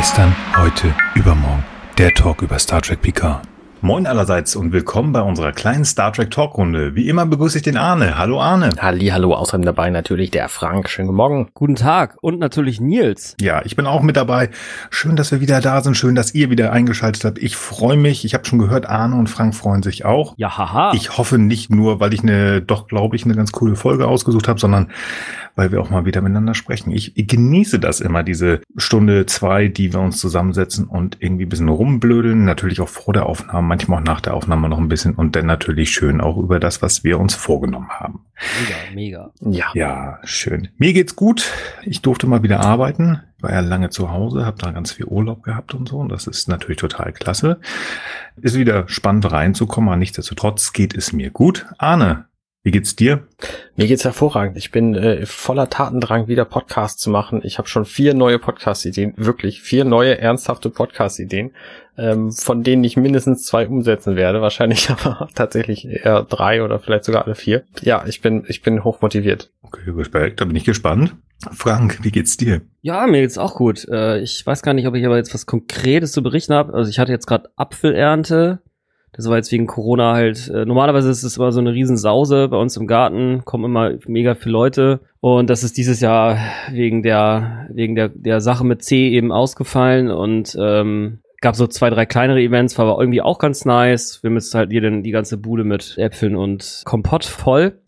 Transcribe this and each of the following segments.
Gestern, heute, übermorgen. Der Talk über Star Trek Picard. Moin allerseits und willkommen bei unserer kleinen Star Trek Talkrunde. Wie immer begrüße ich den Arne. Hallo Arne. Halli, hallo. Außerdem dabei natürlich der Frank. Schönen guten Morgen. Guten Tag. Und natürlich Nils. Ja, ich bin auch mit dabei. Schön, dass wir wieder da sind. Schön, dass ihr wieder eingeschaltet habt. Ich freue mich. Ich habe schon gehört, Arne und Frank freuen sich auch. Ja, haha. Ich hoffe nicht nur, weil ich eine, doch glaube ich, eine ganz coole Folge ausgesucht habe, sondern weil wir auch mal wieder miteinander sprechen. Ich, ich genieße das immer, diese Stunde, zwei, die wir uns zusammensetzen und irgendwie ein bisschen rumblödeln. Natürlich auch vor der Aufnahme, manchmal auch nach der Aufnahme noch ein bisschen und dann natürlich schön auch über das, was wir uns vorgenommen haben. Mega, mega. Ja. Ja, schön. Mir geht's gut. Ich durfte mal wieder arbeiten. War ja lange zu Hause, habe da ganz viel Urlaub gehabt und so. Und das ist natürlich total klasse. Ist wieder spannend reinzukommen, aber nichtsdestotrotz geht es mir gut. Arne, wie geht's dir? Mir geht's hervorragend. Ich bin äh, voller Tatendrang, wieder Podcasts zu machen. Ich habe schon vier neue Podcast-Ideen, wirklich vier neue ernsthafte Podcast-Ideen, ähm, von denen ich mindestens zwei umsetzen werde. Wahrscheinlich aber tatsächlich eher drei oder vielleicht sogar alle vier. Ja, ich bin ich bin hochmotiviert. Okay, Respekt, da bin ich gespannt. Frank, wie geht's dir? Ja, mir geht's auch gut. Äh, ich weiß gar nicht, ob ich aber jetzt was Konkretes zu berichten habe. Also ich hatte jetzt gerade Apfelernte. Das war jetzt wegen Corona halt. Äh, normalerweise ist es immer so eine Riesensause bei uns im Garten, kommen immer mega viele Leute. Und das ist dieses Jahr wegen der, wegen der, der Sache mit C eben ausgefallen und ähm, gab so zwei, drei kleinere Events, war aber irgendwie auch ganz nice. Wir müssen halt hier dann die ganze Bude mit Äpfeln und Kompott voll.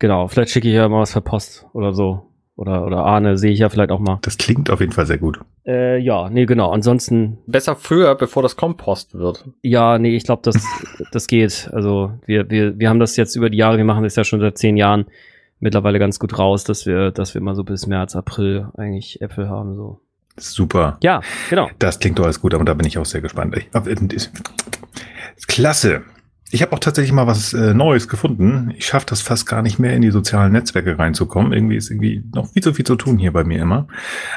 Genau, vielleicht schicke ich ja mal was per Post oder so. Oder, oder Arne sehe ich ja vielleicht auch mal. Das klingt auf jeden Fall sehr gut. Äh, ja, nee, genau. Ansonsten, Besser früher, bevor das Kompost wird. ja, nee, ich glaube, das, das geht. Also wir, wir, wir haben das jetzt über die Jahre, wir machen das ja schon seit zehn Jahren mittlerweile ganz gut raus, dass wir, dass wir mal so bis März, April eigentlich Äpfel haben. So. Super. Ja, genau. Das klingt doch alles gut, aber da bin ich auch sehr gespannt. Ich, äh, klasse. Ich habe auch tatsächlich mal was äh, Neues gefunden. Ich schaffe das fast gar nicht mehr in die sozialen Netzwerke reinzukommen. Irgendwie ist irgendwie noch viel zu viel zu tun hier bei mir immer.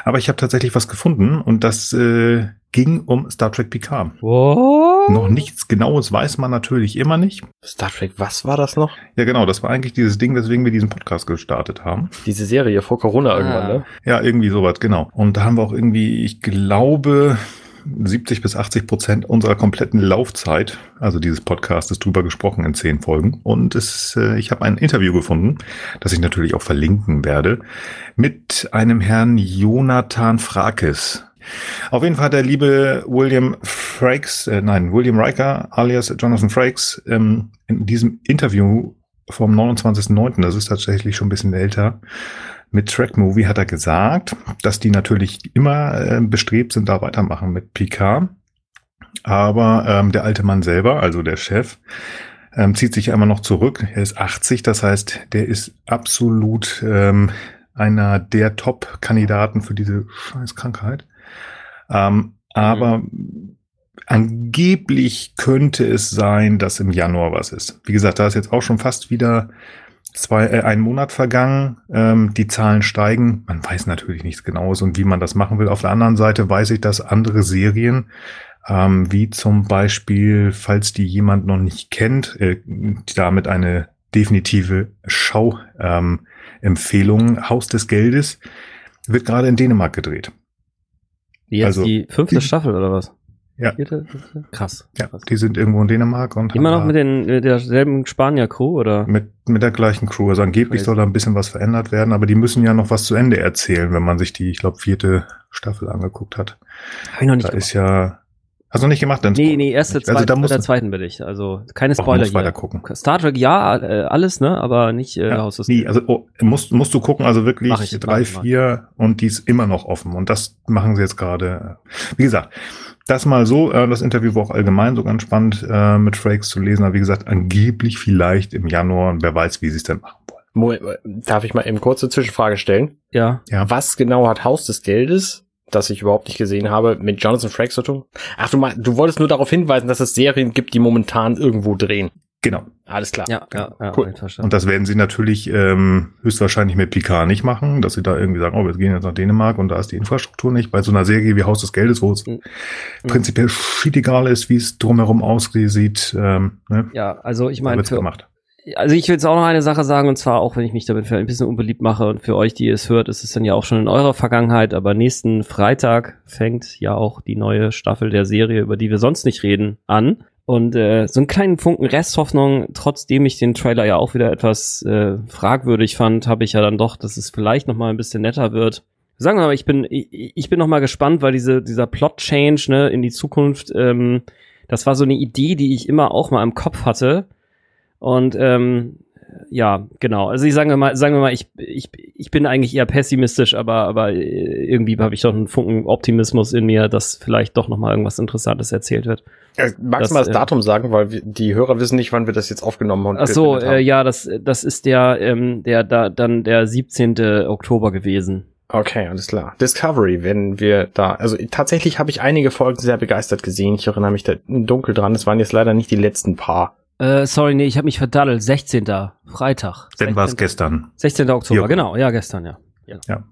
Aber ich habe tatsächlich was gefunden und das äh, ging um Star Trek Picard. What? Noch nichts Genaues weiß man natürlich immer nicht. Star Trek, was war das noch? Ja, genau, das war eigentlich dieses Ding, weswegen wir diesen Podcast gestartet haben. Diese Serie vor Corona irgendwann, Ah. ne? Ja, irgendwie sowas, genau. Und da haben wir auch irgendwie, ich glaube, 70 bis 80 Prozent unserer kompletten Laufzeit, also dieses Podcastes, drüber gesprochen in zehn Folgen. Und es, äh, ich habe ein Interview gefunden, das ich natürlich auch verlinken werde, mit einem Herrn Jonathan Frakes. Auf jeden Fall hat der liebe William Frakes, äh, nein, William Riker alias Jonathan Frakes, ähm, in diesem Interview vom 29.09., das ist tatsächlich schon ein bisschen älter, mit Track Movie hat er gesagt, dass die natürlich immer äh, bestrebt sind, da weitermachen mit Picard. Aber ähm, der alte Mann selber, also der Chef, ähm, zieht sich immer noch zurück. Er ist 80, das heißt, der ist absolut ähm, einer der Top-Kandidaten für diese scheiß Krankheit. Ähm, aber angeblich könnte es sein, dass im Januar was ist. Wie gesagt, da ist jetzt auch schon fast wieder zwei, äh, ein Monat vergangen. Ähm, die Zahlen steigen. Man weiß natürlich nichts Genaues und wie man das machen will. Auf der anderen Seite weiß ich, dass andere Serien, ähm, wie zum Beispiel, falls die jemand noch nicht kennt, äh, damit eine definitive Schau-Empfehlung, ähm, Haus des Geldes, wird gerade in Dänemark gedreht. Jetzt Also- die fünfte Staffel oder was? Ja. Vierte? fünfte? Krass. Ja, Krass. die sind irgendwo in Dänemark und Immer noch mit, den, mit derselben Spanier-Crew oder? Mit, mit der gleichen Crew. Also angeblich Crazy. soll da ein bisschen was verändert werden, aber die müssen ja noch was zu Ende erzählen, wenn man sich die, ich glaube, vierte Staffel angeguckt hat. Hab ich noch nicht Da gemacht. ist ja. Hast du noch nicht gemacht? Dann Nee, nee, erste, Also zweite, da bei musst der zweiten bin ich. Also keine Spoiler musst hier. weiter gucken. Star Trek, ja, äh, alles, ne? Aber nicht äh, Ja, Haus nie. Also oh, musst, musst du gucken, also wirklich ich, drei, vier und die ist immer noch offen. Und das machen sie jetzt gerade. Wie gesagt, das mal so. Äh, das Interview war auch allgemein so ganz spannend äh, mit Frakes zu lesen. Aber wie gesagt, angeblich vielleicht im Januar und wer weiß, wie sie es denn machen wollen. Darf ich mal eben kurze Zwischenfrage stellen? Ja. Ja. Was genau hat Haus des Geldes, das ich überhaupt nicht gesehen habe, mit Jonathan Frakes zu tun? Ach, du, mein, du wolltest nur darauf hinweisen, dass es Serien gibt, die momentan irgendwo drehen. Genau. Alles klar. Ja, ja, ja, Cool. Und das werden sie natürlich ähm, höchstwahrscheinlich mit Picard nicht machen, dass sie da irgendwie sagen, oh, wir gehen jetzt nach Dänemark und da ist die Infrastruktur nicht. Bei so einer Serie wie Haus des Geldes, wo es Mhm. prinzipiell shit egal ist, wie es drumherum aussieht, ähm, ne, Ja, also ich meine, also ich will jetzt auch noch eine Sache sagen, und zwar auch, wenn ich mich damit für ein bisschen unbeliebt mache und für euch, die es hört, ist es dann ja auch schon in eurer Vergangenheit, aber nächsten Freitag fängt ja auch die neue Staffel der Serie, über die wir sonst nicht reden, an. Und äh, so einen kleinen Funken Resthoffnung, trotzdem ich den Trailer ja auch wieder etwas äh, fragwürdig fand, habe ich ja dann doch, dass es vielleicht noch mal ein bisschen netter wird. Sagen wir mal, ich bin ich, ich bin noch mal gespannt, weil diese dieser Plot Change ne in die Zukunft, ähm, das war so eine Idee, die ich immer auch mal im Kopf hatte und ähm, ja, genau. Also ich sage mal, sagen wir mal, ich, ich, ich bin eigentlich eher pessimistisch, aber, aber irgendwie habe ich doch einen Funken Optimismus in mir, dass vielleicht doch noch mal irgendwas Interessantes erzählt wird. Ja, magst du mal das äh, Datum sagen, weil wir, die Hörer wissen nicht, wann wir das jetzt aufgenommen haben. Ach so, äh, ja, das, das ist der, ähm, der da dann der 17. Oktober gewesen. Okay, alles klar. Discovery, wenn wir da, also tatsächlich habe ich einige Folgen sehr begeistert gesehen. Ich erinnere mich da dunkel dran. Es waren jetzt leider nicht die letzten paar. Äh, sorry, nee, ich habe mich verdaddelt. 16. Freitag. Dann war es gestern. 16. Oktober, ja. genau. Ja, gestern, ja. ja. ja.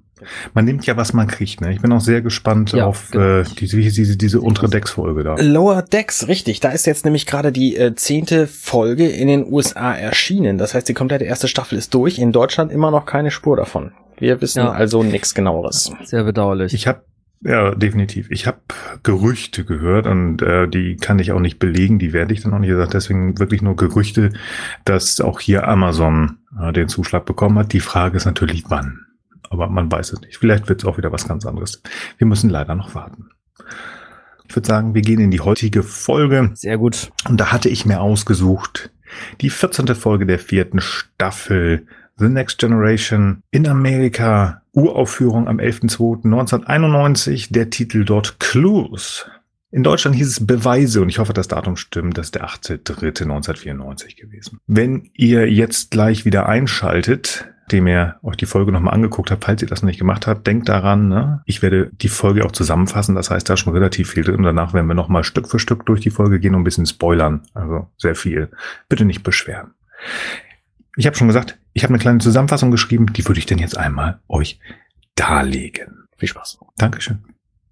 Man nimmt ja, was man kriegt. Ne? Ich bin auch sehr gespannt ja, auf genau. äh, diese, diese, diese untere Decks-Folge da. Lower Decks, richtig. Da ist jetzt nämlich gerade die äh, zehnte Folge in den USA erschienen. Das heißt, die komplette erste Staffel ist durch. In Deutschland immer noch keine Spur davon. Wir wissen ja. also nichts genaueres. Sehr bedauerlich. Ich habe ja, definitiv. Ich habe Gerüchte gehört und äh, die kann ich auch nicht belegen, die werde ich dann auch nicht gesagt. Deswegen wirklich nur Gerüchte, dass auch hier Amazon äh, den Zuschlag bekommen hat. Die Frage ist natürlich, wann. Aber man weiß es nicht. Vielleicht wird es auch wieder was ganz anderes. Wir müssen leider noch warten. Ich würde sagen, wir gehen in die heutige Folge. Sehr gut. Und da hatte ich mir ausgesucht die 14. Folge der vierten Staffel The Next Generation in Amerika. Uraufführung am 11.02.1991. Der Titel dort Clues. In Deutschland hieß es Beweise und ich hoffe, das Datum stimmt. Das ist der 8.3.1994 gewesen. Wenn ihr jetzt gleich wieder einschaltet, dem ihr euch die Folge nochmal angeguckt habt, falls ihr das nicht gemacht habt, denkt daran, ne? ich werde die Folge auch zusammenfassen, das heißt, da ist schon relativ viel drin danach werden wir nochmal Stück für Stück durch die Folge gehen und ein bisschen spoilern, also sehr viel. Bitte nicht beschweren. Ich habe schon gesagt, ich habe eine kleine Zusammenfassung geschrieben, die würde ich denn jetzt einmal euch darlegen. Viel Spaß. Dankeschön.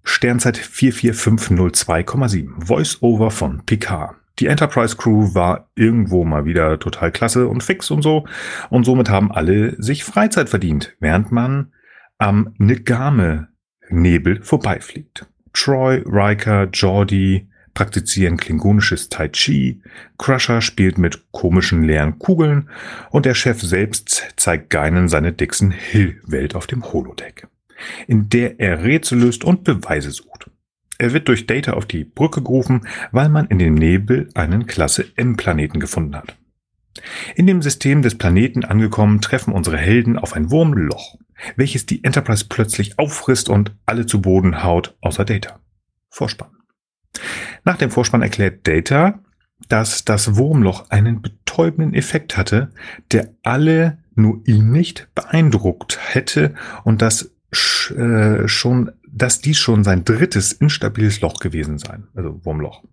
Sternzeit 44502,7. Voice-Over von Picard. Die Enterprise Crew war irgendwo mal wieder total klasse und fix und so. Und somit haben alle sich Freizeit verdient, während man am Negame-Nebel vorbeifliegt. Troy, Riker, Geordie, praktizieren klingonisches Tai Chi, Crusher spielt mit komischen leeren Kugeln und der Chef selbst zeigt Geinen seine Dixon Hill-Welt auf dem Holodeck, in der er Rätsel löst und Beweise sucht. Er wird durch Data auf die Brücke gerufen, weil man in dem Nebel einen Klasse M-Planeten gefunden hat. In dem System des Planeten angekommen, treffen unsere Helden auf ein Wurmloch, welches die Enterprise plötzlich auffrisst und alle zu Boden haut, außer Data. Vorspann. Nach dem Vorspann erklärt Data, dass das Wurmloch einen betäubenden Effekt hatte, der alle nur ihn nicht beeindruckt hätte und dass äh, schon, dass dies schon sein drittes instabiles Loch gewesen sei, also Wurmloch.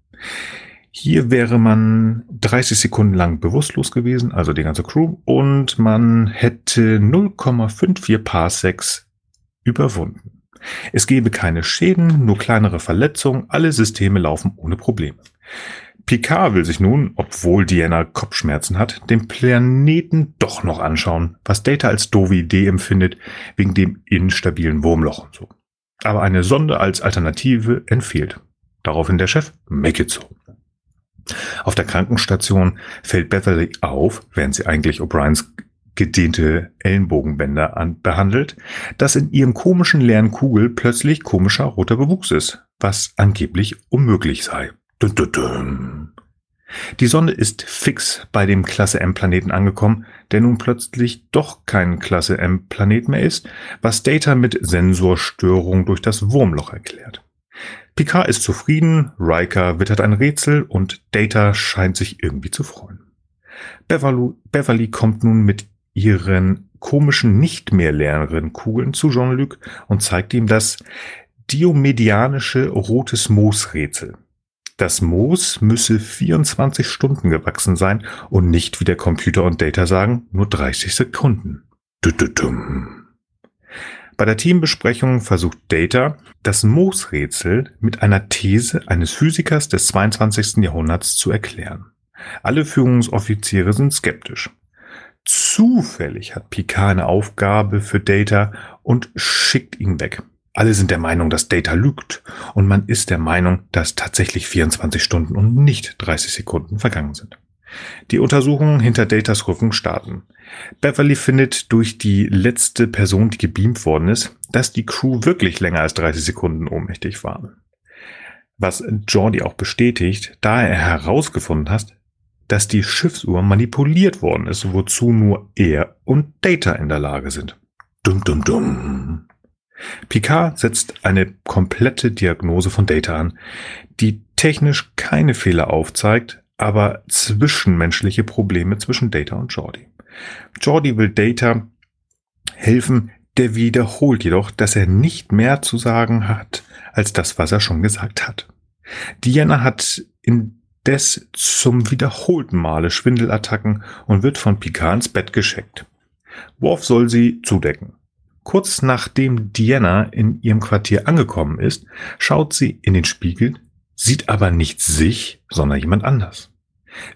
Hier wäre man 30 Sekunden lang bewusstlos gewesen, also die ganze Crew, und man hätte 0,54 Parsecs überwunden. Es gebe keine Schäden, nur kleinere Verletzungen, alle Systeme laufen ohne Probleme. Picard will sich nun, obwohl Diana Kopfschmerzen hat, den Planeten doch noch anschauen, was Data als doofe Idee empfindet, wegen dem instabilen Wurmloch und so. Aber eine Sonde als Alternative empfiehlt. Daraufhin der Chef, make it so. Auf der Krankenstation fällt Beverly auf, während sie eigentlich O'Briens gedehnte Ellenbogenbänder an, behandelt, dass in ihrem komischen leeren Kugel plötzlich komischer roter Bewuchs ist, was angeblich unmöglich sei. Dun, dun, dun. Die Sonde ist fix bei dem Klasse M Planeten angekommen, der nun plötzlich doch kein Klasse M Planet mehr ist, was Data mit Sensorstörung durch das Wurmloch erklärt. Picard ist zufrieden, Riker wittert ein Rätsel und Data scheint sich irgendwie zu freuen. Beverly, Beverly kommt nun mit ihren komischen nicht mehr leeren Kugeln zu Jean-Luc und zeigt ihm das diomedianische rotes Moosrätsel. Das Moos müsse 24 Stunden gewachsen sein und nicht, wie der Computer und Data sagen, nur 30 Sekunden. Bei der Teambesprechung versucht Data, das Moosrätsel mit einer These eines Physikers des 22. Jahrhunderts zu erklären. Alle Führungsoffiziere sind skeptisch. Zufällig hat Picard eine Aufgabe für Data und schickt ihn weg. Alle sind der Meinung, dass Data lügt und man ist der Meinung, dass tatsächlich 24 Stunden und nicht 30 Sekunden vergangen sind. Die Untersuchungen hinter Datas Rücken starten. Beverly findet durch die letzte Person, die gebeamt worden ist, dass die Crew wirklich länger als 30 Sekunden ohnmächtig war. Was Jordi auch bestätigt, da er herausgefunden hat, dass die Schiffsuhr manipuliert worden ist, wozu nur er und Data in der Lage sind. Dum dum dum. Picard setzt eine komplette Diagnose von Data an, die technisch keine Fehler aufzeigt, aber zwischenmenschliche Probleme zwischen Data und Jordi. Jordi will Data helfen, der wiederholt jedoch, dass er nicht mehr zu sagen hat, als das, was er schon gesagt hat. Diana hat indes zum wiederholten Male Schwindelattacken und wird von Picard ins Bett geschickt. Worf soll sie zudecken. Kurz nachdem Diana in ihrem Quartier angekommen ist, schaut sie in den Spiegel, sieht aber nicht sich, sondern jemand anders.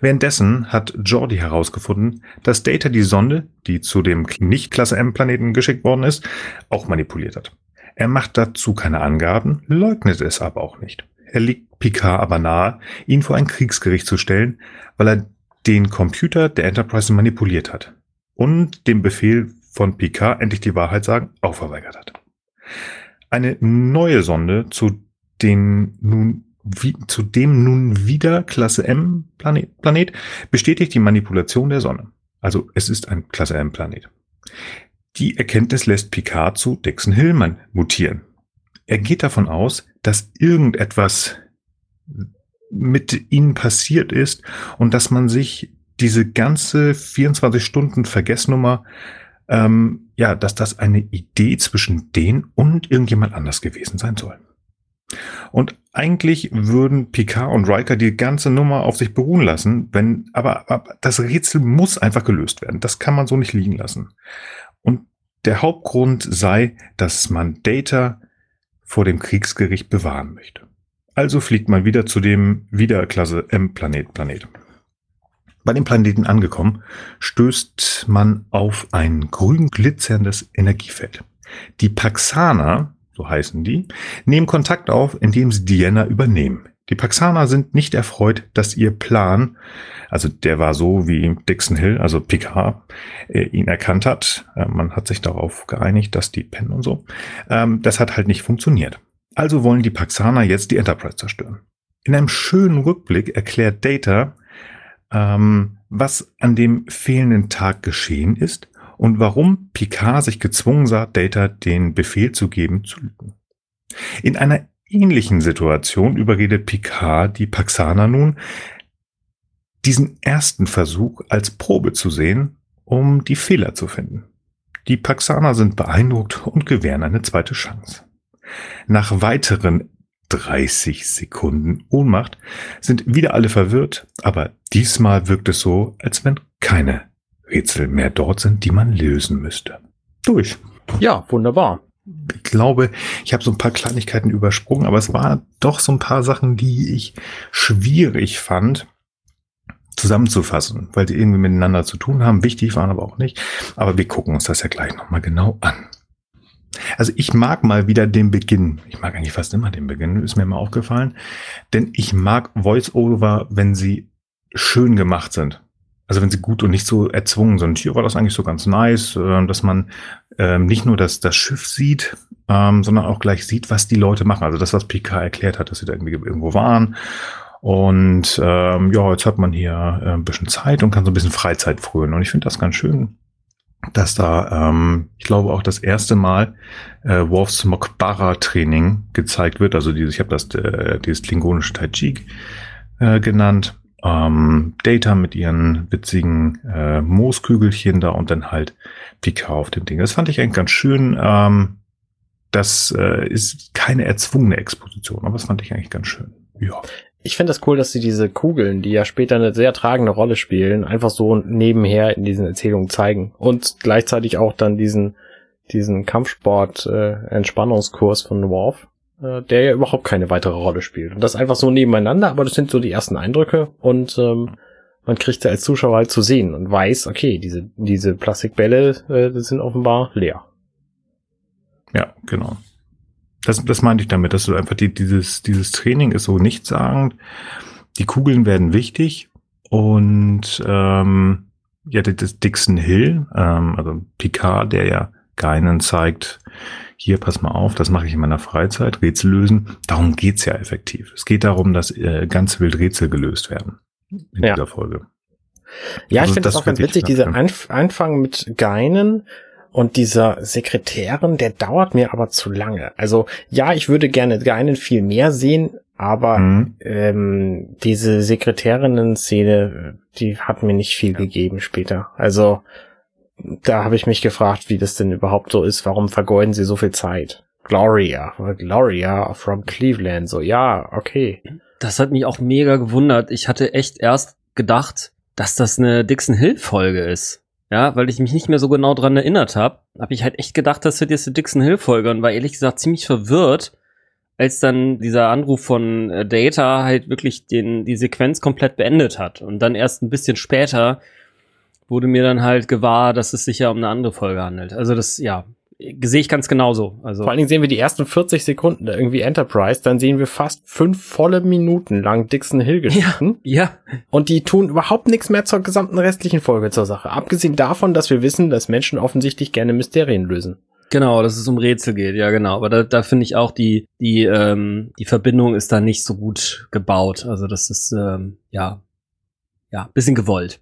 Währenddessen hat Jordi herausgefunden, dass Data die Sonde, die zu dem Nicht-Klasse M-Planeten geschickt worden ist, auch manipuliert hat. Er macht dazu keine Angaben, leugnet es aber auch nicht. Er liegt Picard aber nahe, ihn vor ein Kriegsgericht zu stellen, weil er den Computer der Enterprise manipuliert hat und dem Befehl von Picard endlich die Wahrheit sagen, auch verweigert hat. Eine neue Sonde zu den nun wie, zu dem nun wieder Klasse M Planet, Planet bestätigt die Manipulation der Sonne. Also es ist ein Klasse M Planet. Die Erkenntnis lässt Picard zu Dixon Hillman mutieren. Er geht davon aus, dass irgendetwas mit ihnen passiert ist und dass man sich diese ganze 24 Stunden Vergessnummer ähm, ja, dass das eine Idee zwischen denen und irgendjemand anders gewesen sein soll. Und eigentlich würden Picard und Riker die ganze Nummer auf sich beruhen lassen, wenn, aber, aber das Rätsel muss einfach gelöst werden. Das kann man so nicht liegen lassen. Und der Hauptgrund sei, dass man Data vor dem Kriegsgericht bewahren möchte. Also fliegt man wieder zu dem Wiederklasse M-Planet Planet. Bei dem Planeten angekommen, stößt man auf ein grün glitzerndes Energiefeld. Die Paxaner, so heißen die, nehmen Kontakt auf, indem sie Diana übernehmen. Die Paxaner sind nicht erfreut, dass ihr Plan, also der war so wie Dixon Hill, also Picard, äh, ihn erkannt hat. Äh, man hat sich darauf geeinigt, dass die pennen und so. Ähm, das hat halt nicht funktioniert. Also wollen die Paxaner jetzt die Enterprise zerstören. In einem schönen Rückblick erklärt Data, ähm, was an dem fehlenden Tag geschehen ist und warum Picard sich gezwungen sah, Data den Befehl zu geben, zu lügen. In einer ähnlichen Situation überredet Picard die Paxaner nun, diesen ersten Versuch als Probe zu sehen, um die Fehler zu finden. Die Paxaner sind beeindruckt und gewähren eine zweite Chance. Nach weiteren 30 Sekunden Ohnmacht sind wieder alle verwirrt, aber diesmal wirkt es so, als wenn keine Rätsel mehr dort sind, die man lösen müsste. Durch. Ja, wunderbar. Ich glaube, ich habe so ein paar Kleinigkeiten übersprungen, aber es war doch so ein paar Sachen, die ich schwierig fand zusammenzufassen, weil die irgendwie miteinander zu tun haben. Wichtig waren aber auch nicht. Aber wir gucken uns das ja gleich nochmal genau an. Also ich mag mal wieder den Beginn. Ich mag eigentlich fast immer den Beginn, ist mir immer aufgefallen. Denn ich mag Voice-Over, wenn sie schön gemacht sind. Also wenn sie gut und nicht so erzwungen sind. Hier war das eigentlich so ganz nice, äh, dass man ähm, nicht nur das, das Schiff sieht, ähm, sondern auch gleich sieht, was die Leute machen. Also das, was Picard erklärt hat, dass sie da irgendwie irgendwo waren. Und ähm, ja, jetzt hat man hier äh, ein bisschen Zeit und kann so ein bisschen Freizeit frönen. Und ich finde das ganz schön dass da, ähm, ich glaube auch das erste Mal äh, Worfs Mokbara-Training gezeigt wird. Also dieses, ich habe das äh, dieses klingonische Tai Chi äh, genannt. Ähm, Data mit ihren witzigen äh, Mooskügelchen da und dann halt Picard auf dem Ding. Das fand ich eigentlich ganz schön. Ähm, das äh, ist keine erzwungene Exposition, aber das fand ich eigentlich ganz schön. Ja ich finde das cool, dass sie diese Kugeln, die ja später eine sehr tragende Rolle spielen, einfach so nebenher in diesen Erzählungen zeigen und gleichzeitig auch dann diesen diesen Kampfsport äh, Entspannungskurs von Worf, äh, der ja überhaupt keine weitere Rolle spielt und das einfach so nebeneinander, aber das sind so die ersten Eindrücke und ähm, man kriegt sie als Zuschauer halt zu sehen und weiß, okay, diese, diese Plastikbälle äh, sind offenbar leer. Ja, genau. Das, das meinte ich damit, dass du einfach die, dieses, dieses Training ist so nichtssagend. Die Kugeln werden wichtig und ähm, ja, das Dixon Hill, ähm, also Picard, der ja keinen zeigt, hier, pass mal auf, das mache ich in meiner Freizeit, Rätsel lösen. Darum geht's ja effektiv. Es geht darum, dass äh, ganz wild Rätsel gelöst werden in Ja. dieser Folge. Ja, Also ich finde das das auch ganz witzig, dieser. Anf Anfang mit Geinen und dieser Sekretärin, der dauert mir aber zu lange. Also ja, ich würde gerne Geinen viel mehr sehen, aber Mhm. ähm, diese Sekretärinnen-Szene, die hat mir nicht viel gegeben später. Also da habe ich mich gefragt, wie das denn überhaupt so ist. Warum vergeuden sie so viel Zeit? Gloria, Gloria from Cleveland. So, ja, okay. Das hat mich auch mega gewundert. Ich hatte echt erst gedacht, dass das eine Dixon Hill Folge ist. Ja, weil ich mich nicht mehr so genau dran erinnert habe, habe ich halt echt gedacht, das wird jetzt eine Dixon Hill Folge und war ehrlich gesagt ziemlich verwirrt, als dann dieser Anruf von äh, Data halt wirklich den die Sequenz komplett beendet hat und dann erst ein bisschen später wurde mir dann halt gewahr, dass es sich ja um eine andere Folge handelt. Also das ja, sehe ich ganz genauso. Also Vor allen Dingen sehen wir die ersten 40 Sekunden irgendwie Enterprise, dann sehen wir fast fünf volle Minuten lang Dixon Hill Geschichten. ja, Und die tun überhaupt nichts mehr zur gesamten restlichen Folge zur Sache. Abgesehen davon, dass wir wissen, dass Menschen offensichtlich gerne Mysterien lösen. Genau, dass es um Rätsel geht, ja genau. Aber da, da finde ich auch die die ähm, die Verbindung ist da nicht so gut gebaut. Also das ist ähm, ja ja bisschen gewollt.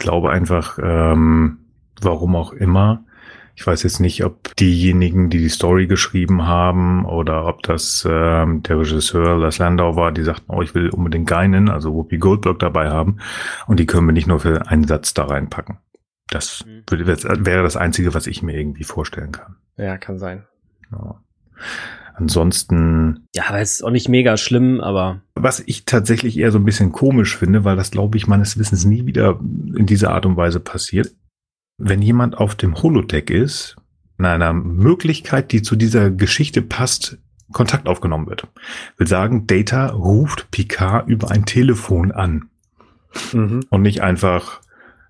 Glaube einfach, ähm, warum auch immer. Ich weiß jetzt nicht, ob diejenigen, die die Story geschrieben haben, oder ob das ähm, der Regisseur Lars Landau war, die sagten, oh, ich will unbedingt Geinen, also Whoopi Goldberg dabei haben, und die können wir nicht nur für einen Satz da reinpacken. Das Mhm. würde, wäre das Einzige, was ich mir irgendwie vorstellen kann. Ja, kann sein. Ja. Ansonsten Ja, aber es ist auch nicht mega schlimm, aber Was ich tatsächlich eher so ein bisschen komisch finde, weil das, glaube ich, meines Wissens nie wieder in dieser Art und Weise passiert. Wenn jemand auf dem Holodeck ist, in einer Möglichkeit, die zu dieser Geschichte passt, Kontakt aufgenommen wird. Will sagen, Data ruft Picard über ein Telefon an Mhm. und nicht einfach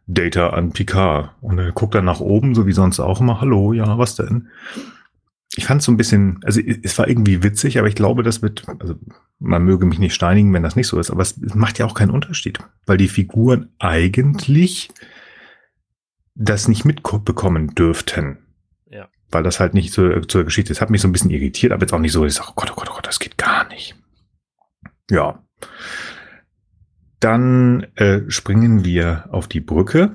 Data an Picard. Und er guckt dann nach oben, so wie sonst auch immer. Hallo, ja, was denn? Ich fand es so ein bisschen, also es war irgendwie witzig, aber ich glaube, das wird, also man möge mich nicht steinigen, wenn das nicht so ist, aber es macht ja auch keinen Unterschied, weil die Figuren eigentlich das nicht mitbekommen dürften. Ja. Weil das halt nicht zur, zur Geschichte ist. Hat mich so ein bisschen irritiert, aber jetzt auch nicht so, ich sage, oh Gott, oh Gott, oh Gott, das geht gar nicht. Ja. Dann äh, springen wir auf die Brücke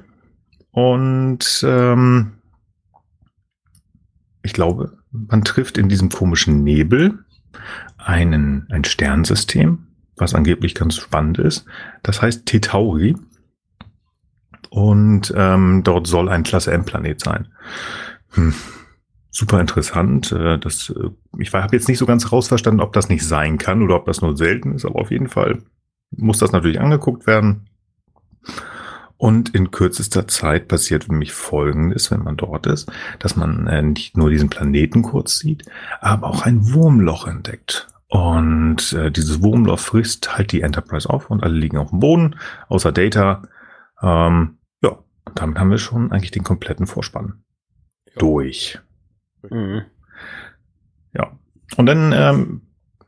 und ähm, ich glaube, man trifft in diesem komischen Nebel einen, ein Sternsystem, was angeblich ganz spannend ist. Das heißt Tetauri. Und ähm, dort soll ein Klasse M-Planet sein. Hm. Super interessant. Äh, das, äh, ich habe jetzt nicht so ganz rausverstanden, ob das nicht sein kann oder ob das nur selten ist, aber auf jeden Fall muss das natürlich angeguckt werden. Und in kürzester Zeit passiert für mich Folgendes, wenn man dort ist, dass man äh, nicht nur diesen Planeten kurz sieht, aber auch ein Wurmloch entdeckt. Und äh, dieses Wurmloch frisst halt die Enterprise auf und alle liegen auf dem Boden, außer Data. Ähm, ja, und damit haben wir schon eigentlich den kompletten Vorspann durch. mhm. Ja. Und dann ähm,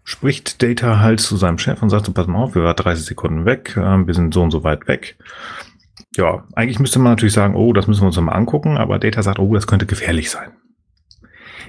spricht Data halt zu seinem Chef und sagt so, pass mal auf, wir waren 30 Sekunden weg, ähm, wir sind so und so weit weg. Ja, eigentlich müsste man natürlich sagen, oh, das müssen wir uns mal angucken, aber Data sagt, oh, das könnte gefährlich sein.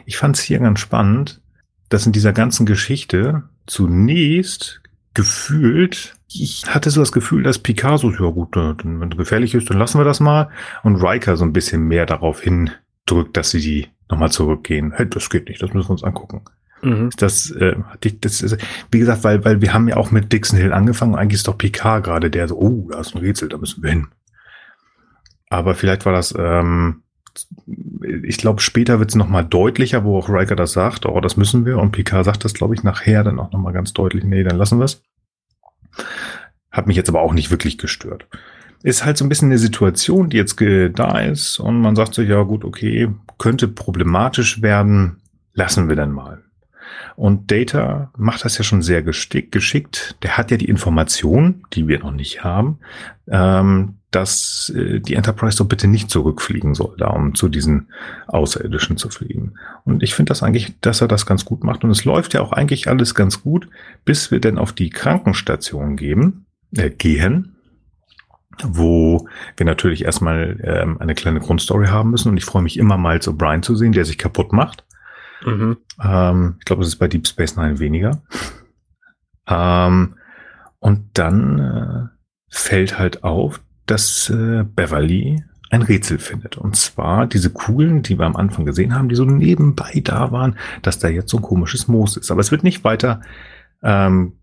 Ich fand es hier ganz spannend, dass in dieser ganzen Geschichte zunächst gefühlt, ich hatte so das Gefühl, dass Picasso, ja gut, äh, dann, wenn es gefährlich ist, dann lassen wir das mal. Und Riker so ein bisschen mehr darauf hindrückt, dass sie die nochmal zurückgehen. Hey, das geht nicht, das müssen wir uns angucken. Mhm. Das, äh, das ist, wie gesagt, weil, weil wir haben ja auch mit Dixon Hill angefangen. Eigentlich ist doch Picard gerade der so, oh, da ist ein Rätsel, da müssen wir hin. Aber vielleicht war das, ähm, ich glaube, später wird es nochmal deutlicher, wo auch Riker das sagt, oh, das müssen wir. Und Picard sagt das, glaube ich, nachher dann auch nochmal ganz deutlich, nee, dann lassen wir es. Hat mich jetzt aber auch nicht wirklich gestört. Ist halt so ein bisschen eine Situation, die jetzt ge- da ist und man sagt sich, ja gut, okay, könnte problematisch werden, lassen wir dann mal. Und Data macht das ja schon sehr geschickt. Der hat ja die Information, die wir noch nicht haben, ähm, dass äh, die Enterprise doch bitte nicht zurückfliegen soll, da um zu diesen Außerirdischen zu fliegen. Und ich finde das eigentlich, dass er das ganz gut macht. Und es läuft ja auch eigentlich alles ganz gut, bis wir denn auf die Krankenstation geben, äh, gehen, wo wir natürlich erstmal ähm, eine kleine Grundstory haben müssen. Und ich freue mich immer mal so Brian zu sehen, der sich kaputt macht. Mhm. Ähm, ich glaube, es ist bei Deep Space Nine weniger. ähm, und dann äh, fällt halt auf, dass äh, Beverly ein Rätsel findet. Und zwar diese Kugeln, die wir am Anfang gesehen haben, die so nebenbei da waren, dass da jetzt so ein komisches Moos ist. Aber es wird nicht weiter ähm,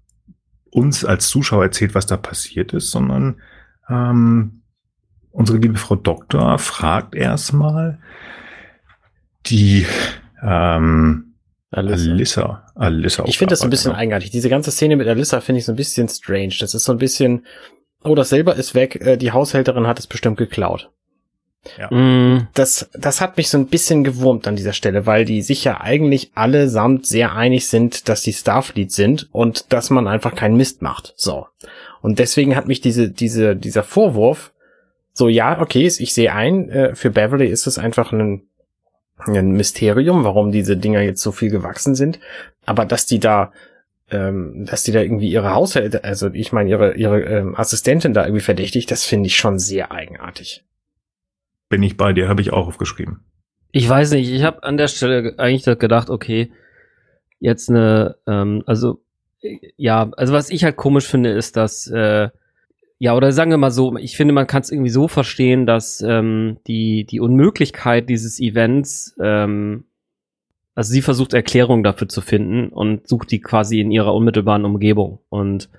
uns als Zuschauer erzählt, was da passiert ist, sondern ähm, unsere liebe Frau Doktor fragt erstmal die ähm, Alyssa. Alyssa. Alyssa ich finde das so ein bisschen eigenartig. Diese ganze Szene mit Alyssa finde ich so ein bisschen strange. Das ist so ein bisschen, oh, das Silber ist weg, äh, die Haushälterin hat es bestimmt geklaut. Ja. Mm. Das, das hat mich so ein bisschen gewurmt an dieser Stelle, weil die sich ja eigentlich allesamt sehr einig sind, dass die Starfleet sind und dass man einfach keinen Mist macht. So. Und deswegen hat mich diese, diese, dieser Vorwurf, so ja, okay, ich sehe ein, äh, für Beverly ist es einfach ein, ein Mysterium, warum diese Dinger jetzt so viel gewachsen sind. Aber dass die da ähm, dass die da irgendwie ihre Haushälte, also ich meine ihre ihre ähm, Assistentin da irgendwie verdächtigt, das finde ich schon sehr eigenartig. Bin ich bei dir, habe ich auch aufgeschrieben. Ich weiß nicht, ich habe an der Stelle eigentlich gedacht, okay, jetzt eine, ähm, also ja, also was ich halt komisch finde, ist, dass äh, ja, oder sagen wir mal so, ich finde, man kann es irgendwie so verstehen, dass ähm, die, die Unmöglichkeit dieses Events ähm, also sie versucht Erklärungen dafür zu finden und sucht die quasi in ihrer unmittelbaren Umgebung. Und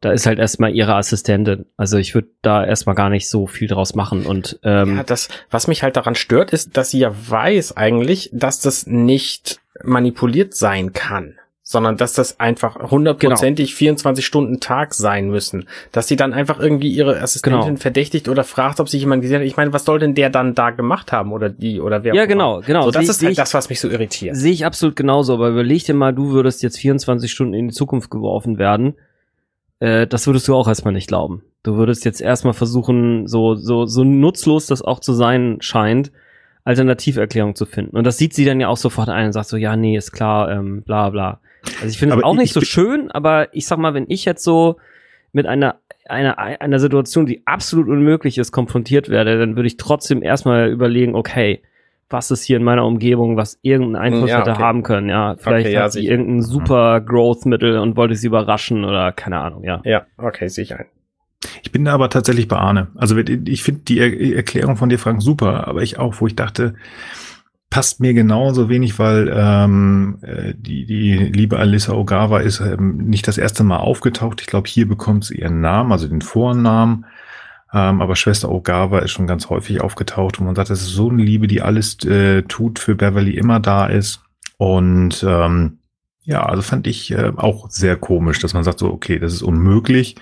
da ist halt erstmal ihre Assistentin. Also ich würde da erstmal gar nicht so viel draus machen. Und ähm, ja, das, was mich halt daran stört, ist, dass sie ja weiß eigentlich, dass das nicht manipuliert sein kann sondern dass das einfach hundertprozentig genau. 24 Stunden Tag sein müssen. Dass sie dann einfach irgendwie ihre Assistentin genau. verdächtigt oder fragt, ob sich jemand gesehen hat. Ich meine, was soll denn der dann da gemacht haben oder die oder wer? Ja, genau, genau. So, das seh, ist halt ich, das, was mich so irritiert. Sehe ich absolut genauso, aber überleg dir mal, du würdest jetzt 24 Stunden in die Zukunft geworfen werden. Äh, das würdest du auch erstmal nicht glauben. Du würdest jetzt erstmal versuchen, so, so, so nutzlos das auch zu sein scheint, Alternativerklärung zu finden. Und das sieht sie dann ja auch sofort ein und sagt so, ja, nee, ist klar, ähm, bla bla. Also ich finde es auch nicht so schön, aber ich sag mal, wenn ich jetzt so mit einer, einer, einer Situation, die absolut unmöglich ist, konfrontiert werde, dann würde ich trotzdem erstmal überlegen, okay, was ist hier in meiner Umgebung, was irgendeinen Einfluss ja, hätte okay. haben können, ja. Vielleicht okay, ja, hat sie irgendein mhm. super Growth-Mittel und wollte sie überraschen oder keine Ahnung, ja. Ja, okay, sehe ich ein. Ich bin da aber tatsächlich bei Arne. Also ich finde die Erklärung von dir, Frank, super, aber ich auch, wo ich dachte, passt mir genauso wenig, weil ähm, äh, die, die liebe Alyssa Ogawa ist ähm, nicht das erste Mal aufgetaucht. Ich glaube, hier bekommt sie ihren Namen, also den Vornamen. Ähm, aber Schwester Ogawa ist schon ganz häufig aufgetaucht und man sagt, das ist so eine Liebe, die alles äh, tut für Beverly immer da ist. Und ähm, ja, also fand ich äh, auch sehr komisch, dass man sagt so, okay, das ist unmöglich,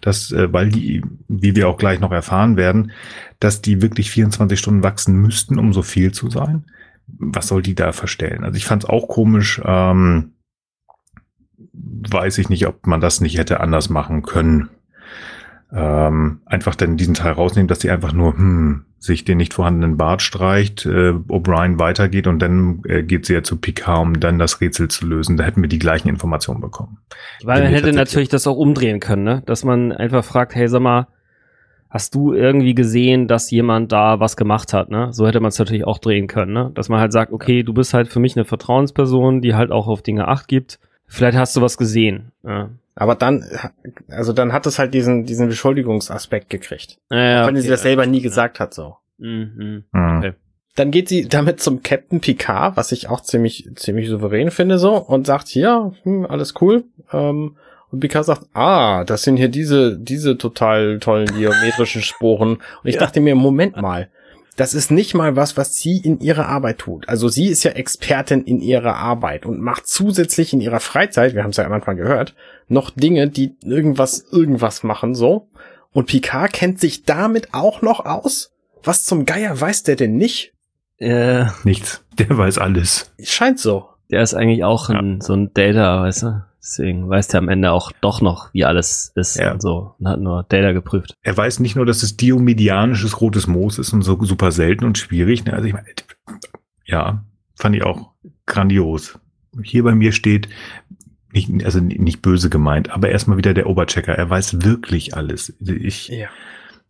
dass, äh, weil die, wie wir auch gleich noch erfahren werden, dass die wirklich 24 Stunden wachsen müssten, um so viel zu sein was soll die da verstellen? Also ich fand es auch komisch. Ähm, weiß ich nicht, ob man das nicht hätte anders machen können. Ähm, einfach dann diesen Teil rausnehmen, dass sie einfach nur hm, sich den nicht vorhandenen Bart streicht, äh, O'Brien weitergeht und dann äh, geht sie ja zu Picard, um dann das Rätsel zu lösen. Da hätten wir die gleichen Informationen bekommen. Weil man hätte natürlich das auch umdrehen können, ne? Dass man einfach fragt, hey, sag mal, hast du irgendwie gesehen, dass jemand da was gemacht hat, ne? So hätte man es natürlich auch drehen können, ne? Dass man halt sagt, okay, du bist halt für mich eine Vertrauensperson, die halt auch auf Dinge Acht gibt. Vielleicht hast du was gesehen. Ja. Aber dann, also dann hat es halt diesen, diesen Beschuldigungsaspekt gekriegt. Ja, ja, auch wenn okay, sie das selber nie gesagt hat, so. Mhm. mhm. Okay. Dann geht sie damit zum Captain Picard, was ich auch ziemlich, ziemlich souverän finde, so, und sagt, hier, hm, alles cool, ähm, und Picard sagt, ah, das sind hier diese, diese total tollen geometrischen Sporen. Und ich ja. dachte mir, Moment mal, das ist nicht mal was, was sie in ihrer Arbeit tut. Also sie ist ja Expertin in ihrer Arbeit und macht zusätzlich in ihrer Freizeit, wir haben es ja am Anfang gehört, noch Dinge, die irgendwas, irgendwas machen, so. Und Picard kennt sich damit auch noch aus? Was zum Geier weiß der denn nicht? Äh, Nichts. Der weiß alles. Scheint so. Der ist eigentlich auch ein, so ein Data, weißt du? Deswegen weiß der am Ende auch doch noch, wie alles ist Ja. und so. Und hat nur Data geprüft. Er weiß nicht nur, dass es diomedianisches rotes Moos ist und so super selten und schwierig. Ne? Also ich meine, ja, fand ich auch grandios. Hier bei mir steht, nicht, also nicht böse gemeint, aber erstmal wieder der Oberchecker. Er weiß wirklich alles. Ich, Ja.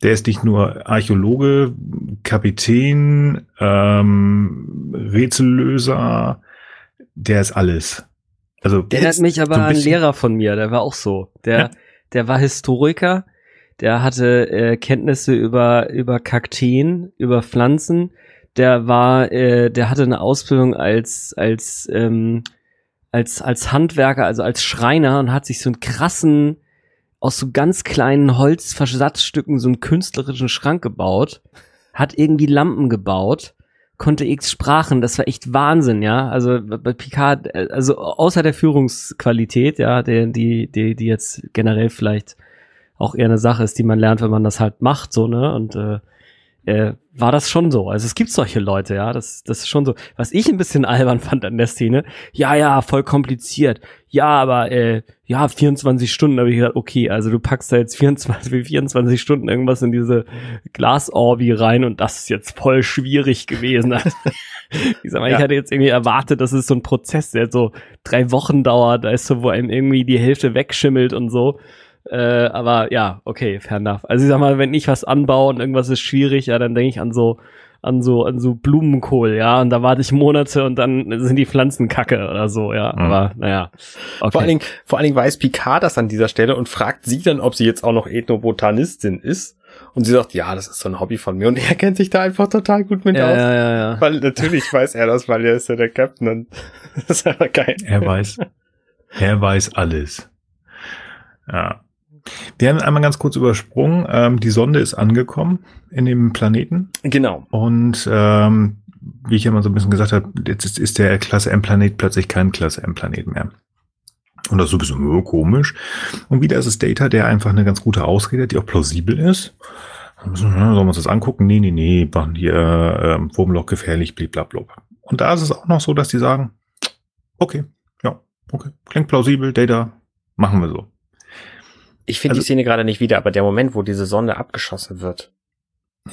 der ist nicht nur Archäologe, Kapitän, ähm, Rätsellöser, der ist alles. Also Der erinnert mich aber so ein an einen Lehrer von mir, der war auch so. Der, Ja. der war Historiker, der hatte äh, Kenntnisse über, über Kakteen, über Pflanzen. Der war, äh, der hatte eine Ausbildung als, als, ähm, als, als Handwerker, also als Schreiner und hat sich so einen krassen, aus so ganz kleinen Holzversatzstücken so einen künstlerischen Schrank gebaut, hat irgendwie Lampen gebaut, konnte x Sprachen, das war echt Wahnsinn, ja. Also bei Picard, äh, also außer der Führungsqualität, ja, der, die, die, die jetzt generell vielleicht auch eher eine Sache ist, die man lernt, wenn man das halt macht, so, ne? Und äh, äh, war das schon so. Also es gibt solche Leute, ja, das, das ist schon so. Was ich ein bisschen albern fand an der Szene, ja, ja, voll kompliziert. Ja, aber äh, ja, 24 Stunden habe ich gedacht, okay, also du packst da jetzt 24, 24 Stunden irgendwas in diese Glasorbi rein und das ist jetzt voll schwierig gewesen. ich sag mal, Ja. ich hatte jetzt irgendwie erwartet, dass es so ein Prozess, der so drei Wochen dauert, da ist so, wo einem irgendwie die Hälfte wegschimmelt und so. Äh, aber ja, okay, fair enough. Also ich sag mal, wenn ich was anbaue und irgendwas ist schwierig, ja, dann denke ich an so, an so, an so Blumenkohl, ja, und da warte ich Monate und dann sind die Pflanzen kacke oder so, ja. Mhm. Aber naja. Okay. Vor allen Dingen, vor allen Dingen weiß Picard das an dieser Stelle und fragt sie dann, ob sie jetzt auch noch Ethnobotanistin ist. Und sie sagt, ja, das ist so ein Hobby von mir. Und er kennt sich da einfach total gut mit ja, aus. ja, ja, ja. Weil natürlich weiß er das, weil er ist ja der Captain und das ist einfach geil. Er weiß, er weiß alles. Ja. Wir haben einmal ganz kurz übersprungen. Ähm, die Sonde ist angekommen in dem Planeten Genau. und ähm, wie ich ja mal so ein bisschen gesagt habe, jetzt ist, der Klasse M-Planet plötzlich kein Klasse M-Planet mehr. Und das ist so ein bisschen äh, komisch. Und wieder ist es Data, der einfach eine ganz gute Ausrede hat, die auch plausibel ist. Sollen wir uns das angucken? Nee, nee, nee, machen hier ähm, Wurmloch gefährlich, blablabla. Und da ist es auch noch so, dass die sagen, okay, ja, okay, klingt plausibel, Data, machen wir so. Ich finde Also- die Szene gerade nicht wieder, aber der Moment, wo diese Sonde abgeschossen wird,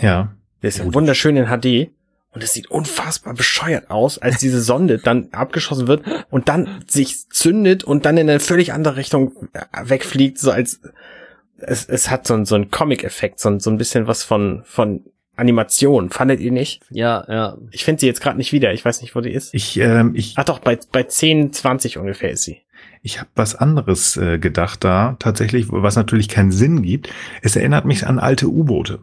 Ja, der ist ja Gut. wunderschön in HD und es sieht unfassbar bescheuert aus, als diese Sonde dann abgeschossen wird und dann sich zündet und dann in eine völlig andere Richtung äh, wegfliegt, so als es, es hat so, ein- so einen Comic-Effekt, so, ein- so ein bisschen was von, von Animation. Fandet ihr nicht? Ja, ja. Ich finde sie jetzt gerade nicht wieder. Ich weiß nicht, wo die ist. ich, ähm, ich, Ach doch, bei, bei 10, 20 ungefähr ist sie. Ich habe was anderes äh, gedacht da, tatsächlich, was natürlich keinen Sinn gibt. Es erinnert mich an alte U-Boote.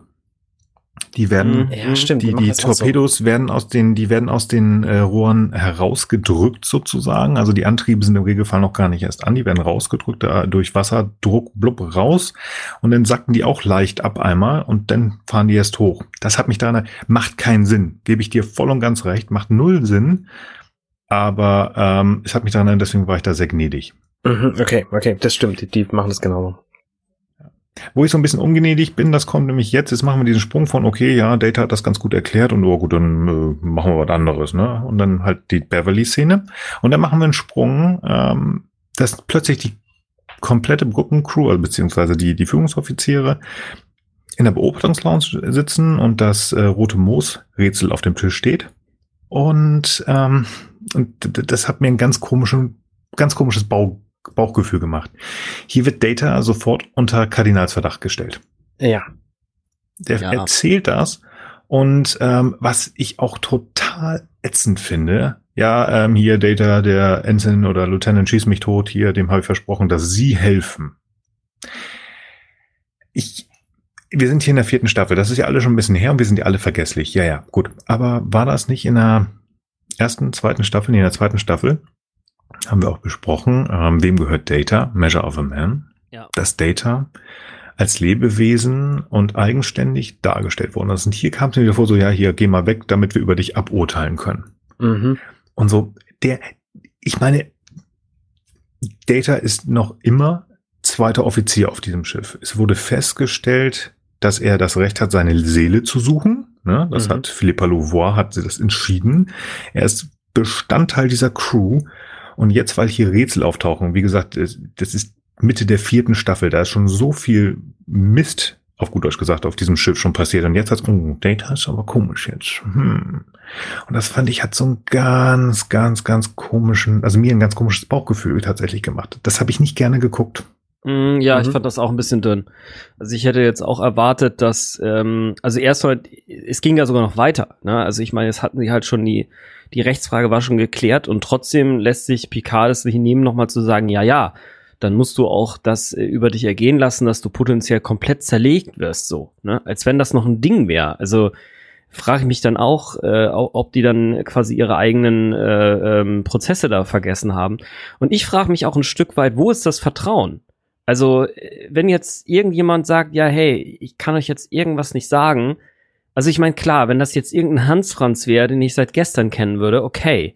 Die werden, Mhm. Ja, stimmt. Die, die auch so. Torpedos werden aus den, die werden aus den äh, Rohren herausgedrückt sozusagen. Also die Antriebe sind im Regelfall noch gar nicht erst an. Die werden rausgedrückt da durch Wasserdruck blub raus und dann sacken die auch leicht ab einmal und dann fahren die erst hoch. Das hat mich daran, macht keinen Sinn. Gebe ich dir voll und ganz recht, macht null Sinn. Aber ähm, es hat mich daran erinnert, deswegen war ich da sehr gnädig. Mhm, okay, okay, das stimmt. Die, machen das genau. Wo ich so ein bisschen ungnädig bin, das kommt nämlich jetzt. Jetzt machen wir diesen Sprung von, okay, ja, Data hat das ganz gut erklärt und oh gut, dann äh, machen wir was anderes, ne? Und dann halt die Beverly-Szene. Und dann machen wir einen Sprung, ähm, dass plötzlich die komplette Brückencrew, also beziehungsweise die, die Führungsoffiziere in der Beobachtungslounge sitzen und das äh, rote Moos-Rätsel auf dem Tisch steht. Und, ähm, und das hat mir ein ganz komischen, ganz komisches Bau, Bauchgefühl gemacht. Hier wird Data sofort unter Kardinalsverdacht gestellt. Ja. Der Ja. erzählt das und ähm, was ich auch total ätzend finde, ja, ähm, hier Data, der Ensign oder Lieutenant schieß mich tot, hier, dem habe ich versprochen, dass sie helfen. Ich, wir sind hier in der vierten Staffel, das ist ja alle schon ein bisschen her und wir sind ja alle vergesslich. Ja, ja, gut. Aber war das nicht in der ersten, zweiten Staffel, nee, in der zweiten Staffel? Haben wir auch besprochen, ähm, wem gehört Data? Measure of a Man. Ja. Das Data als Lebewesen und eigenständig dargestellt worden ist. Und hier kam es mir wieder vor, so, ja, hier, geh mal weg, damit wir über dich aburteilen können. Mhm. Und so, der, ich meine, Data ist noch immer zweiter Offizier auf diesem Schiff. Es wurde festgestellt, dass er das Recht hat, seine Seele zu suchen. Ne? Das Mhm. hat Philippa Louvois hat das entschieden. Er ist Bestandteil dieser Crew. Und jetzt, weil hier Rätsel auftauchen, wie gesagt, das ist Mitte der vierten Staffel, da ist schon so viel Mist auf gut Deutsch gesagt, auf diesem Schiff schon passiert. Und jetzt hat's, oh, Data ist aber komisch jetzt. Hm. Und das fand ich, hat so einen ganz, ganz, ganz komischen, also mir ein ganz komisches Bauchgefühl tatsächlich gemacht. Das habe ich nicht gerne geguckt. Mm, ja, mhm. ich fand das auch ein bisschen dünn. Also ich hätte jetzt auch erwartet, dass, ähm, also erstmal, es ging ja sogar noch weiter. Ne? Also ich meine, jetzt hatten sie halt schon die, die Rechtsfrage war schon geklärt und trotzdem lässt sich Picard es sich nehmen, nochmal zu sagen, ja, ja, dann musst du auch das äh, über dich ergehen lassen, dass du potenziell komplett zerlegt wirst, so, ne? Als wenn das noch ein Ding wäre. Also frage ich mich dann auch, äh, ob die dann quasi ihre eigenen äh, ähm, Prozesse da vergessen haben. Und ich frage mich auch ein Stück weit, wo ist das Vertrauen? Also, wenn jetzt irgendjemand sagt, ja, hey, ich kann euch jetzt irgendwas nicht sagen, also ich meine, klar, wenn das jetzt irgendein Hans Franz wäre, den ich seit gestern kennen würde, okay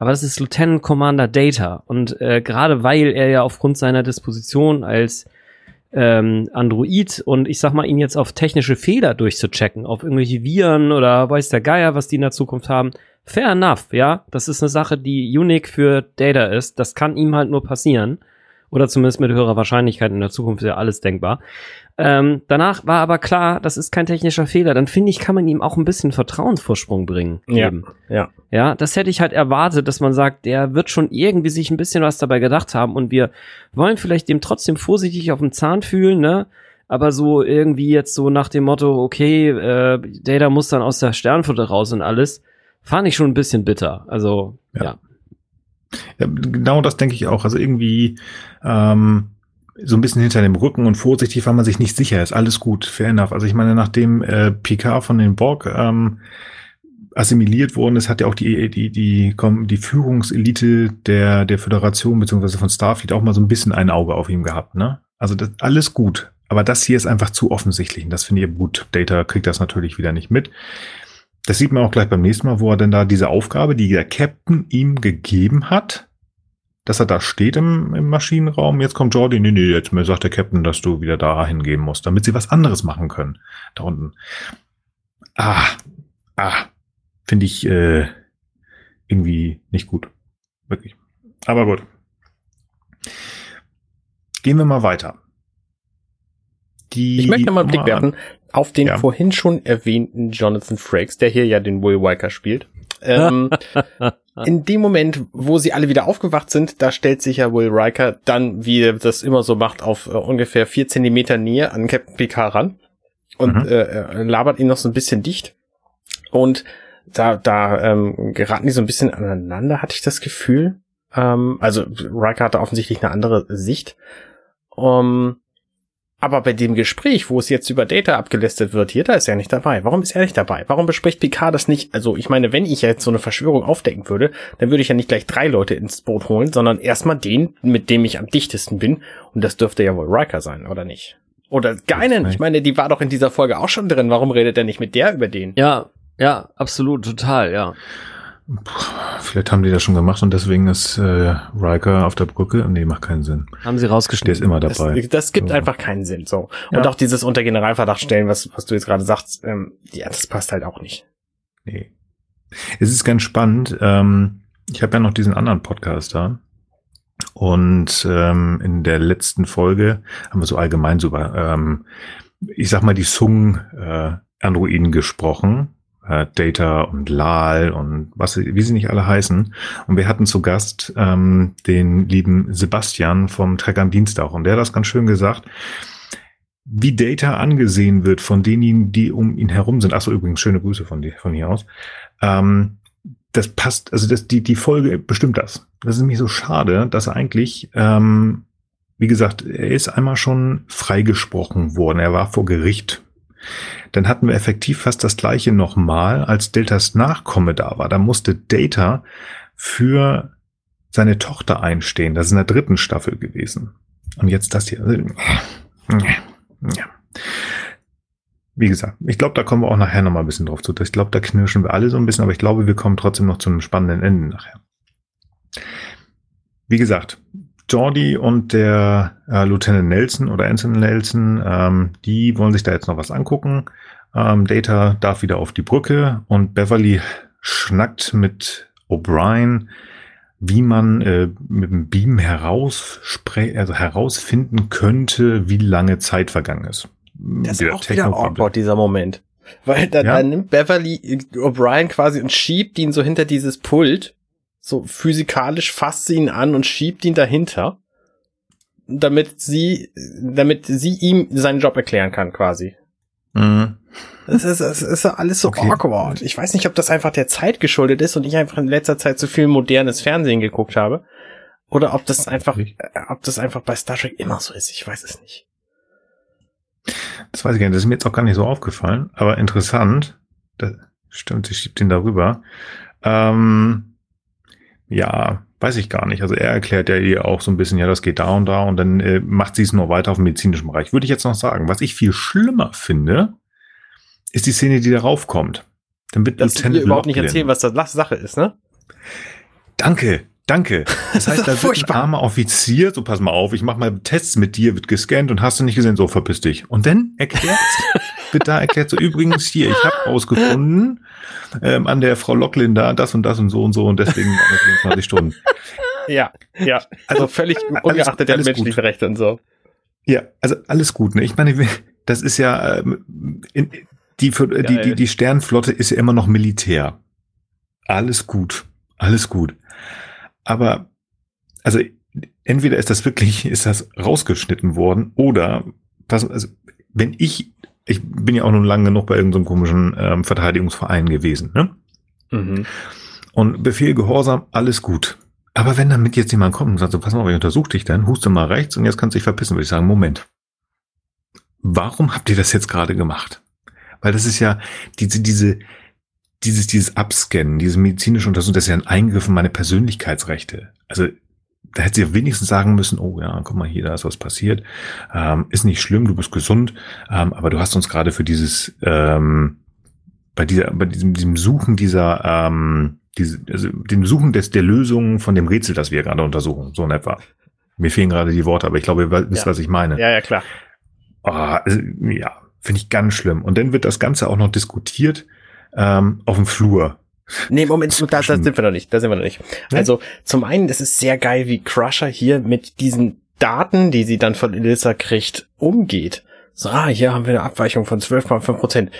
aber das ist Lieutenant Commander Data. Und äh, gerade weil er ja aufgrund seiner Disposition als ähm, Android und ich sag mal, ihn jetzt auf technische Fehler durchzuchecken, auf irgendwelche Viren oder weiß der Geier, was die in der Zukunft haben, fair enough, ja. Das ist eine Sache, die unique für Data ist. Das kann ihm halt nur passieren. Oder zumindest mit höherer Wahrscheinlichkeit in der Zukunft ist ja alles denkbar. Ähm, danach war aber klar, das ist kein technischer Fehler. Dann finde ich, kann man ihm auch ein bisschen Vertrauensvorsprung bringen. Ja, ja. Ja, das hätte ich halt erwartet, dass man sagt, der wird schon irgendwie sich ein bisschen was dabei gedacht haben und wir wollen vielleicht dem trotzdem vorsichtig auf dem Zahn fühlen, ne? Aber so irgendwie jetzt so nach dem Motto, okay, äh, Data muss dann aus der Sternfutter raus und alles, fand ich schon ein bisschen bitter. Also, ja. ja. Ja genau das denke ich auch. Also irgendwie, ähm, so ein bisschen hinter dem Rücken und vorsichtig, weil man sich nicht sicher ist. Alles gut, fair enough. Also ich meine, nachdem äh, Picard von den Borg ähm, assimiliert worden ist, hat ja auch die, die, die, die, die Führungselite der, der Föderation beziehungsweise von Starfleet auch mal so ein bisschen ein Auge auf ihm gehabt. Ne? Also das, alles gut. Aber das hier ist einfach zu offensichtlich. Und das finde ich gut. Data kriegt das natürlich wieder nicht mit. Das sieht man auch gleich beim nächsten Mal, wo er denn da diese Aufgabe, die der Captain ihm gegeben hat, dass er da steht im, im Maschinenraum. Jetzt kommt Jordi, nee, nee, jetzt sagt der Captain, dass du wieder da hingehen musst, damit sie was anderes machen können. Da unten. Ah, ah, finde ich äh, irgendwie nicht gut. Wirklich. Aber gut. Gehen wir mal weiter. Die ich möchte mal einen Blick werfen auf den ja. vorhin schon erwähnten Jonathan Frakes, der hier ja den Will Riker spielt. Ähm, in dem Moment, wo sie alle wieder aufgewacht sind, da stellt sich ja Will Riker dann, wie er das immer so macht, auf äh, ungefähr vier Zentimeter Nähe an Captain Picard ran und mhm. äh, labert ihn noch so ein bisschen dicht. Und da, da ähm, geraten die so ein bisschen aneinander, hatte ich das Gefühl. Ähm, also Riker hatte offensichtlich eine andere Sicht. Um, aber bei dem Gespräch, wo es jetzt über Data abgelistet wird, hier, da ist er nicht dabei. Warum ist er nicht dabei? Warum bespricht Picard das nicht? Also, ich meine, wenn ich jetzt so eine Verschwörung aufdecken würde, dann würde ich ja nicht gleich drei Leute ins Boot holen, sondern erstmal den, mit dem ich am dichtesten bin. Und das dürfte ja wohl Riker sein, oder nicht? Oder Geinen. Ich meine, die war doch in dieser Folge auch schon drin. Warum redet er nicht mit der über den? Ja, ja, absolut, total, ja. Vielleicht haben die das schon gemacht und deswegen ist äh, Riker auf der Brücke. Nee, macht keinen Sinn. Haben sie rausgeschnitten. Der ist immer dabei. Das, das gibt so. einfach keinen Sinn. So. Und ja. auch dieses unter Generalverdacht stellen, was, was du jetzt gerade sagst, ähm, ja, das passt halt auch nicht. Nee. Es ist ganz spannend. Ähm, ich habe ja noch diesen anderen Podcast da. Und ähm, in der letzten Folge haben wir so allgemein so über, ähm, ich sag mal, die Sung-Androiden äh, gesprochen äh, Data und Lal und was, wie sie nicht alle heißen. Und wir hatten zu Gast ähm, den lieben Sebastian vom Trek am Dienstag und der hat das ganz schön gesagt, wie Data angesehen wird von denjenigen, die um ihn herum sind. Achso, übrigens, schöne Grüße von, dir, von hier aus. Ähm, das passt, also das, die, die Folge bestimmt das. Das ist nämlich so schade, dass er eigentlich, ähm, wie gesagt, er ist einmal schon freigesprochen worden. Er war vor Gericht dann hatten wir effektiv fast das gleiche nochmal, als Deltas Nachkomme da war. Da musste Data für seine Tochter einstehen. Das ist in der dritten Staffel gewesen. Und jetzt das hier. Wie gesagt, ich glaube, da kommen wir auch nachher nochmal ein bisschen drauf zu. Ich glaube, da knirschen wir alle so ein bisschen, aber ich glaube, wir kommen trotzdem noch zu einem spannenden Ende nachher. Wie gesagt, Jordi und der äh, Lieutenant Nelson oder Anson Nelson, ähm, die wollen sich da jetzt noch was angucken. Ähm, Data darf wieder auf die Brücke und Beverly schnackt mit O'Brien, wie man äh, mit dem Beam herauspre also herausfinden könnte, wie lange Zeit vergangen ist. Das ist auch wieder awkward, dieser Moment. Weil da, ja? dann nimmt Beverly O'Brien quasi und schiebt ihn so hinter dieses Pult. So physikalisch fasst sie ihn an und schiebt ihn dahinter. Damit sie, damit sie ihm seinen Job erklären kann, quasi. Mhm. Das ist, das ist alles so okay. awkward. Ich weiß nicht, ob das einfach der Zeit geschuldet ist und ich einfach in letzter Zeit zu viel modernes Fernsehen geguckt habe. Oder ob das einfach, äh, ob das einfach bei Star Trek immer so ist. Ich weiß es nicht. Das weiß ich gar nicht. Das ist mir jetzt auch gar nicht so aufgefallen. Aber interessant. Das stimmt, sie schiebt ihn darüber. Ähm, ja, weiß ich gar nicht. Also er erklärt ja ihr auch so ein bisschen, ja, das geht da und da und dann äh, macht sie es nur weiter auf dem medizinischen Bereich. Würde ich jetzt noch sagen. Was ich viel schlimmer finde, ist die Szene, die darauf kommt. Dann wird das Lieutenant überhaupt nicht erzählen, was das Sache ist, ne? Danke, danke. Das heißt, da wird ein armer Offizier, so pass mal auf, ich mach mal Tests mit dir, wird gescannt und hast du nicht gesehen, so verpiss dich. Und dann erklärt, wird da erklärt so, übrigens hier, ich habe rausgefunden, ähm, an der Frau Locklin da, das und das und so und so und deswegen 24 Stunden. Ja, ja, also völlig ungeachtet der menschlichen Rechte und so. Ja, also alles gut, ne? Ich meine, das ist ja, ähm, in, die, die, die, die Sternflotte ist ja immer noch Militär. Alles gut. Alles gut. Aber, also, entweder ist das wirklich, ist das rausgeschnitten worden oder, also, wenn ich, ich bin ja auch nun lange genug bei irgendeinem so komischen ähm, Verteidigungsverein gewesen, ne? Mhm. Und Befehl Gehorsam, alles gut. Aber wenn damit jetzt jemand kommt und sagt, so, pass mal, ich untersuche dich dann, huste mal rechts und jetzt kannst du dich verpissen, würde ich sagen, Moment. Warum habt ihr das jetzt gerade gemacht? Weil das ist ja diese, diese, dieses, dieses Abscannen, diese medizinische Untersuchung, das ist ja ein Eingriff in meine Persönlichkeitsrechte. Also da hätte sie ja wenigstens sagen müssen, oh ja, guck mal hier, da ist was passiert. Ähm, ist nicht schlimm, du bist gesund, ähm, aber du hast uns gerade für dieses, ähm, bei dieser, bei diesem, diesem Suchen dieser, ähm, diese, also dem Suchen des, der Lösung von dem Rätsel, das wir gerade untersuchen, so in etwa. Mir fehlen gerade die Worte, aber ich glaube, ihr wisst, ja. was ich meine. Ja, ja, klar. Oh, also, ja, Finde ich ganz schlimm. Und dann wird das Ganze auch noch diskutiert ähm, auf dem Flur. Nee, Moment, da, da sind wir noch nicht. Da sind wir noch nicht. Nee? Also zum einen, es ist sehr geil, wie Crusher hier mit diesen Daten, die sie dann von Elissa kriegt, umgeht. So, ah, hier haben wir eine Abweichung von 12,5 Prozent.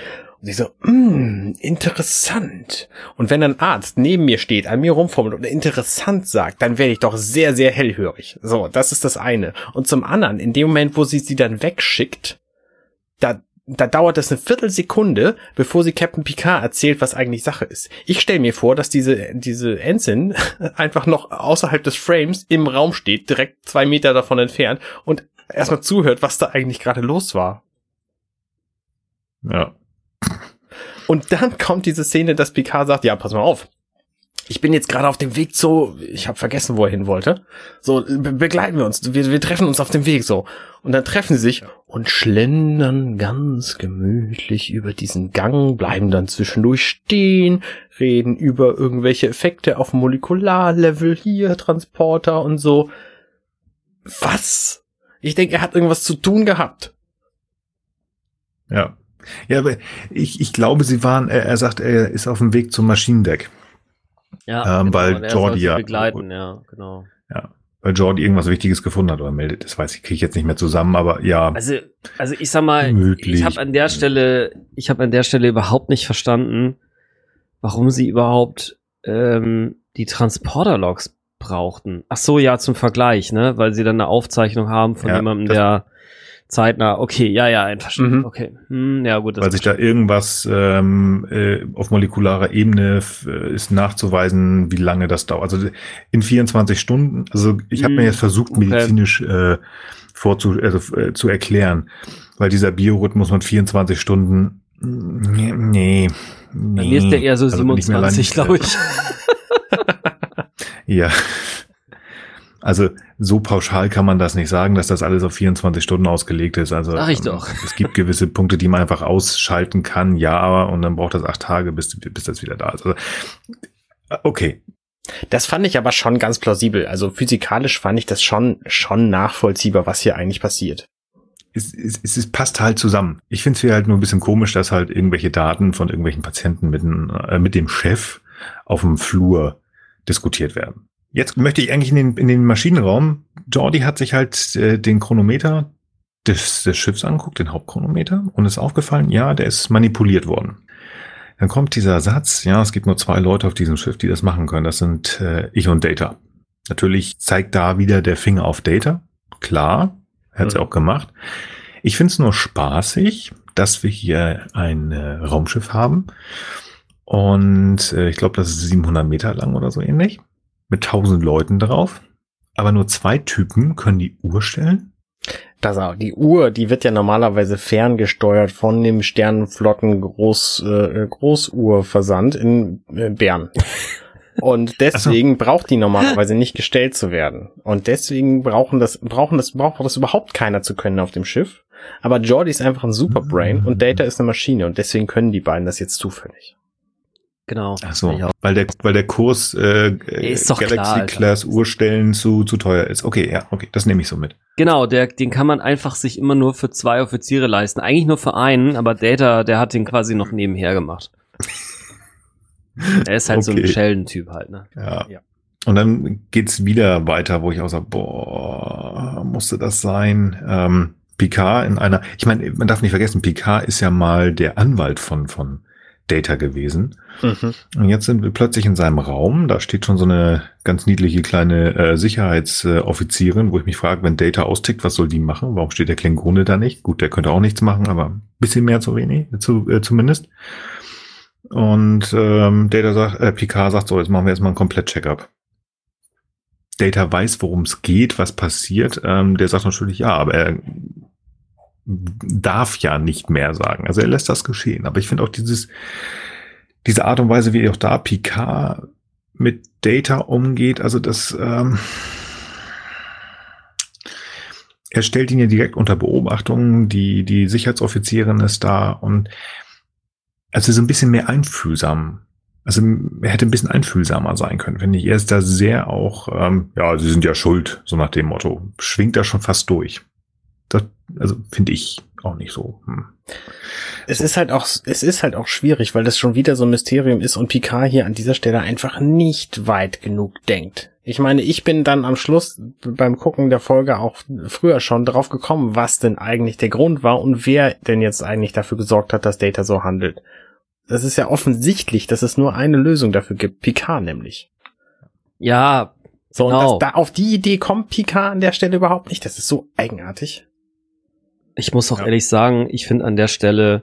Und sie so, mm, interessant. Und wenn ein Arzt neben mir steht, an mir rumformelt und interessant sagt, dann werde ich doch sehr, sehr hellhörig. So, das ist das eine. Und zum anderen, in dem Moment, wo sie sie dann wegschickt, da da dauert es eine Viertelsekunde, bevor sie Captain Picard erzählt, was eigentlich Sache ist. Ich stelle mir vor, dass diese, diese Ensign einfach noch außerhalb des Frames im Raum steht, direkt zwei Meter davon entfernt und erstmal zuhört, was da eigentlich gerade los war. Ja. Und dann kommt diese Szene, dass Picard sagt, ja, pass mal auf, ich bin jetzt gerade auf dem Weg zu, ich habe vergessen, wo er hin wollte. So, be begleiten wir uns, wir, wir treffen uns auf dem Weg so. Und dann treffen sie sich und schlendern ganz gemütlich über diesen Gang, bleiben dann zwischendurch stehen, reden über irgendwelche Effekte auf Molekularlevel hier, Transporter und so. Was? Ich denke, er hat irgendwas zu tun gehabt. Ja. Ja, aber ich, ich glaube, sie waren, er, er sagt, er ist auf dem Weg zum Maschinendeck. Ja, ähm, genau, weil Jordi ja. Begleiten, ja, genau. Ja. Weil Jordi irgendwas Wichtiges gefunden hat oder meldet. Das weiß ich, kriege ich jetzt nicht mehr zusammen, aber ja. Also, also ich sag mal, möglich. ich habe an der Stelle, ich habe an der Stelle überhaupt nicht verstanden, warum sie überhaupt ähm, die Transporter-Logs brauchten. Ach so, ja, zum Vergleich, ne? Weil sie dann eine Aufzeichnung haben von ja, jemandem, der zeitnah. Okay, ja, ja, einverstanden. Mhm. Okay, hm, ja gut. Weil sich da irgendwas ähm, äh, auf molekularer Ebene äh, ist nachzuweisen, wie lange das dauert. Also in 24 Stunden. Also ich habe mhm. mir jetzt versucht, okay. medizinisch äh, vorzu also, äh, zu erklären, weil dieser Biorhythmus von 24 Stunden. Nee, nee. Bei mir ist der eher so also 27, glaube ich. ja. Also so pauschal kann man das nicht sagen, dass das alles auf 24 Stunden ausgelegt ist. Also Sag ich doch. es gibt gewisse Punkte, die man einfach ausschalten kann, ja, und dann braucht das acht Tage, bis, bis das wieder da ist. Also, okay. Das fand ich aber schon ganz plausibel. Also physikalisch fand ich das schon, schon nachvollziehbar, was hier eigentlich passiert. Es, es, es passt halt zusammen. Ich finde es halt nur ein bisschen komisch, dass halt irgendwelche Daten von irgendwelchen Patienten mit, äh, mit dem Chef auf dem Flur diskutiert werden. Jetzt möchte ich eigentlich in den, in den Maschinenraum. Jordi hat sich halt äh, den Chronometer des, des Schiffs anguckt, den Hauptchronometer, und ist aufgefallen, ja, der ist manipuliert worden. Dann kommt dieser Satz, ja, es gibt nur zwei Leute auf diesem Schiff, die das machen können. Das sind äh, ich und Data. Natürlich zeigt da wieder der Finger auf Data. Klar, hat mhm. ja auch gemacht. Ich finde es nur spaßig, dass wir hier ein äh, Raumschiff haben. Und äh, ich glaube, das ist 700 Meter lang oder so ähnlich. Mit 1000 Leuten drauf. Aber nur zwei Typen können die Uhr stellen. Das auch. Die Uhr, die wird ja normalerweise ferngesteuert von dem Sternenflotten Groß, äh, Großuhrversand in äh, Bern. Und deswegen so. braucht die normalerweise nicht gestellt zu werden. Und deswegen brauchen das, brauchen das, braucht das überhaupt keiner zu können auf dem Schiff. Aber Jordi ist einfach ein Superbrain und Data ist eine Maschine und deswegen können die beiden das jetzt zufällig. Genau. Ach so, weil der, weil der Kurs äh, Galaxy klar, Class Urstellen zu, zu teuer ist. Okay, ja, okay, das nehme ich so mit. Genau, der, den kann man einfach sich immer nur für zwei Offiziere leisten. Eigentlich nur für einen, aber Data, der hat den quasi noch nebenher gemacht. er ist halt okay. so ein Sheldon-Typ halt, ne? Ja. ja. Und dann geht's wieder weiter, wo ich auch sage, boah, musste das sein? Ähm, Picard in einer, ich meine, man darf nicht vergessen, Picard ist ja mal der Anwalt von, von Data gewesen. Mhm. Und jetzt sind wir plötzlich in seinem Raum. Da steht schon so eine ganz niedliche kleine äh, Sicherheitsoffizierin, wo ich mich frage, wenn Data austickt, was soll die machen? Warum steht der Klingone da nicht? Gut, der könnte auch nichts machen, aber ein bisschen mehr zu wenig, zu, äh, zumindest. Und ähm, Data sagt, äh, Picard sagt so, jetzt machen wir erstmal einen Komplett-Check-up. Data weiß, worum es geht, was passiert. Ähm, der sagt natürlich ja, aber er darf ja nicht mehr sagen. Also er lässt das geschehen. Aber ich finde auch dieses, diese Art und Weise, wie auch da Picard mit Data umgeht, also das, ähm, er stellt ihn ja direkt unter Beobachtung, die, die Sicherheitsoffizierin ist da und also so ein bisschen mehr einfühlsam. Also er hätte ein bisschen einfühlsamer sein können, finde ich. Er ist da sehr auch, ähm, ja, sie sind ja schuld, so nach dem Motto. Schwingt da schon fast durch. Das, also finde ich auch nicht so. Hm. Es ist halt auch, es ist halt auch schwierig, weil das schon wieder so ein Mysterium ist und Picard hier an dieser Stelle einfach nicht weit genug denkt. Ich meine, ich bin dann am Schluss beim Gucken der Folge auch früher schon drauf gekommen, was denn eigentlich der Grund war und wer denn jetzt eigentlich dafür gesorgt hat, dass Data so handelt. Das ist ja offensichtlich, dass es nur eine Lösung dafür gibt, Picard nämlich. Ja, so, genau. und das, da auf die Idee kommt Picard an der Stelle überhaupt nicht. Das ist so eigenartig. Ich muss auch ja. ehrlich sagen, ich finde an der Stelle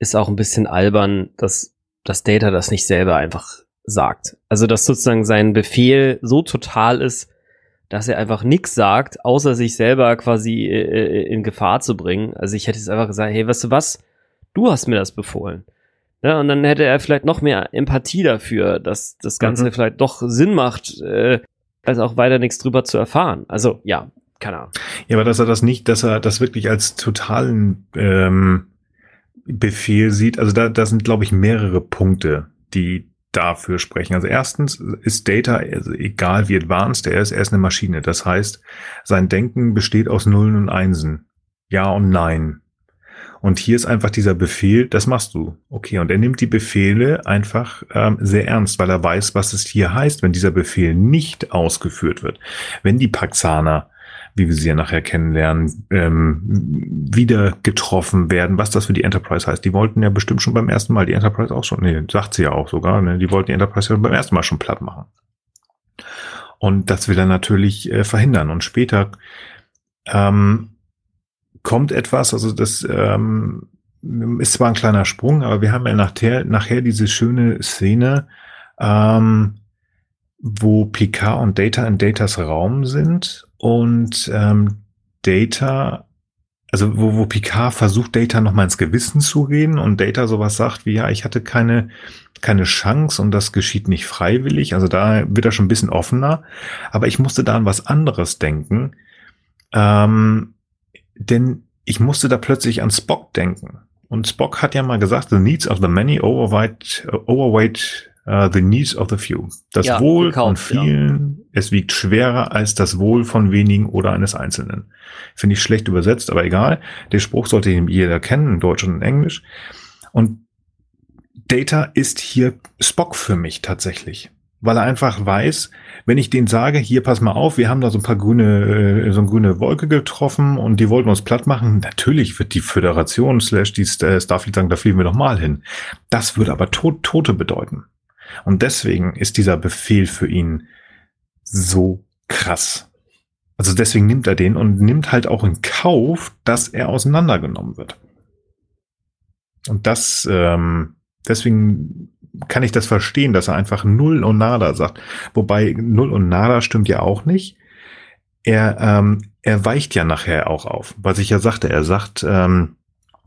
ist auch ein bisschen albern, dass das Data das nicht selber einfach sagt. Also, dass sozusagen sein Befehl so total ist, dass er einfach nichts sagt, außer sich selber quasi äh, äh, in Gefahr zu bringen. Also ich hätte jetzt einfach gesagt, hey, weißt du was? Du hast mir das befohlen. Ja, und dann hätte er vielleicht noch mehr Empathie dafür, dass das Ganze mhm. vielleicht doch Sinn macht, äh, als auch weiter nichts drüber zu erfahren. Also ja, keine Ahnung. Ja, aber dass er das nicht, dass er das wirklich als totalen ähm, Befehl sieht, also da, da sind, glaube ich, mehrere Punkte, die dafür sprechen. Also erstens ist Data, also egal wie advanced er ist, er ist eine Maschine. Das heißt, sein Denken besteht aus Nullen und Einsen. Ja und Nein. Und hier ist einfach dieser Befehl, das machst du. Okay, und er nimmt die Befehle einfach ähm, sehr ernst, weil er weiß, was es hier heißt, wenn dieser Befehl nicht ausgeführt wird. Wenn die Paxaner wie wir sie ja nachher kennenlernen, ähm, wieder getroffen werden, was das für die Enterprise heißt. Die wollten ja bestimmt schon beim ersten Mal die Enterprise auch schon, nee, sagt sie ja auch sogar, ne, die wollten die Enterprise ja beim ersten Mal schon platt machen. Und das will er natürlich äh, verhindern. Und später ähm, kommt etwas, also das ähm, ist zwar ein kleiner Sprung, aber wir haben ja nachher, nachher diese schöne Szene, ähm, wo Picard und Data in Datas Raum sind und ähm, Data, also wo, wo Picard versucht, Data nochmal ins Gewissen zu reden und Data sowas sagt wie, ja, ich hatte keine, keine Chance und das geschieht nicht freiwillig. Also da wird er schon ein bisschen offener. Aber ich musste da an was anderes denken. Ähm, denn ich musste da plötzlich an Spock denken. Und Spock hat ja mal gesagt, the needs of the many overweight, overweight uh, the needs of the few. Das ja, Wohl gekauft, von vielen, ja. es wiegt schwerer als das Wohl von wenigen oder eines Einzelnen. Finde ich schlecht übersetzt, aber egal. Der Spruch sollte jeder kennen, in Deutsch und in Englisch. Und Data ist hier Spock für mich tatsächlich. weil er einfach weiß, wenn ich denen sage, hier pass mal auf, wir haben da so ein paar grüne, äh, so eine grüne Wolke getroffen und die wollten uns platt machen, natürlich wird die Föderation slash die äh, Starfleet sagen, da fliegen wir doch mal hin. Das würde aber Tote bedeuten. Und deswegen ist dieser Befehl für ihn so krass. Also deswegen nimmt er den und nimmt halt auch in Kauf, dass er auseinandergenommen wird. Und das, ähm, deswegen kann ich das verstehen, dass er einfach Null und Nada sagt. Wobei Null und Nada stimmt ja auch nicht. Er, ähm, er weicht ja nachher auch auf. Was ich ja sagte, er sagt, ähm,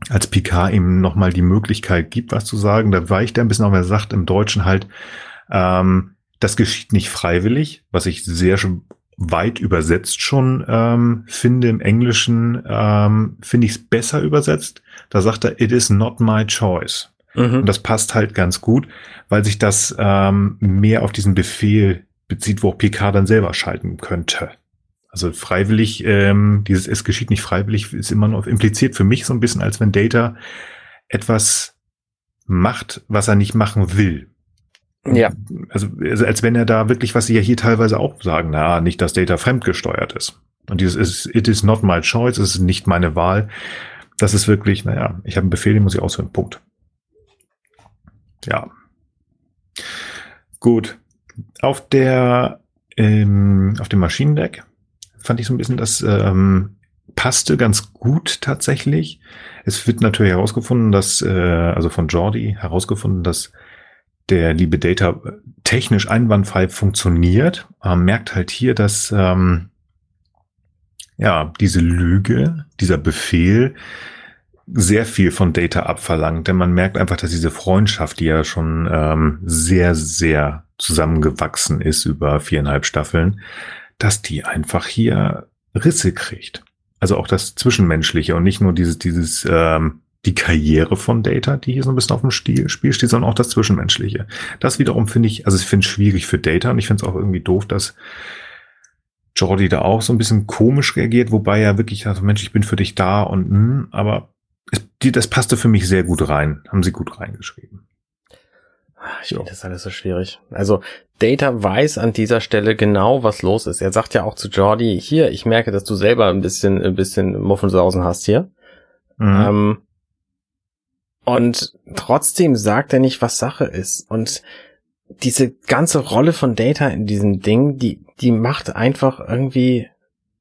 als Picard ihm nochmal die Möglichkeit gibt, was zu sagen, da weicht er ein bisschen auf. Er sagt im Deutschen halt, ähm, das geschieht nicht freiwillig, was ich sehr weit übersetzt schon ähm, finde. Im Englischen ähm, finde ich es besser übersetzt. Da sagt er, it is not my choice. Mhm. Und das passt halt ganz gut, weil sich das ähm, mehr auf diesen Befehl bezieht, wo auch PK dann selber schalten könnte. Also freiwillig, ähm, dieses es geschieht nicht freiwillig, ist immer noch impliziert für mich so ein bisschen, als wenn Data etwas macht, was er nicht machen will. Ja. Also, also als wenn er da wirklich, was sie ja hier teilweise auch sagen, na, nicht, dass Data fremdgesteuert ist. Und dieses ist, it is not my choice, es ist nicht meine Wahl. Das ist wirklich, naja, ich habe einen Befehl, den muss ich ausführen. Punkt. Ja. Gut. Auf der, ähm, auf dem Maschinendeck fand ich so ein bisschen, das ähm, passte ganz gut tatsächlich. Es wird natürlich herausgefunden, dass, äh, also von Jordi herausgefunden, dass der liebe Data technisch einwandfrei funktioniert. Man merkt halt hier, dass ähm, ja diese Lüge, dieser Befehl sehr viel von Data abverlangt, denn man merkt einfach, dass diese Freundschaft, die ja schon ähm, sehr, sehr zusammengewachsen ist über viereinhalb Staffeln, dass die einfach hier Risse kriegt. Also auch das Zwischenmenschliche und nicht nur dieses, dieses, ähm, die Karriere von Data, die hier so ein bisschen auf dem Spiel, steht, sondern auch das Zwischenmenschliche. Das wiederum finde ich, also ich finde es schwierig für Data und ich finde es auch irgendwie doof, dass Jordi da auch so ein bisschen komisch reagiert, wobei er wirklich, also Mensch, ich bin für dich da und, mh, hm, aber es, die, das passte für mich sehr gut rein. Haben sie gut reingeschrieben. Ich finde das alles so schwierig. Also Data weiß an dieser Stelle genau, was los ist. Er sagt ja auch zu Jordi, hier, ich merke, dass du selber ein bisschen, ein bisschen Muffensausen hast hier. Mhm. Ähm, und trotzdem sagt er nicht, was Sache ist. Und diese ganze Rolle von Data in diesem Ding, die, die macht einfach irgendwie,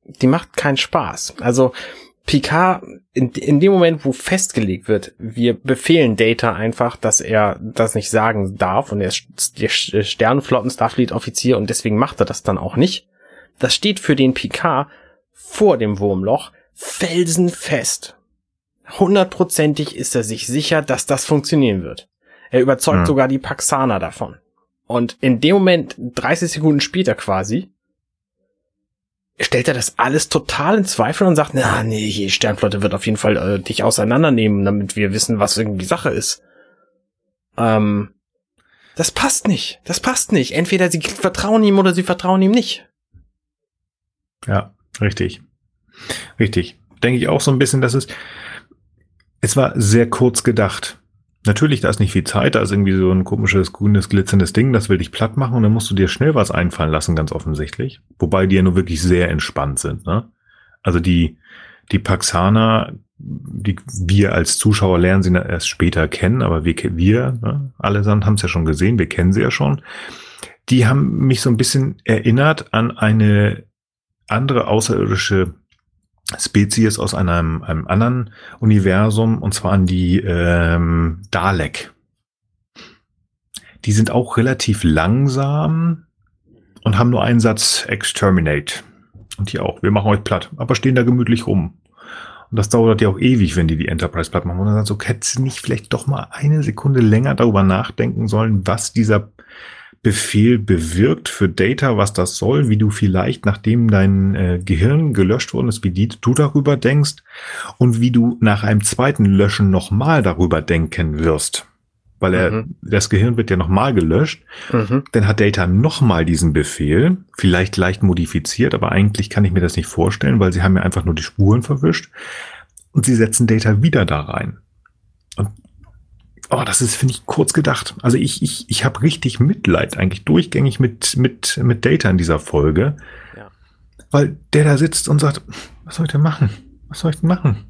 die macht keinen Spaß. Also, Picard, in, in dem Moment, wo festgelegt wird, wir befehlen Data einfach, dass er das nicht sagen darf und er ist der Sternenflotten-Starfleet-Offizier und deswegen macht er das dann auch nicht. Das steht für den Picard vor dem Wurmloch felsenfest. Hundertprozentig ist er sich sicher, dass das funktionieren wird. Er überzeugt hm. sogar die Paxaner davon. Und in dem Moment, 30 Sekunden später quasi, stellt er das alles total in Zweifel und sagt, na, nee, die Sternflotte wird auf jeden Fall äh, dich auseinandernehmen, damit wir wissen, was irgendwie Sache ist. Ähm, das passt nicht. Das passt nicht. Entweder sie vertrauen ihm oder sie vertrauen ihm nicht. Ja, richtig. Richtig. Denke ich auch so ein bisschen, dass es, es war sehr kurz gedacht. Natürlich, da ist nicht viel Zeit, da ist irgendwie so ein komisches, grünes, glitzerndes Ding, das will dich platt machen und dann musst du dir schnell was einfallen lassen, ganz offensichtlich. Wobei die ja nur wirklich sehr entspannt sind, ne? Also die, die Paxaner, die wir als Zuschauer lernen sie erst später kennen, aber wir, wir ne, allesamt haben es ja schon gesehen, wir kennen sie ja schon. Die haben mich so ein bisschen erinnert an eine andere außerirdische Spezies aus einem, einem anderen Universum, und zwar an die ähm, Dalek. Die sind auch relativ langsam und haben nur einen Satz Exterminate. Und die auch. Wir machen euch platt, aber stehen da gemütlich rum. Und das dauert ja auch ewig, wenn die die Enterprise platt machen. Und dann sagt so, hättest du nicht vielleicht doch mal eine Sekunde länger darüber nachdenken sollen, was dieser Befehl bewirkt für Data, was das soll, wie du vielleicht, nachdem dein äh, Gehirn gelöscht worden ist, wie die, du darüber denkst und wie du nach einem zweiten Löschen nochmal darüber denken wirst. Weil er, mhm. das Gehirn wird ja nochmal gelöscht. Mhm. Dann hat Data nochmal diesen Befehl, vielleicht leicht modifiziert, aber eigentlich kann ich mir das nicht vorstellen, weil sie haben ja einfach nur die Spuren verwischt. Und sie setzen Data wieder da rein. Oh, das ist, finde ich, kurz gedacht. Also ich, ich, ich habe richtig Mitleid eigentlich durchgängig mit, mit, mit Data in dieser Folge. Ja. Weil der da sitzt und sagt, was soll ich denn machen? Was soll ich denn machen?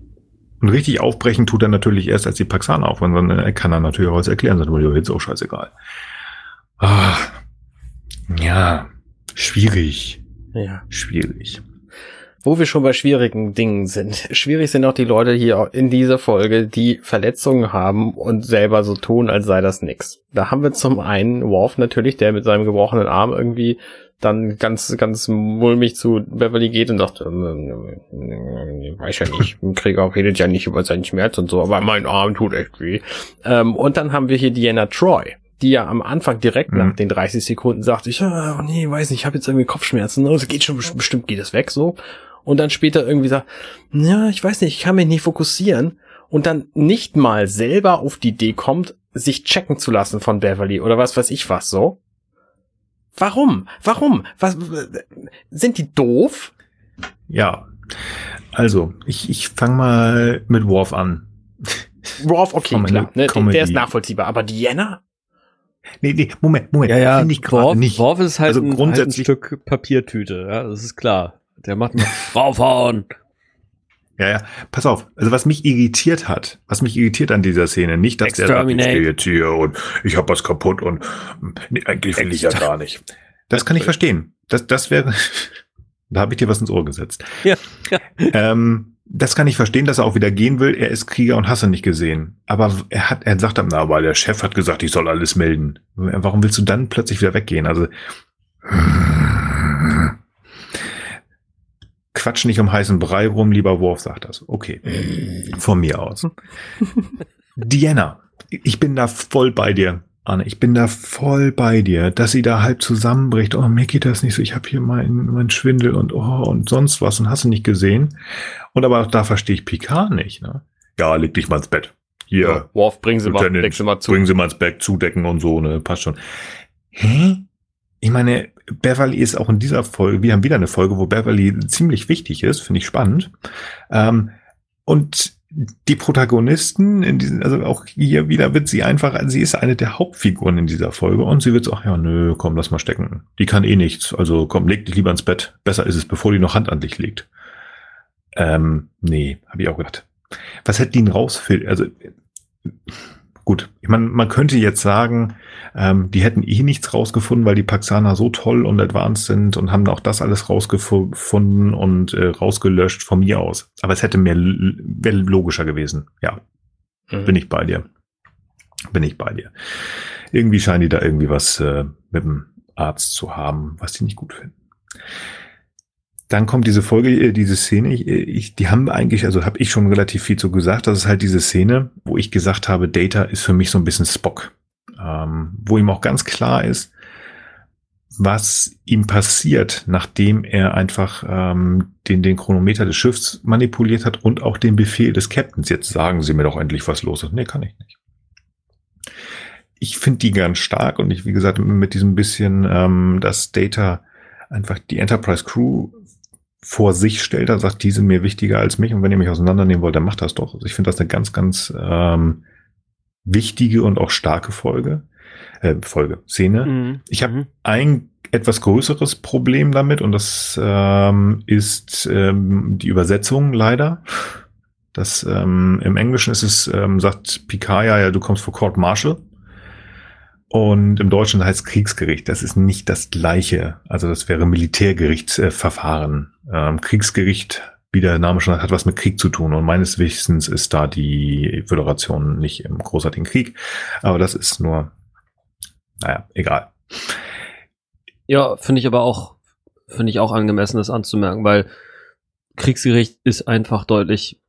Und richtig aufbrechen tut er natürlich erst, als die Paxaner aufhören, sondern er kann er natürlich auch was erklären, sagt, oh, jetzt auch scheißegal. Ah, ja, schwierig. Ja. Schwierig. Wo wir schon bei schwierigen Dingen sind. Schwierig sind auch die Leute hier in dieser Folge, die Verletzungen haben und selber so tun, als sei das nix. Da haben wir zum einen Worf natürlich, der mit seinem gebrochenen Arm irgendwie dann ganz, ganz mulmig zu Beverly geht und sagt, ähm, äh, weiß ja nicht, ein Krieger redet ja nicht über seinen Schmerz und so, aber mein Arm tut echt weh. Ähm, und dann haben wir hier Diana Troy, die ja am Anfang direkt mhm. nach den 30 Sekunden sagt, ich, oh nee, weiß nicht, ich habe jetzt irgendwie Kopfschmerzen, es oh, geht schon, bestimmt geht es weg, so und dann später irgendwie sagt, ja, ich weiß nicht, ich kann mich nicht fokussieren und dann nicht mal selber auf die Idee kommt, sich checken zu lassen von Beverly oder was weiß ich was so. Warum? Warum? Was sind die doof? Ja. Also, ich, ich fange mal mit Worf an. Worf, okay, klar, ne, der ist nachvollziehbar, aber Diana? Nee, nee, Moment, Moment. Ja, ja, ich Worf, nicht. Worf ist halt, also ein, grundsätzlich halt ein Stück Papiertüte, ja, das ist klar. Der macht mal raufhauen. Ja, ja, pass auf. Also was mich irritiert hat, was mich irritiert an dieser Szene, nicht, dass der sagt, ich stehe jetzt hier und ich habe was kaputt und nee, eigentlich will ich ja gar nicht. Das kann ich verstehen. Das, das wäre, da habe ich dir was ins Ohr gesetzt. Ja. ja. Ähm, das kann ich verstehen, dass er auch wieder gehen will. Er ist Krieger und hasse nicht gesehen. Aber er hat, er sagt dann, na, aber der Chef hat gesagt, ich soll alles melden. Warum willst du dann plötzlich wieder weggehen? Also, Quatsch nicht um heißen Brei rum, lieber Worf sagt das. Okay. Von mir aus. Diana, ich bin da voll bei dir. Anne, ich bin da voll bei dir, dass sie da halb zusammenbricht. Oh, mir geht das nicht so. Ich habe hier meinen mein Schwindel und oh und sonst was und hast du nicht gesehen. Und aber auch da verstehe ich Picard nicht. Ne? Ja, leg dich mal ins Bett. Hier. Ja, Worf, bringen Sie mal, deck sie mal zu. Bringen Sie mal ins Bett, zudecken und so. Ne, passt schon. Hä? Ich meine, Beverly ist auch in dieser Folge, wir haben wieder eine Folge, wo Beverly ziemlich wichtig ist, finde ich spannend. Ähm, und die Protagonisten, in diesen, also auch hier wieder wird sie einfach, sie ist eine der Hauptfiguren in dieser Folge und sie wird so, ach ja, nö, komm, lass mal stecken. Die kann eh nichts, also komm, leg dich lieber ins Bett. Besser ist es, bevor die noch Hand an dich legt. Ähm, nee, habe ich auch gedacht. Was hätte die ihn rausfiltern? Also gut, ich meine, man könnte jetzt sagen, ähm, die hätten eh nichts rausgefunden, weil die Paxaner so toll und advanced sind und haben auch das alles rausgefunden und äh, rausgelöscht von mir aus. Aber es hätte mehr wäre logischer gewesen. Ja, mhm. bin ich bei dir. Bin ich bei dir. Irgendwie scheinen die da irgendwie was äh, mit dem Arzt zu haben, was die nicht gut finden dann kommt diese Folge, äh, diese Szene, ich, ich, die haben eigentlich, also habe ich schon relativ viel zu gesagt, das ist halt diese Szene, wo ich gesagt habe, Data ist für mich so ein bisschen Spock, ähm, wo ihm auch ganz klar ist, was ihm passiert, nachdem er einfach ähm, den, den Chronometer des Schiffs manipuliert hat und auch den Befehl des Captains. Jetzt sagen Sie mir doch endlich, was los ist. Nee, kann ich nicht. Ich finde die ganz stark und ich, wie gesagt, mit diesem bisschen, ähm, dass Data einfach die Enterprise Crew vor sich stellt, er sagt, die sind mir wichtiger als mich und wenn ihr mich auseinandernehmen wollt, dann macht das doch. Also ich finde das eine ganz, ganz ähm, wichtige und auch starke Folge, äh, Folge, Szene. Mhm. Ich habe mhm. ein etwas größeres Problem damit und das ähm, ist ähm, die Übersetzung leider. Das ähm, im Englischen ist es, ähm, sagt Picard ja, du kommst vor Court Martial. Und im Deutschen heißt Kriegsgericht. Das ist nicht das gleiche. Also das wäre Militärgerichtsverfahren. Ähm, Kriegsgericht, wie der Name schon hat, hat was mit Krieg zu tun. Und meines Wissens ist da die Föderation nicht im großartigen Krieg. Aber das ist nur, naja, egal. Ja, finde ich aber auch, finde ich auch angemessen, das anzumerken, weil Kriegsgericht ist einfach deutlich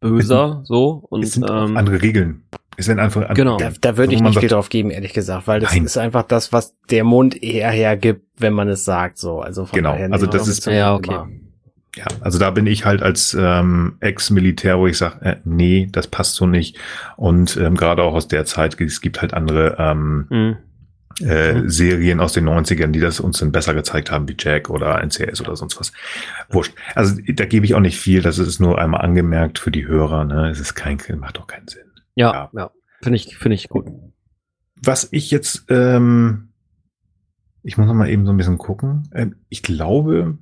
böser, so. Und, es sind ähm, andere Regeln. Ist ein einfach genau. Da, da würde ich nicht viel drauf geben, ehrlich gesagt, weil das Nein. ist einfach das, was der Mund eher hergibt, wenn man es sagt, so. Also von genau. Also das ist ja okay. Ja, also da bin ich halt als ähm, Ex-Militär, wo ich sage, äh, nee, das passt so nicht. Und ähm, gerade auch aus der Zeit, es gibt halt andere ähm, mhm. Äh, mhm. Serien aus den 90ern, die das uns dann besser gezeigt haben, wie Jack oder NCS oder sonst was. Wurscht. Also da gebe ich auch nicht viel, das ist nur einmal angemerkt für die Hörer, ne? Es ist kein, macht doch keinen Sinn. Ja, ja. ja. Finde ich, finde ich gut. Was ich jetzt, ähm, ich muss noch mal eben so ein bisschen gucken. Ähm, ich glaube,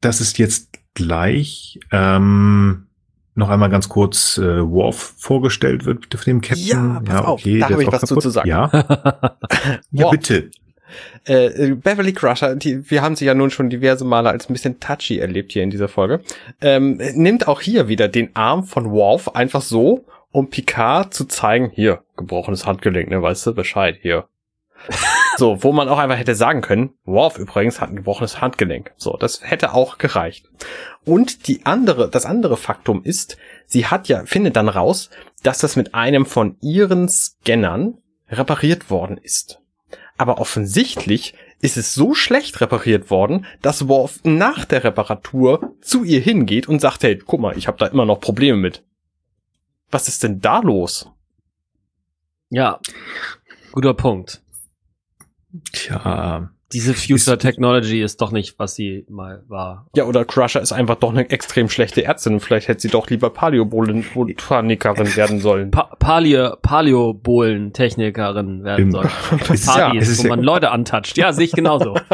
dass es jetzt gleich ähm, noch einmal ganz kurz äh, Worf vorgestellt wird von dem Captain. Ja, pass auf, da habe ich was zu sagen. Ja, ja bitte. Äh, Beverly Crusher, die, wir haben sie ja nun schon diverse Male als ein bisschen touchy erlebt hier in dieser Folge, ähm, nimmt auch hier wieder den Arm von Worf einfach so, um Picard zu zeigen, hier, gebrochenes Handgelenk, ne, weißt du, Bescheid, hier. So, wo man auch einfach hätte sagen können, Worf übrigens hat ein gebrochenes Handgelenk. So, das hätte auch gereicht. Und die andere, das andere Faktum ist, sie hat ja, findet dann raus, dass das mit einem von ihren Scannern repariert worden ist. Aber offensichtlich ist es so schlecht repariert worden, dass Worf nach der Reparatur zu ihr hingeht und sagt, hey, guck mal, ich habe da immer noch Probleme mit. Was ist denn da los? Ja, guter Punkt. Tja, Diese Future Technology ist doch nicht, was sie mal war. Ja, oder Crusher ist einfach doch eine extrem schlechte Ärztin vielleicht hätte sie doch lieber Paläobotanikerin werden sollen. Pa Paleo, Paleobolen-Technikerin werden Im- soll. es ist ja, ist wo ja, man Leute antatscht. Ja, sehe ich genauso.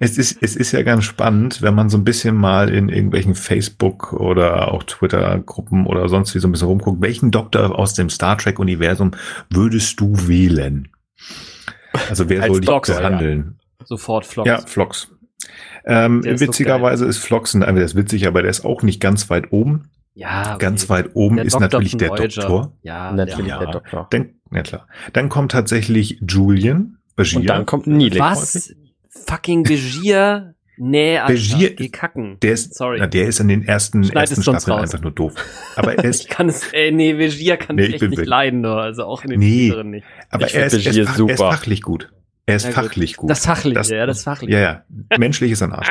es ist, es ist ja ganz spannend, wenn man so ein bisschen mal in irgendwelchen Facebook oder auch Twitter-Gruppen oder sonst wie so ein bisschen rumguckt, welchen Doktor aus dem Star Trek-Universum würdest du wählen? Also wer soll dich behandeln? Sofort Flops. Ja, Flox. Ähm, ist witzigerweise ist Flox, ein- der ist witzig, aber der ist auch nicht ganz weit oben. ja okay. Ganz weit oben Der ist Doktor natürlich der Voyager. Doktor. Ja, Natürlich ja. der Doktor. Dann, ja klar. Dann kommt tatsächlich Julian. Bashir. Und dann kommt Neelix. was? Fucking Begier? Nee, Alter. Begier- Geh kacken. Der ist, Sorry. Na, der ist in den ersten, Schneid ersten Staffeln raus. einfach nur doof. Aber er Ich ist, kann es, ey, nee, Begier kann Nee, ich ich echt nicht weg. leiden, nur. Also auch in den Nee. Tieren nicht. aber Ich er ist, er, ist, fach- er ist super. fachlich gut. Er ist Ja, gut. fachlich gut. Das Fachliche, Das- ja, das Fachliche. Ja, ja. Menschlich ist ein Arsch.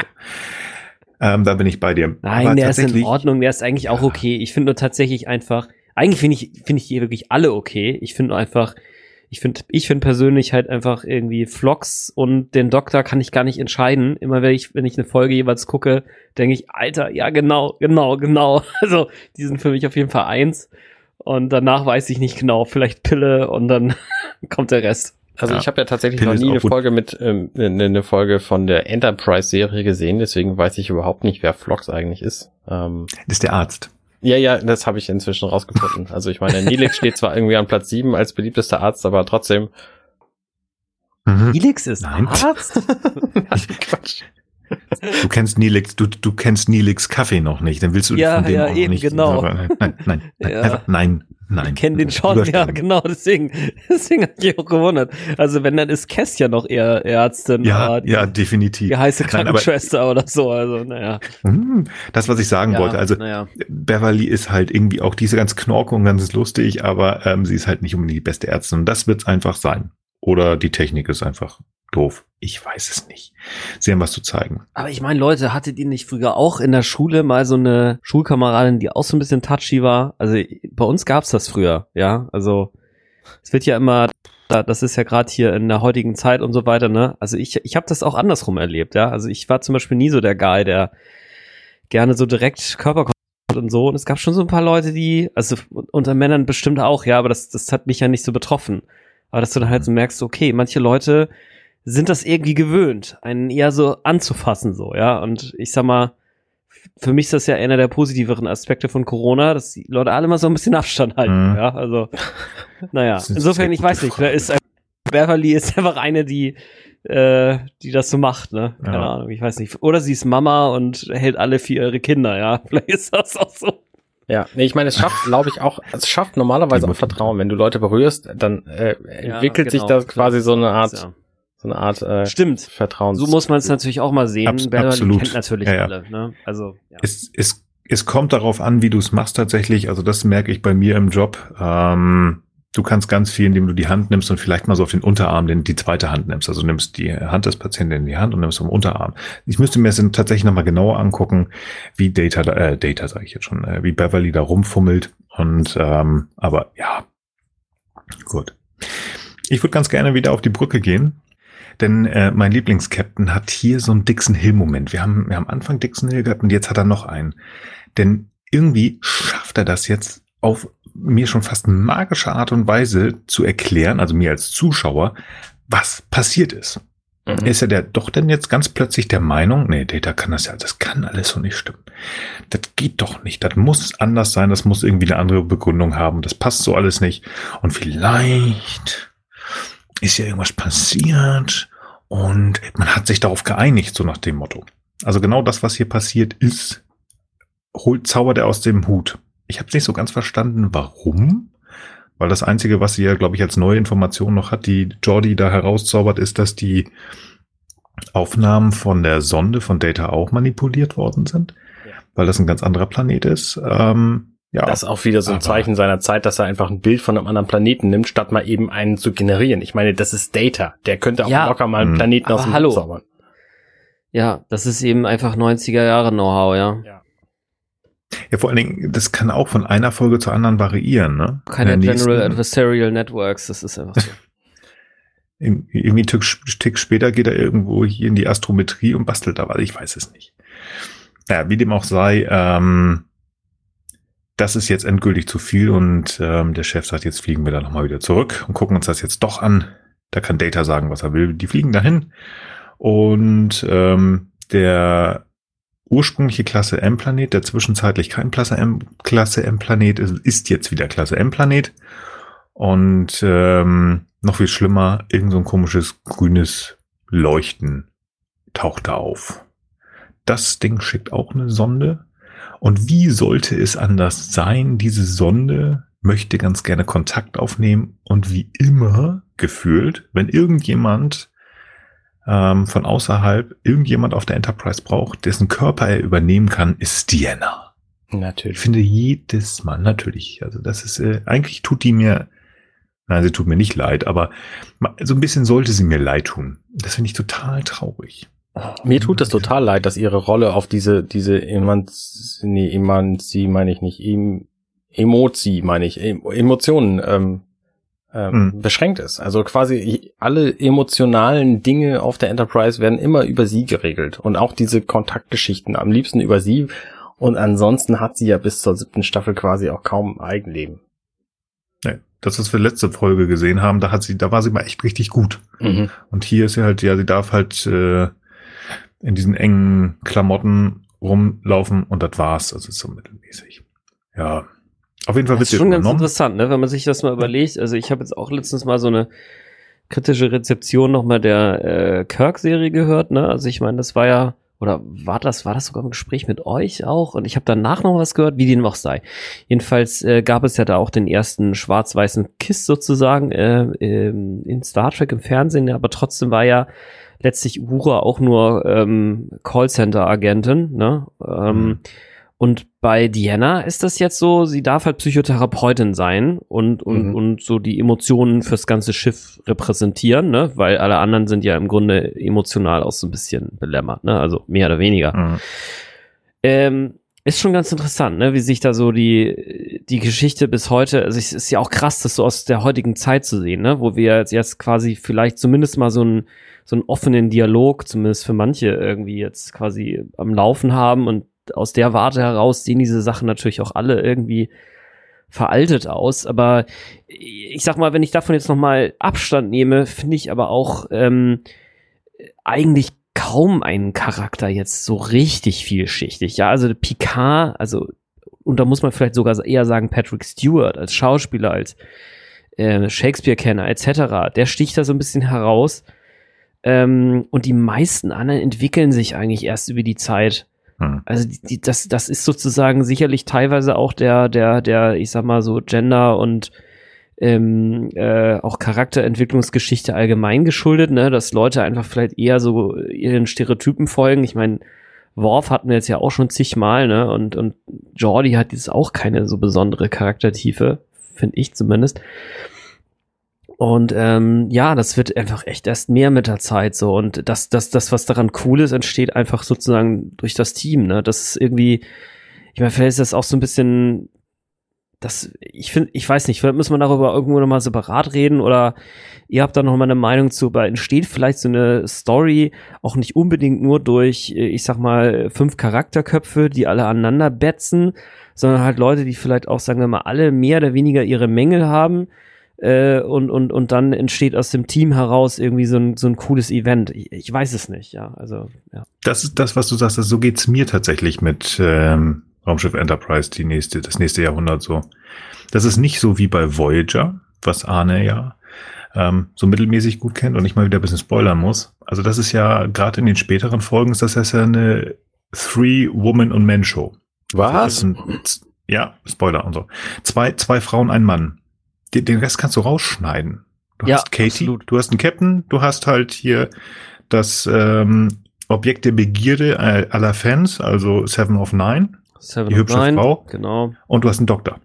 ähm, da bin ich bei dir. Nein, Aber der ist in Ordnung, der ist eigentlich auch okay. Ich finde nur tatsächlich einfach, eigentlich finde ich, finde ich die wirklich alle okay. Ich finde nur einfach, ich finde, ich finde persönlich halt einfach irgendwie Vlogs und den Doktor kann ich gar nicht entscheiden. Immer wenn ich, wenn ich eine Folge jeweils gucke, denke ich, Alter, ja, genau, genau, genau. Also, die sind für mich auf jeden Fall eins. Und danach weiß ich nicht genau, vielleicht Pille und dann kommt der Rest. Also Ja. ich habe ja tatsächlich Pille noch nie eine gut. Folge mit ähm, eine eine Folge von der Enterprise-Serie gesehen, deswegen weiß ich überhaupt nicht, wer Flox eigentlich ist. Ähm, Das ist der Arzt. Ja, ja, das habe ich inzwischen rausgefunden. Also ich meine, Neelix steht zwar irgendwie an Platz 7 als beliebtester Arzt, aber trotzdem. Mhm. Helix ist Nein. Arzt? Quatsch. Du kennst Nilix, du, du kennst Nilix Kaffee noch nicht, dann willst du Ja, von dem ja, auch eben, nicht. genau. Nein, nein, nein, Ja. nein, nein. Ich kenne den schon, ja, genau, deswegen, deswegen habe ich auch gewundert. Also wenn, dann ist Cass ja noch eher Ärztin, Ja, die, ja, definitiv. die heiße Nein, Krankenschwester oder so, also naja. Hm, Das, was ich sagen Ja, wollte, also naja. Beverly ist halt irgendwie auch diese ganz knorke und ganz lustig, aber ähm, sie ist halt nicht unbedingt die beste Ärztin. Und das wird's einfach sein. Oder die Technik ist einfach doof. Ich weiß es nicht. Sie haben was zu zeigen. Aber ich meine, Leute, hattet ihr nicht früher auch in der Schule mal so eine Schulkameradin, die auch so ein bisschen touchy war? Also bei uns gab's das früher, ja. Also es wird ja immer, da- das ist ja gerade hier in der heutigen Zeit und so weiter, ne? Also ich, ich habe das auch andersrum erlebt, ja. Also ich war zum Beispiel nie so der Guy, der gerne so direkt Körperkontakt und so. Und es gab schon so ein paar Leute, die, also unter Männern bestimmt auch, ja, aber das, das hat mich ja nicht so betroffen. Aber dass du dann halt so merkst, okay, manche Leute sind das irgendwie gewöhnt, einen eher so anzufassen, so, ja. Und ich sag mal, für mich ist das ja einer der positiveren Aspekte von Corona, dass die Leute alle mal so ein bisschen Abstand halten, Mhm. ja. Also, naja, insofern, ich weiß nicht, Frage. da ist ein, Beverly ist einfach eine, die, äh, die das so macht, ne? Keine Ja. Ahnung, ich weiß nicht. Oder sie ist Mama und hält alle für ihre Kinder, ja. Vielleicht ist das auch so. Ja, nee, ich meine, es schafft, glaube ich, auch, es schafft normalerweise auch Vertrauen. Wenn du Leute berührst, dann äh, Ja, entwickelt sich genau, da quasi so eine Art, Ja. So eine Art äh, Stimmt. Vertrauens. So muss man es natürlich auch mal sehen. Abs- Beverly absolut. kennt natürlich Ja, ja. alle, ne? Also, ja. Es, es, es kommt darauf an, wie du es machst tatsächlich. Also das merke ich bei mir im Job. Ähm, du kannst ganz viel, indem du die Hand nimmst und vielleicht mal so auf den Unterarm den, die zweite Hand nimmst. Also nimmst die Hand des Patienten in die Hand und nimmst vom Unterarm. Ich müsste mir das tatsächlich nochmal genauer angucken, wie Data, da- äh, Data sage ich jetzt schon, äh, wie Beverly da rumfummelt. Und ähm, aber ja, gut. Ich würde ganz gerne wieder auf die Brücke gehen. Denn äh, mein Lieblingscaptain hat hier so einen Dixon Hill-Moment. Wir haben, wir haben am Anfang Dixon Hill gehabt und jetzt hat er noch einen. Denn irgendwie schafft er das jetzt auf mir schon fast magische Art und Weise zu erklären, also mir als Zuschauer, was passiert ist. Mhm. Ist er der doch denn jetzt ganz plötzlich der Meinung, nee, Data kann das ja, das kann alles so nicht stimmen. Das geht doch nicht. Das muss anders sein, das muss irgendwie eine andere Begründung haben. Das passt so alles nicht. Und vielleicht ist ja irgendwas passiert und man hat sich darauf geeinigt, so nach dem Motto. Also genau das, was hier passiert ist, holt zaubert er aus dem Hut. Ich habe nicht so ganz verstanden, warum. Weil das Einzige, was sie ja, glaube ich, als neue Information noch hat, die Jordi da herauszaubert, ist, dass die Aufnahmen von der Sonde von Data auch manipuliert worden sind, ja. weil das ein ganz anderer Planet ist. Ähm, ja, das ist auch wieder so ein Zeichen seiner Zeit, dass er einfach ein Bild von einem anderen Planeten nimmt, statt mal eben einen zu generieren. Ich meine, das ist Data. Der könnte auch ja, locker mal einen Planeten aus dem Hallo. zaubern. Ja, das ist eben einfach 90er Jahre Know-how, ja. ja. Ja, vor allen Dingen, das kann auch von einer Folge zur anderen variieren, ne? Keine General Adversarial Networks, das ist einfach so. Irgendwie einen Tick später geht er irgendwo hier in die Astrometrie und bastelt da was, ich weiß es nicht. Naja, wie dem auch sei, ähm, das ist jetzt endgültig zu viel und ähm, der Chef sagt, jetzt fliegen wir da nochmal wieder zurück und gucken uns das jetzt doch an. Da kann Data sagen, was er will. Die fliegen dahin und ähm, der ursprüngliche Klasse M-Planet, der zwischenzeitlich kein Klasse M-Planet ist, ist jetzt wieder Klasse M-Planet. Und ähm, noch viel schlimmer, irgend so ein komisches grünes Leuchten taucht da auf. Das Ding schickt auch eine Sonde. Und wie sollte es anders sein? Diese Sonde möchte ganz gerne Kontakt aufnehmen und wie immer gefühlt, wenn irgendjemand ähm, von außerhalb irgendjemand auf der Enterprise braucht, dessen Körper er übernehmen kann, ist Diana. Natürlich. Ich finde jedes Mal, natürlich. Also das ist, äh, eigentlich tut die mir, nein, sie tut mir nicht leid, aber so ein bisschen sollte sie mir leid tun. Das finde ich total traurig. Mir tut es total leid, dass ihre Rolle auf diese, diese Emanz, nee, Emanzi meine ich nicht, em, Emozi meine ich, Emotionen ähm, ähm, mhm. beschränkt ist. Also quasi alle emotionalen Dinge auf der Enterprise werden immer über sie geregelt und auch diese Kontaktgeschichten am liebsten über sie. Und ansonsten hat sie ja bis zur siebten Staffel quasi auch kaum Eigenleben. Nee, das, was wir letzte Folge gesehen haben, da hat sie, da war sie mal echt richtig gut. Mhm. Und hier ist sie halt, ja, sie darf halt äh, in diesen engen Klamotten rumlaufen und das war's. Also so mittelmäßig. Ja, auf jeden Fall wird das ist schon ganz interessant, ne? wenn man sich das mal überlegt. Also ich habe jetzt auch letztens mal so eine kritische Rezeption nochmal der äh, Kirk-Serie gehört. Ne? Also ich meine, das war ja, oder war das, war das sogar im Gespräch mit euch auch? Und ich habe danach noch was gehört, wie dem auch sei. Jedenfalls äh, gab es ja da auch den ersten schwarz-weißen Kiss sozusagen äh, in Star Trek im Fernsehen, aber trotzdem war ja letztlich Uhura auch nur ähm, Callcenter-Agentin. Ne? Ähm, mhm und bei Diana ist das jetzt so, sie darf halt Psychotherapeutin sein und, und, mhm. und so die Emotionen fürs ganze Schiff repräsentieren, ne? Weil alle anderen sind ja im Grunde emotional auch so ein bisschen belämmert, ne? Also mehr oder weniger. Mhm. Ähm, ist schon ganz interessant, ne, wie sich da so die, die Geschichte bis heute, also es ist ja auch krass, das so aus der heutigen Zeit zu sehen, ne, wo wir jetzt, jetzt quasi vielleicht zumindest mal so einen, so einen offenen Dialog, zumindest für manche irgendwie jetzt quasi am Laufen haben und aus der Warte heraus sehen diese Sachen natürlich auch alle irgendwie veraltet aus. Aber ich sag mal, wenn ich davon jetzt nochmal Abstand nehme, finde ich aber auch ähm, eigentlich kaum einen Charakter jetzt so richtig vielschichtig. Ja, also Picard, also und da muss man vielleicht sogar eher sagen Patrick Stewart als Schauspieler, als äh, Shakespeare-Kenner etc. Der sticht da so ein bisschen heraus. Ähm, und die meisten anderen entwickeln sich eigentlich erst über die Zeit hm. Also die, die, das, das ist sozusagen sicherlich teilweise auch der, der, der, ich sag mal so Gender und ähm, äh, auch Charakterentwicklungsgeschichte allgemein geschuldet, ne, dass Leute einfach vielleicht eher so ihren Stereotypen folgen. Ich meine, Worf hatten wir jetzt ja auch schon zigmal, ne, und, und Jordi hat jetzt auch keine so besondere Charaktertiefe, finde ich zumindest. Und ähm, ja, das wird einfach echt erst mehr mit der Zeit so. Und das, das, das, was daran cool ist, entsteht einfach sozusagen durch das Team. Ne? Das ist irgendwie, ich meine, vielleicht ist das auch so ein bisschen das, ich finde, ich weiß nicht, vielleicht muss man darüber irgendwo nochmal separat reden oder ihr habt da nochmal eine Meinung zu, aber entsteht vielleicht so eine Story auch nicht unbedingt nur durch, äh, ich sag mal, fünf Charakterköpfe, die alle aneinander betzen, sondern halt Leute, die vielleicht auch, sagen wir mal, alle mehr oder weniger ihre Mängel haben äh, und, und, und dann entsteht aus dem Team heraus irgendwie so ein, so ein cooles Event. Ich, ich weiß es nicht, ja. Also, ja. Das ist das, was du sagst, so geht's mir tatsächlich mit ähm, Raumschiff Enterprise die nächste, das nächste Jahrhundert so. Das ist nicht so wie bei Voyager, was Arne ja ähm, so mittelmäßig gut kennt und ich mal wieder ein bisschen spoilern muss. Also das ist ja gerade in den späteren Folgen ist das ja eine Three-Woman- und Man-Show. Was? Ein, ja, Spoiler und so. Zwei, zwei Frauen, ein Mann. Den, den Rest kannst du rausschneiden. Du Ja, hast Katie, absolut. du hast einen Captain, du hast halt hier das ähm, Objekt der Begierde äh, aller Fans, also Seven of Nine. Seven Die of hübsche Nine, Frau. Genau. und du hast einen Doktor.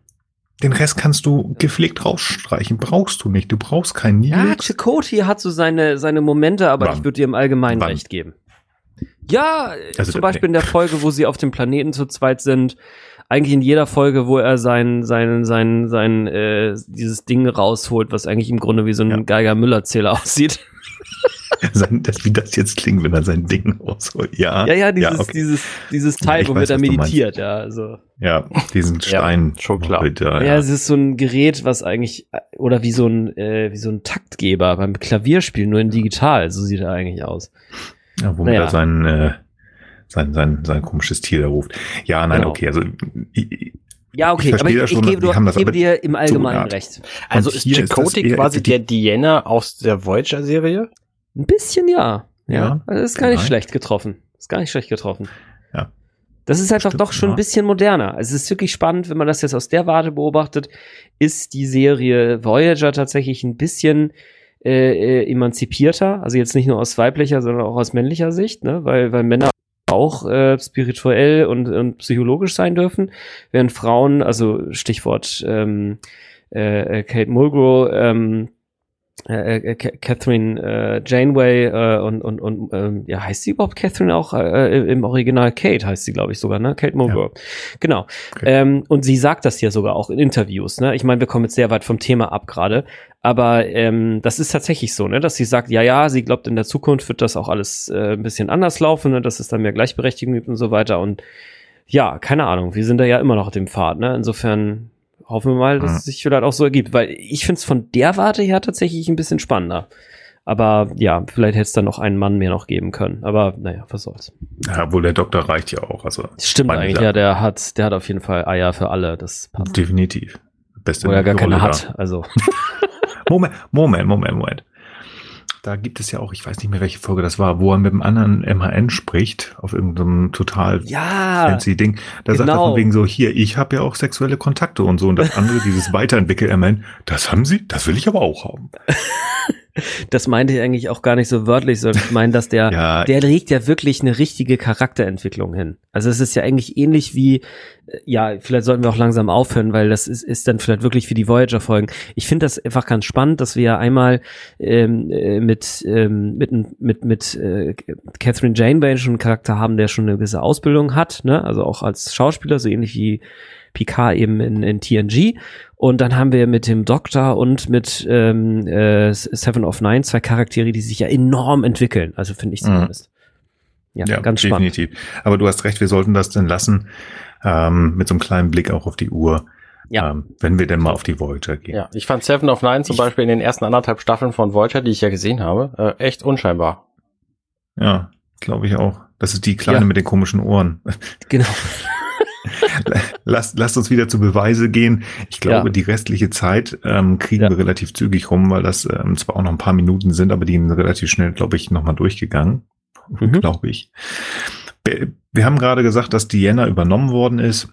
Den Rest kannst du gepflegt rausstreichen. Brauchst du nicht. Du brauchst keinen Ja, Nilix. Chakotay hat so seine, seine Momente, aber Wann? ich würde dir im Allgemeinen Wann? recht geben. Ja, Also zum Beispiel in der Folge, wo sie auf dem Planeten zu zweit sind. Eigentlich in jeder Folge, wo er sein, sein, sein, sein, äh, dieses Ding rausholt, was eigentlich im Grunde wie so ein Ja. Geiger-Müller-Zähler aussieht. Sein, das, wie das jetzt klingt, wenn er sein Ding rausholt. Ja, Ja, ja, dieses, okay. dieses, dieses Teil, ich womit weiß, er meditiert, ja, also. ja, diesen Stein. schon klar. Ja, Ja, ja. es ist so ein Gerät, was eigentlich, oder wie so ein, äh, wie so ein Taktgeber beim Klavierspielen, nur in digital, so sieht er eigentlich aus. ja womit naja. er sein, äh, sein, sein, sein komisches Tier da ruft. Ja, nein, Genau. okay, also ich, Ja, okay, Ich aber ich, das ich schon, gebe, die du, haben das gebe dir im Allgemeinen Art. recht. Also Und ist hier ist das Chakotay quasi die- der Diana aus der Voyager-Serie? Ein bisschen ja. Ja, Ja, also ist gar nicht nein. schlecht getroffen. Ist gar nicht schlecht getroffen. Ja. Das ist einfach doch schon ja. ein bisschen moderner. Also es ist wirklich spannend, wenn man das jetzt aus der Warte beobachtet, ist die Serie Voyager tatsächlich ein bisschen äh, äh, emanzipierter, also jetzt nicht nur aus weiblicher, sondern auch aus männlicher Sicht, ne? weil, weil Männer auch äh, spirituell und, und psychologisch sein dürfen, während Frauen, also Stichwort ähm, äh, äh, Kate Mulgrew, ähm, äh, äh, Ca- Catherine äh, Janeway äh, und und und ähm, ja heißt sie überhaupt Catherine auch äh, im Original? Kate heißt sie glaube ich sogar ne? Kate Mulgrew. Genau. Okay. ähm, und sie sagt das ja sogar auch in Interviews ne? Ich meine wir kommen jetzt sehr weit vom Thema ab gerade. Aber ähm, das ist tatsächlich so ne? Dass sie sagt ja ja sie glaubt in der Zukunft wird das auch alles äh, ein bisschen anders laufen ne? Dass es dann mehr Gleichberechtigung gibt und so weiter. Und ja keine Ahnung wir sind da ja immer noch auf dem Pfad ne? Insofern hoffen wir mal, dass Mhm. es sich vielleicht auch so ergibt, weil ich finde es von der Warte her tatsächlich ein bisschen spannender. Aber ja, vielleicht hätte es dann noch einen Mann mehr noch geben können. Aber naja, was soll's. ja, wohl der Doktor reicht ja auch. Also Stimmt eigentlich, Sache. ja, der hat, der hat auf jeden Fall Eier für alle. Das passt. definitiv. Beste Wo er gar keine hat. Also. Moment, Moment, Moment, Moment. Da gibt es ja auch, ich weiß nicht mehr, welche Folge das war, wo er mit einem anderen MHN spricht, auf irgendeinem total Ja, fancy Ding. Da sagt er genau. von wegen so, hier, ich habe ja auch sexuelle Kontakte und so. Und das andere, dieses weiterentwickel MHN, das haben sie, das will ich aber auch haben. das meinte ich eigentlich auch gar nicht so wörtlich, sondern ich meine, dass der, Ja, der legt ja wirklich eine richtige Charakterentwicklung hin. Also es ist ja eigentlich ähnlich wie, äh, ja, vielleicht sollten wir auch langsam aufhören, weil das ist, ist dann vielleicht wirklich wie die Voyager-Folgen. Ich finde das einfach ganz spannend, dass wir ja einmal ähm, äh, mit, ähm, mit, mit, mit äh, Catherine Janeway schon einen Charakter haben, der schon eine gewisse Ausbildung hat, ne? also auch als Schauspieler, so ähnlich wie Picard eben in, in TNG. Und dann haben wir mit dem Doktor und mit ähm, äh, Seven of Nine zwei Charaktere, die sich ja enorm entwickeln. Also finde ich Mhm. zumindest. Ja, ja, ganz spannend. definitiv. Aber du hast recht, wir sollten das denn lassen, ähm, mit so einem kleinen Blick auch auf die Uhr, Ja. ähm, wenn wir denn mal auf die Voyager gehen. Ja, ich fand Seven of Nine zum Ich- Beispiel in den ersten anderthalb Staffeln von Voyager, die ich ja gesehen habe, äh, echt unscheinbar. Ja, glaube ich auch. Das ist die Kleine Ja. mit den komischen Ohren. Genau. Lasst, lasst uns wieder zu Beweise gehen. Ich glaube, Ja. die restliche Zeit ähm, kriegen Ja. wir relativ zügig rum, weil das ähm, zwar auch noch ein paar Minuten sind, aber die sind relativ schnell, glaube ich, nochmal durchgegangen. Mhm. Glaube ich. Wir, haben gerade gesagt, dass Diana übernommen worden ist.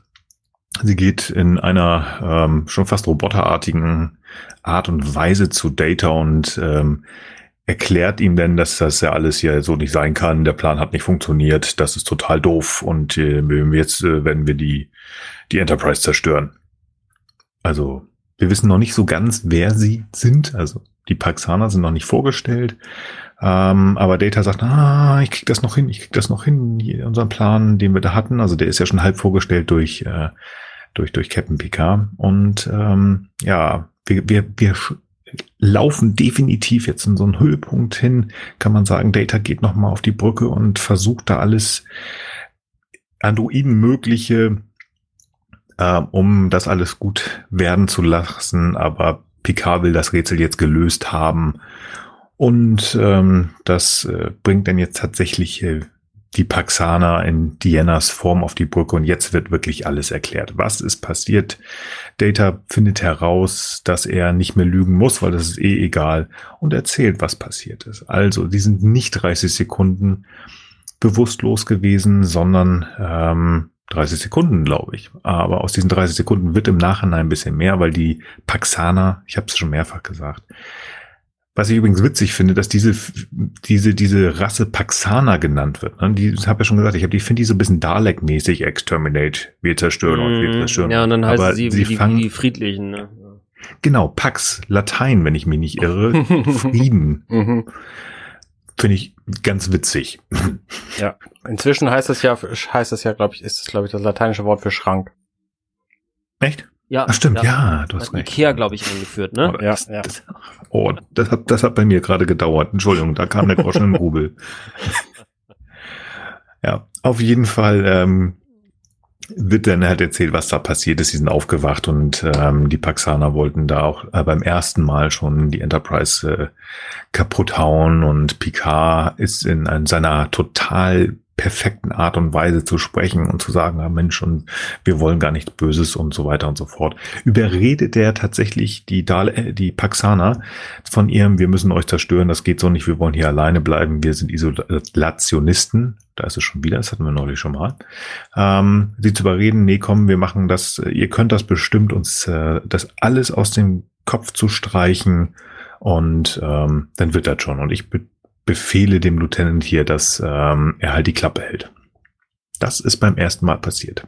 Sie geht in einer ähm, schon fast roboterartigen Art und Weise zu Data und ähm, erklärt ihm denn, dass das ja alles hier so nicht sein kann. Der Plan hat nicht funktioniert. Das ist total doof und äh, jetzt äh, werden wir die, die Enterprise zerstören. Also, wir wissen noch nicht so ganz, wer sie sind. Also, die Paxaner sind noch nicht vorgestellt. Ähm, aber Data sagt, ah, ich krieg das noch hin, ich krieg das noch hin, hier, unseren Plan, den wir da hatten. Also, der ist ja schon halb vorgestellt durch äh, durch, durch Captain Picard. Und ähm, ja, wir, wir, wir laufen definitiv jetzt in so einen Höhepunkt hin, kann man sagen, Data geht nochmal auf die Brücke und versucht da alles Androiden mögliche, äh, um das alles gut werden zu lassen. Aber Picard will das Rätsel jetzt gelöst haben. Und ähm, das äh, bringt dann jetzt tatsächlich äh, die Paxana in Dianas Form auf die Brücke und jetzt wird wirklich alles erklärt. Was ist passiert? Data findet heraus, dass er nicht mehr lügen muss, weil das ist eh egal und erzählt, was passiert ist. Also, die sind nicht 30 Sekunden bewusstlos gewesen, sondern ähm, 30 Sekunden, glaube ich. Aber aus diesen 30 Sekunden wird im Nachhinein ein bisschen mehr, weil die Paxana, ich habe es schon mehrfach gesagt, was ich übrigens witzig finde, dass diese, diese, diese Rasse Paxana genannt wird. Ne? Die habe ja schon gesagt, ich, hab, ich finde die so ein bisschen Dalek-mäßig Exterminate. Wir zerstören mm, und wir zerstören. Ja, und dann heißt Aber sie, sie wie, fangen, wie die Friedlichen. Ne? Genau, Pax, Latein, wenn ich mich nicht irre. Frieden. Finde ich ganz witzig. Ja, inzwischen heißt es ja, heißt es ja, glaube ich, ist es, glaube ich, das lateinische Wort für Schrank. Echt? Ja, Ach stimmt, ja, ja du hast recht. Ikea, glaube ich, eingeführt, ne? Oh, das, ja, das, oh, das hat, das hat bei mir gerade gedauert. Entschuldigung, da kam der Groschen im Rubel. ja, auf jeden Fall ähm, wird dann halt erzählt, was da passiert ist. Sie sind aufgewacht und ähm, die Paxaner wollten da auch äh, beim ersten Mal schon die Enterprise äh, kaputt hauen und Picard ist in, in seiner total perfekten Art und Weise zu sprechen und zu sagen, ah Mensch, und wir wollen gar nichts Böses und so weiter und so fort. Überredet er tatsächlich die, Dale, äh, die Paxaner von ihrem, wir müssen euch zerstören, das geht so nicht, wir wollen hier alleine bleiben, wir sind Isolationisten. Da ist es schon wieder, das hatten wir neulich schon mal. Ähm, sie zu überreden, nee, komm, wir machen das, ihr könnt das bestimmt, uns äh, das alles aus dem Kopf zu streichen und ähm, dann wird das schon. Und ich befehle dem Lieutenant hier, dass ähm, er halt die Klappe hält. Das ist beim ersten Mal passiert.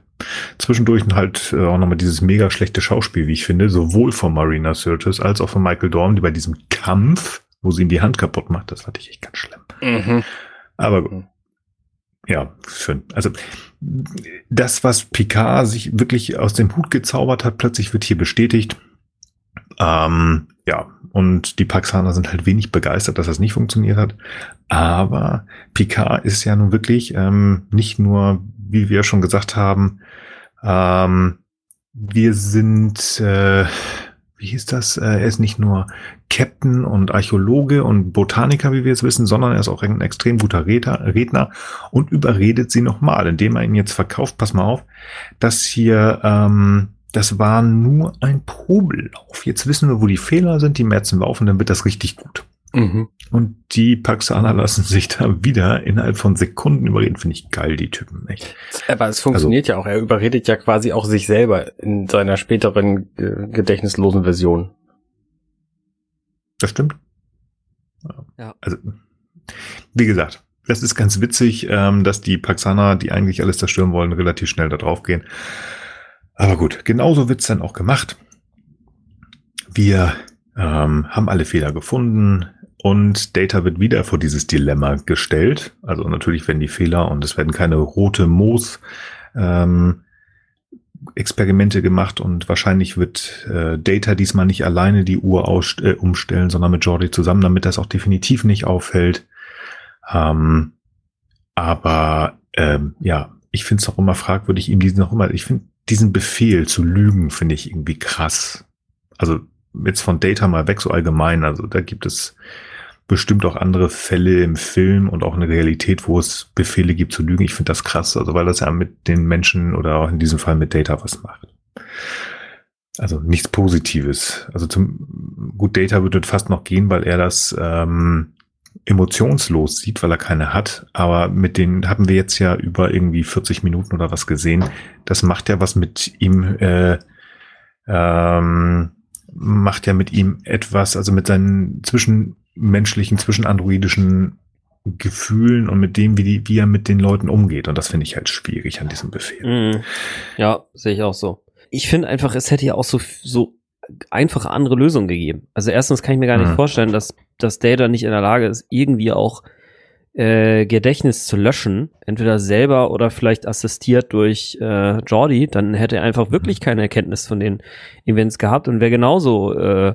Zwischendurch halt äh, auch nochmal dieses mega schlechte Schauspiel, wie ich finde, sowohl von Marina Sirtis als auch von Michael Dorn, die bei diesem Kampf, wo sie ihm die Hand kaputt macht, das fand ich echt ganz schlimm. Mhm. Aber mhm. ja, schön. Also das, was Picard sich wirklich aus dem Hut gezaubert hat, plötzlich wird hier bestätigt. Ähm, ja, und die Paxaner sind halt wenig begeistert, dass das nicht funktioniert hat. Aber Picard ist ja nun wirklich ähm, nicht nur, wie wir schon gesagt haben, ähm, wir sind, äh, wie hieß das? Äh, er ist nicht nur Captain und Archäologe und Botaniker, wie wir es wissen, sondern er ist auch ein extrem guter Redner, Redner und überredet sie nochmal, indem er ihn jetzt verkauft, pass mal auf, dass hier ähm, das war nur ein Probellauf. Jetzt wissen wir, wo die Fehler sind, die merzen wir auf und dann wird das richtig gut. Mhm. Und die Paxaner lassen sich da wieder innerhalb von Sekunden überreden. Finde ich geil, die Typen. Echt. Aber es funktioniert also, ja auch. Er überredet ja quasi auch sich selber in seiner späteren äh, gedächtnislosen Version. Das stimmt. Ja. Also, wie gesagt, das ist ganz witzig, ähm, dass die Paxaner, die eigentlich alles zerstören wollen, relativ schnell da drauf gehen. Aber gut, genauso wird's dann auch gemacht. Wir ähm, haben alle Fehler gefunden und Data wird wieder vor dieses Dilemma gestellt. Also natürlich werden die Fehler und es werden keine rote Moos ähm, Experimente gemacht und wahrscheinlich wird äh, Data diesmal nicht alleine die Uhr aus, äh, umstellen, sondern mit Jordi zusammen, damit das auch definitiv nicht auffällt. Ähm, aber ähm, ja, ich finde es auch immer fragwürdig, ihm diesen noch immer, ich finde diesen Befehl zu lügen finde ich irgendwie krass. Also jetzt von Data mal weg so allgemein. Also da gibt es bestimmt auch andere Fälle im Film und auch in der Realität, wo es Befehle gibt zu lügen. Ich finde das krass, also weil das ja mit den Menschen oder auch in diesem Fall mit Data was macht. Also nichts Positives. Also zum gut Data würde fast noch gehen, weil er das ähm, emotionslos sieht, weil er keine hat. Aber mit denen haben wir jetzt ja über irgendwie 40 Minuten oder was gesehen. Das macht ja was mit ihm, äh, ähm, macht ja mit ihm etwas, also mit seinen zwischenmenschlichen, zwischenandroidischen Gefühlen und mit dem, wie, die, wie er mit den Leuten umgeht. Und das finde ich halt schwierig an diesem Befehl. Mm, ja, sehe ich auch so. Ich finde einfach, es hätte ja auch so, so einfache andere Lösungen gegeben. Also erstens kann ich mir gar nicht mhm. vorstellen, dass, dass Data nicht in der Lage ist, irgendwie auch äh, Gedächtnis zu löschen, entweder selber oder vielleicht assistiert durch äh, Jordi, dann hätte er einfach wirklich keine Erkenntnis von den Events gehabt und wäre genauso äh,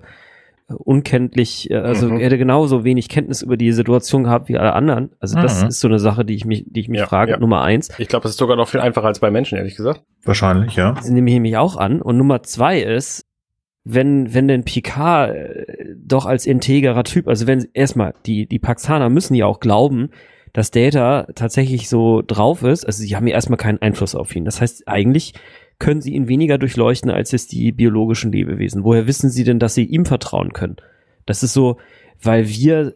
unkenntlich, äh, also Mhm. hätte genauso wenig Kenntnis über die Situation gehabt wie alle anderen. Also das Mhm. ist so eine Sache, die ich mich, die ich mich Ja, frage. ja. Nummer eins. Ich glaube, das ist sogar noch viel einfacher als bei Menschen, ehrlich gesagt. Wahrscheinlich, ja. Das nehme ich nämlich auch an. Und Nummer zwei ist, wenn, wenn denn Picard äh, doch als integrer Typ, also wenn erstmal, die, die Paxaner müssen ja auch glauben, dass Data tatsächlich so drauf ist. Also sie haben ja erstmal keinen Einfluss auf ihn. Das heißt, eigentlich können sie ihn weniger durchleuchten als jetzt die biologischen Lebewesen. Woher wissen sie denn, dass sie ihm vertrauen können? Das ist so, weil wir,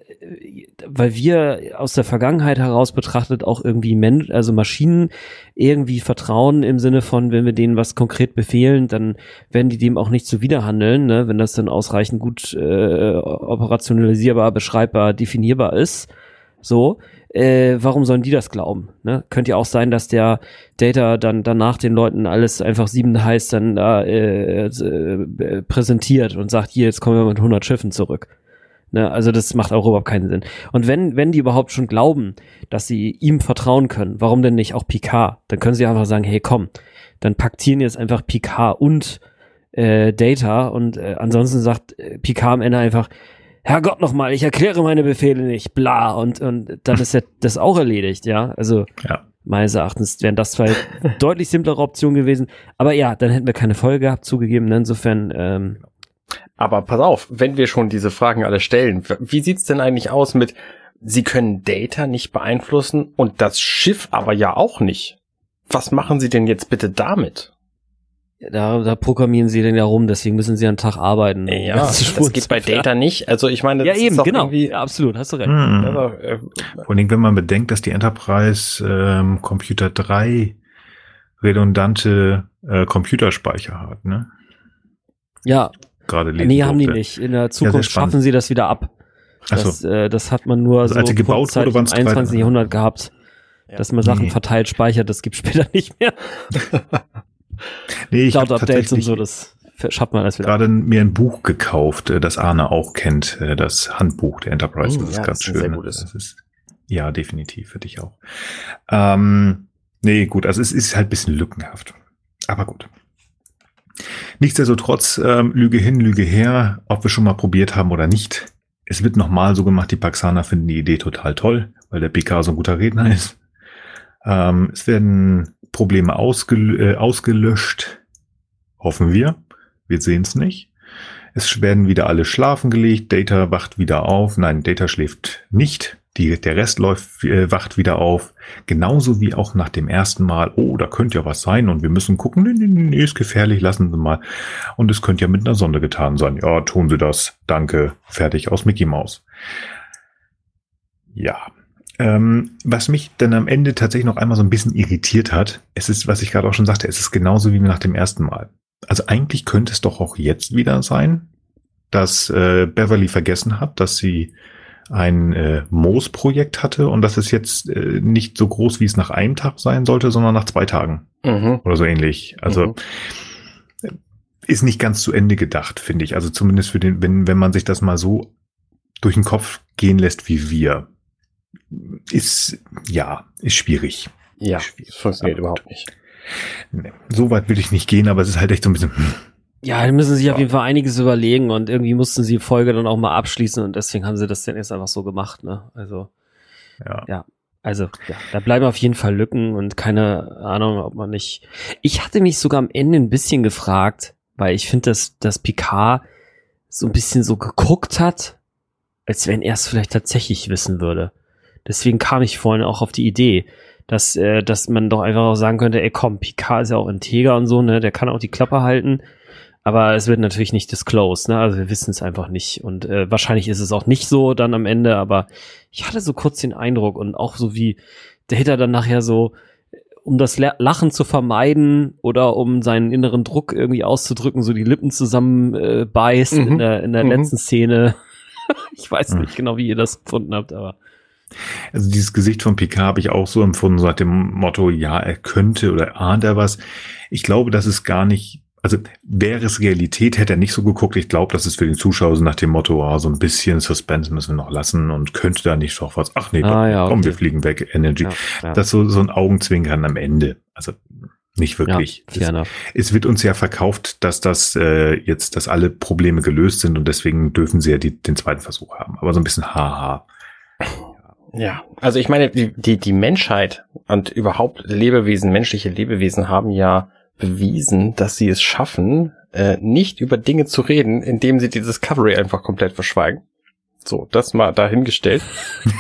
weil wir aus der Vergangenheit heraus betrachtet auch irgendwie Men also Maschinen irgendwie vertrauen im Sinne von, wenn wir denen was konkret befehlen, dann werden die dem auch nicht zuwiderhandeln, ne? wenn das dann ausreichend gut äh, operationalisierbar, beschreibbar, definierbar ist. So, äh, warum sollen die das glauben? Ne? Könnte ja auch sein, dass der Data dann danach den Leuten alles einfach sieben heißt dann da äh, äh, präsentiert und sagt, hier, jetzt kommen wir mit 100 Schiffen zurück. Ne? Also das macht auch überhaupt keinen Sinn. Und wenn, wenn die überhaupt schon glauben, dass sie ihm vertrauen können, warum denn nicht auch Picard? Dann können sie einfach sagen, hey komm, dann paktieren jetzt einfach Picard und äh, Data und äh, ansonsten sagt äh, Picard am Ende einfach, Herrgott nochmal, ich erkläre meine Befehle nicht, bla, und, und dann ist ja das auch erledigt, ja. Also Ja. meines Erachtens wären das zwei deutlich simplere Optionen gewesen. Aber ja, dann hätten wir keine Folge gehabt, zugegeben. Insofern, ähm, Aber pass auf, wenn wir schon diese Fragen alle stellen, wie sieht's denn eigentlich aus mit, sie können Data nicht beeinflussen und das Schiff aber ja auch nicht? Was machen sie denn jetzt bitte damit? da, da programmieren sie denn ja rum, deswegen müssen sie einen Tag arbeiten. Ja, das Spuren geht bei. Data nicht. Also ich meine, Ja, das eben, ist doch genau. irgendwie- Ja, absolut, hast du recht. Mhm. Also, äh, Vor allem, wenn man bedenkt, dass die Enterprise ähm, Computer 3 redundante äh, Computerspeicher hat, ne? Ja, Gerade lesen nee, haben die nicht. In der Zukunft spannend. schaffen sie das wieder ab. Ach so. Das, äh, das hat man nur Also so als gebaut wurde, im 21. drei- Jahrhundert gehabt. Ja. Dass man Sachen Nee. verteilt speichert, das gibt später nicht mehr. Nee, ich habe Cloud-Updates und so, das schafft man alles wieder. gerade mir ein Buch gekauft, äh, das Arne auch kennt, äh, das Handbuch der Enterprise. Oh, das ist ja, ganz das schön. sehr ne? gutes. Das ist, ja, definitiv, für dich auch. Ähm, nee, gut, also es ist halt ein bisschen lückenhaft. Aber gut. Nichtsdestotrotz, ähm, Lüge hin, Lüge her, ob wir schon mal probiert haben oder nicht. Es wird nochmal so gemacht, die Paxaner finden die Idee total toll, weil der PK so ein guter Redner ist. Ähm, es werden Probleme ausgel äh, ausgelöscht, hoffen wir. Wir sehen es nicht. Es werden wieder alle schlafen gelegt, Data wacht wieder auf. Nein, Data schläft nicht. Die, der Rest läuft, äh, wacht wieder auf. Genauso wie auch nach dem ersten Mal, oh, da könnte ja was sein und wir müssen gucken, nee, nee, nee, ist gefährlich, lassen Sie mal. Und es könnte ja mit einer Sonde getan sein. Ja, tun Sie das. Danke. Fertig aus Mickey Mouse. Ja. Ähm, was mich dann am Ende tatsächlich noch einmal so ein bisschen irritiert hat, es ist, was ich gerade auch schon sagte, es ist genauso wie nach dem ersten Mal. Also eigentlich könnte es doch auch jetzt wieder sein, dass äh, Beverly vergessen hat, dass sie ein äh, Moos-Projekt hatte und dass es jetzt äh, nicht so groß, wie es nach einem Tag sein sollte, sondern nach zwei Tagen Mhm. oder so ähnlich. Also Mhm. ist nicht ganz zu Ende gedacht, finde ich. Also zumindest für den, wenn, wenn man sich das mal so durch den Kopf gehen lässt wie wir, ist, ja, ist schwierig. Ja, Schwierig. das funktioniert überhaupt nicht. Nee, so weit will ich nicht gehen, aber es ist halt echt so ein bisschen, hm, Ja, die müssen sich Ja. auf jeden Fall einiges überlegen und irgendwie mussten sie die Folge dann auch mal abschließen und deswegen haben sie das dann jetzt einfach so gemacht, ne? Also, ja. Ja. also, ja, da bleiben auf jeden Fall Lücken und keine Ahnung, ob man nicht. Ich hatte mich sogar am Ende ein bisschen gefragt, weil ich finde, dass, dass Picard so ein bisschen so geguckt hat, als wenn er es vielleicht tatsächlich wissen würde. Deswegen kam ich vorhin auch auf die Idee, dass, äh, dass man doch einfach auch sagen könnte, ey komm, Picard ist ja auch integer und so, ne, der kann auch die Klappe halten. Aber es wird natürlich nicht disclosed, ne? Also wir wissen es einfach nicht. Und äh, wahrscheinlich ist es auch nicht so dann am Ende, aber ich hatte so kurz den Eindruck und auch so wie der Hitter dann nachher so, um das La- Lachen zu vermeiden oder um seinen inneren Druck irgendwie auszudrücken, so die Lippen zusammen äh, beißt Mhm. in der, in der Mhm. letzten Szene. ich weiß Mhm. nicht genau, wie ihr das gefunden habt, aber Also dieses Gesicht von Picard habe ich auch so empfunden, so nach dem Motto, ja, er könnte oder ahnt er was. Ich glaube, das ist gar nicht also wäre es Realität, hätte er nicht so geguckt. Ich glaube, das ist für den Zuschauer so nach dem Motto, ah, so ein bisschen Suspense müssen wir noch lassen und könnte da nicht doch was. Ach nee, Ah, ja, komm, okay. wir fliegen weg, Energy. Ja, ja. Das so, so ein Augenzwinkern am Ende. Also nicht wirklich. Ja, es, es wird uns ja verkauft, dass das äh, jetzt, dass alle Probleme gelöst sind und deswegen dürfen sie ja die, den zweiten Versuch haben. Aber so ein bisschen haha. Ja, also ich meine, die, die, die Menschheit und überhaupt Lebewesen, menschliche Lebewesen haben ja bewiesen, dass sie es schaffen, äh, nicht über Dinge zu reden, indem sie die Discovery einfach komplett verschweigen. So, das mal dahingestellt.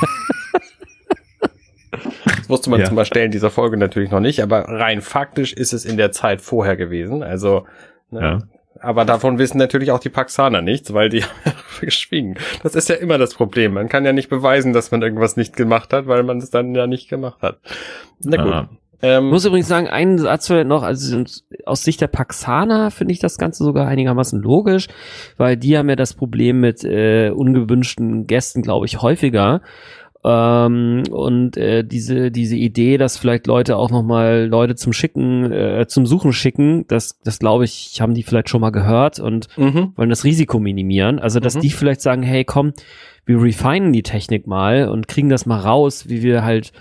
das wusste man Ja. zum Beispiel in dieser Folge natürlich noch nicht, aber rein faktisch ist es in der Zeit vorher gewesen. Also, ne, Ja. aber davon wissen natürlich auch die Paxaner nichts, weil die haben geschwiegen. Das ist ja immer das Problem. Man kann ja nicht beweisen, dass man irgendwas nicht gemacht hat, weil man es dann ja nicht gemacht hat. Na gut. Ah. Ähm, Ich muss übrigens sagen, einen Satz vielleicht noch, also aus Sicht der Paxaner finde ich das Ganze sogar einigermaßen logisch, weil die haben ja das Problem mit äh, ungewünschten Gästen, glaube ich, häufiger. Ähm, und äh, diese diese Idee, dass vielleicht Leute auch noch mal Leute zum Schicken, äh, zum Suchen schicken, das das glaube ich, haben die vielleicht schon mal gehört und mhm. wollen das Risiko minimieren. Also, dass Mhm. die vielleicht sagen, hey, komm, wir refinen die Technik mal und kriegen das mal raus, wie wir halt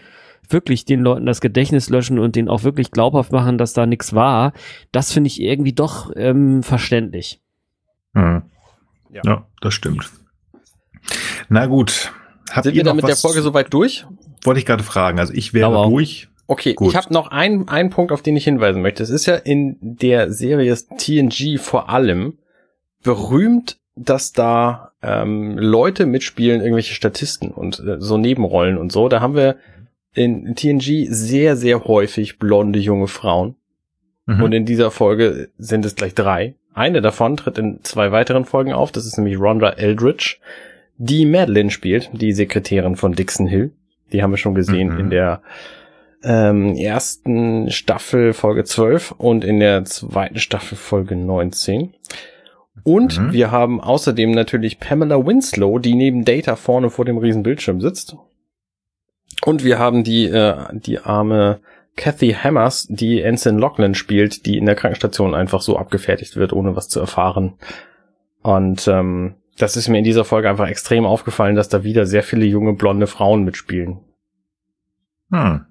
wirklich den Leuten das Gedächtnis löschen und denen auch wirklich glaubhaft machen, dass da nichts war. Das finde ich irgendwie doch ähm, verständlich. Mhm. Ja. Ja. das stimmt. Na gut. Habt Sind ihr wir dann mit der Folge soweit durch? Wollte ich gerade fragen. Also ich wäre auch. durch. Okay, Gut. ich habe noch einen, einen Punkt, auf den ich hinweisen möchte. Es ist ja in der Serie TNG vor allem berühmt, dass da ähm, Leute mitspielen, irgendwelche Statisten und äh, so Nebenrollen und so. Da haben wir in TNG sehr, sehr häufig blonde junge Frauen. Mhm. Und in dieser Folge sind es gleich drei. Eine davon tritt in zwei weiteren Folgen auf. Das ist nämlich Rhonda Eldridge, die Madeline spielt, die Sekretärin von Dixon Hill. Die haben wir schon gesehen Mhm. in der ähm, ersten Staffel Folge 12 und in der zweiten Staffel Folge 19. Und Mhm. wir haben außerdem natürlich Pamela Winslow, die neben Data vorne vor dem riesen Bildschirm sitzt. Und wir haben die, äh, die arme Kathy Hammers, die Ensign Lachlan spielt, die in der Krankenstation einfach so abgefertigt wird, ohne was zu erfahren. Und ähm, das ist mir in dieser Folge einfach extrem aufgefallen, dass da wieder sehr viele junge blonde Frauen mitspielen. Hm.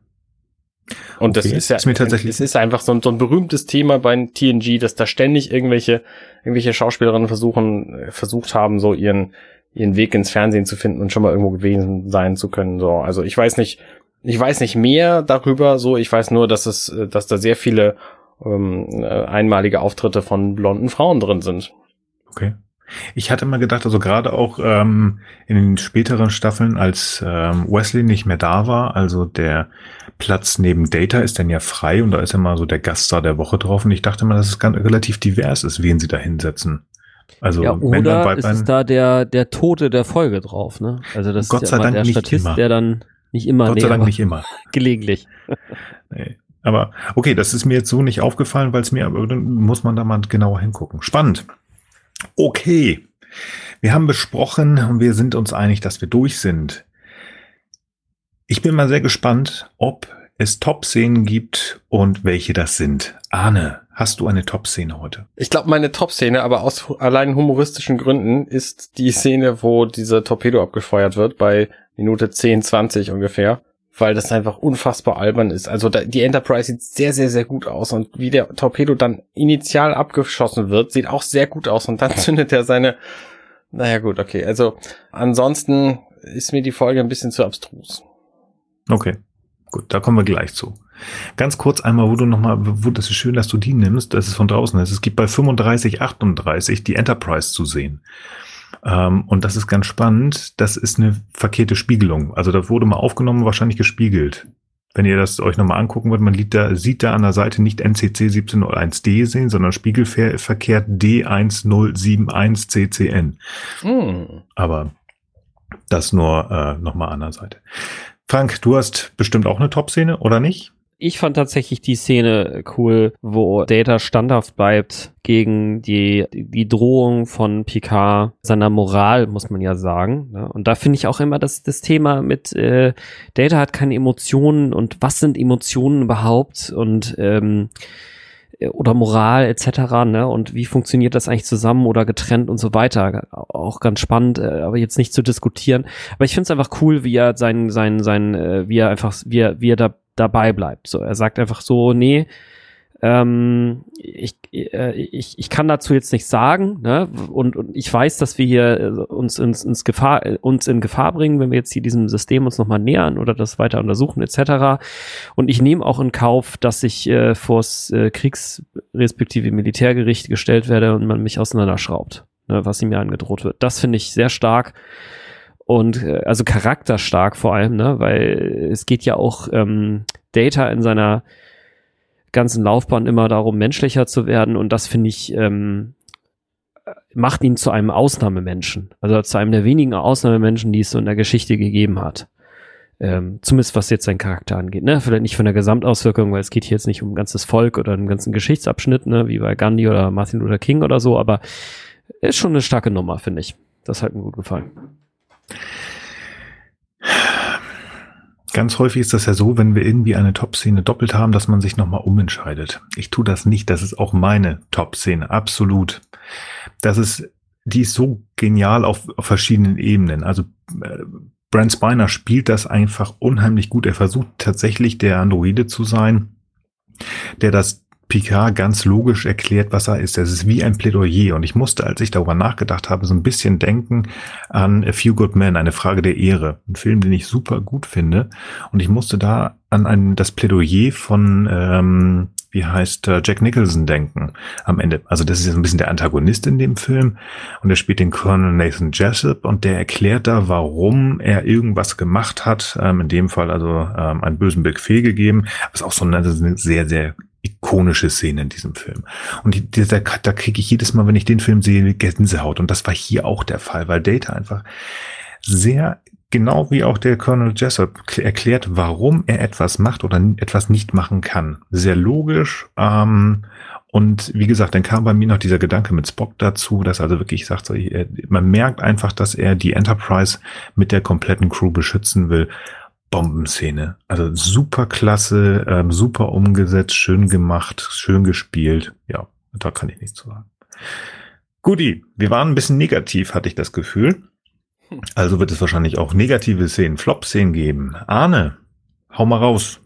Und das Okay, ist ja, ist mir tatsächlich- es ist einfach so ein, so ein berühmtes Thema bei TNG, dass da ständig irgendwelche, irgendwelche Schauspielerinnen versuchen, versucht haben, so ihren, ihren Weg ins Fernsehen zu finden und schon mal irgendwo gewesen sein zu können, so. Also ich weiß nicht, ich weiß nicht mehr darüber, so. Ich weiß nur, dass es, äh, dass da sehr viele, ähm, äh, einmalige Auftritte von blonden Frauen drin sind. Okay. Ich hatte mal gedacht, also gerade auch ähm, in den späteren Staffeln, als ähm, Wesley nicht mehr da war, also der Platz neben Data ist dann ja frei und da ist ja mal so der Gaststar der Woche drauf und ich dachte mal, dass es ganz relativ divers ist, wen sie da hinsetzen. Also ja, oder ist es Weiblein, da der, der Tote der Folge drauf, ne? Also das Gott ist sei ja immer Dank der nicht Statist, immer. der dann nicht immer, Gott nee, sei Dank nicht immer. gelegentlich. Nee. Aber okay, das ist mir jetzt so nicht aufgefallen, weil es mir, aber dann muss man da mal genauer hingucken. Spannend. Okay. Wir haben besprochen und wir sind uns einig, dass wir durch sind. Ich bin mal sehr gespannt, ob es Top-Szenen gibt und welche das sind. Arne, hast du eine Top-Szene heute? Ich glaube, meine Top-Szene, aber aus allein humoristischen Gründen, ist die Szene, wo dieser Torpedo abgefeuert wird, bei Minute 10, 20 ungefähr. Weil das einfach unfassbar albern ist. Also da, die Enterprise sieht sehr, sehr, sehr gut aus. Und wie der Torpedo dann initial abgeschossen wird, sieht auch sehr gut aus. Und dann zündet er seine... Naja gut, okay. Also ansonsten ist mir die Folge ein bisschen zu abstrus. Okay, gut, da kommen wir gleich zu. Ganz kurz einmal, wo du nochmal, wo das ist schön, dass du die nimmst, dass es von draußen ist. Es gibt bei 35, 38 die Enterprise zu sehen. Ähm, und das ist ganz spannend. Das ist eine verkehrte Spiegelung. Also das wurde mal aufgenommen, wahrscheinlich gespiegelt. Wenn ihr das euch nochmal angucken wollt, man sieht da, sieht da an der Seite nicht NCC 1701D sehen, sondern spiegelverkehrt D1071CCN. Hm. Aber das nur äh, nochmal an der Seite. Frank, du hast bestimmt auch eine Top-Szene, oder nicht? Ich fand tatsächlich die Szene cool, wo Data standhaft bleibt gegen die, die Drohung von Picard, seiner Moral, muss man ja sagen. ne? Und da finde ich auch immer das, das Thema mit äh, Data hat keine Emotionen und was sind Emotionen überhaupt? Und ähm, oder Moral etc. Ne? Und wie funktioniert das eigentlich zusammen oder getrennt und so weiter. Auch ganz spannend, äh, aber jetzt nicht zu diskutieren. Aber ich finde es einfach cool, wie er sein, sein, sein, äh, wie er einfach, wie er, wie er da dabei bleibt. So, er sagt einfach so, nee, ähm, ich, äh, ich, ich kann dazu jetzt nichts sagen, ne? Und, und ich weiß, dass wir hier äh, uns ins, ins Gefahr, äh, uns in Gefahr bringen, wenn wir jetzt hier diesem System uns nochmal nähern oder das weiter untersuchen, etc. Und ich nehme auch in Kauf, dass ich äh, vors äh, Kriegs- respektive Militärgericht gestellt werde und man mich auseinanderschraubt, ne, was ihm ja angedroht wird. Das finde ich sehr stark und äh, also charakterstark vor allem, ne, weil es geht ja auch ähm, Data in seiner ganzen Laufbahn immer darum, menschlicher zu werden und das finde ich ähm, macht ihn zu einem Ausnahmemenschen, also zu einem der wenigen Ausnahmemenschen, die es so in der Geschichte gegeben hat. Ähm, zumindest was jetzt sein Charakter angeht, ne? Vielleicht nicht von der Gesamtauswirkung, weil es geht hier jetzt nicht um ein ganzes Volk oder einen ganzen Geschichtsabschnitt, ne, wie bei Gandhi oder Martin Luther King oder so, aber ist schon eine starke Nummer, finde ich. Das hat mir gut gefallen. Ganz häufig ist das ja so, wenn wir irgendwie eine Top-Szene doppelt haben, dass man sich nochmal umentscheidet. Ich tue das nicht. Das ist auch meine Top-Szene. Absolut. Das ist, die ist so genial auf, auf verschiedenen Ebenen. Also, äh, Brent Spiner spielt das einfach unheimlich gut. Er versucht tatsächlich der Androide zu sein, der das Picard ganz logisch erklärt, was er ist. Es ist wie ein Plädoyer. Und ich musste, als ich darüber nachgedacht habe, so ein bisschen denken an A Few Good Men, eine Frage der Ehre. Ein Film, den ich super gut finde. Und ich musste da an ein, das Plädoyer von, ähm, wie heißt äh, Jack Nicholson denken am Ende. Also das ist jetzt ein bisschen der Antagonist in dem Film. Und er spielt den Colonel Nathan Jessup und der erklärt da, warum er irgendwas gemacht hat. Ähm, in dem Fall also ähm, einen bösen Befehl gegeben. Was auch so eine sehr, sehr ikonische Szene in diesem Film. Und die, da, da kriege ich jedes Mal, wenn ich den Film sehe, Gänsehaut. Und das war hier auch der Fall, weil Data einfach sehr genau wie auch der Colonel Jessup erklärt, warum er etwas macht oder etwas nicht machen kann. Sehr logisch. Ähm, und wie gesagt, dann kam bei mir noch dieser Gedanke mit Spock dazu, dass also wirklich sagt, so, man merkt einfach, dass er die Enterprise mit der kompletten Crew beschützen will. Bombenszene. Also super klasse, ähm, super umgesetzt, schön gemacht, schön gespielt. Ja, da kann ich nichts zu sagen. Guti, wir waren ein bisschen negativ, hatte ich das Gefühl. Also wird es wahrscheinlich auch negative Szenen, Flop-Szenen geben. Arne, hau mal raus.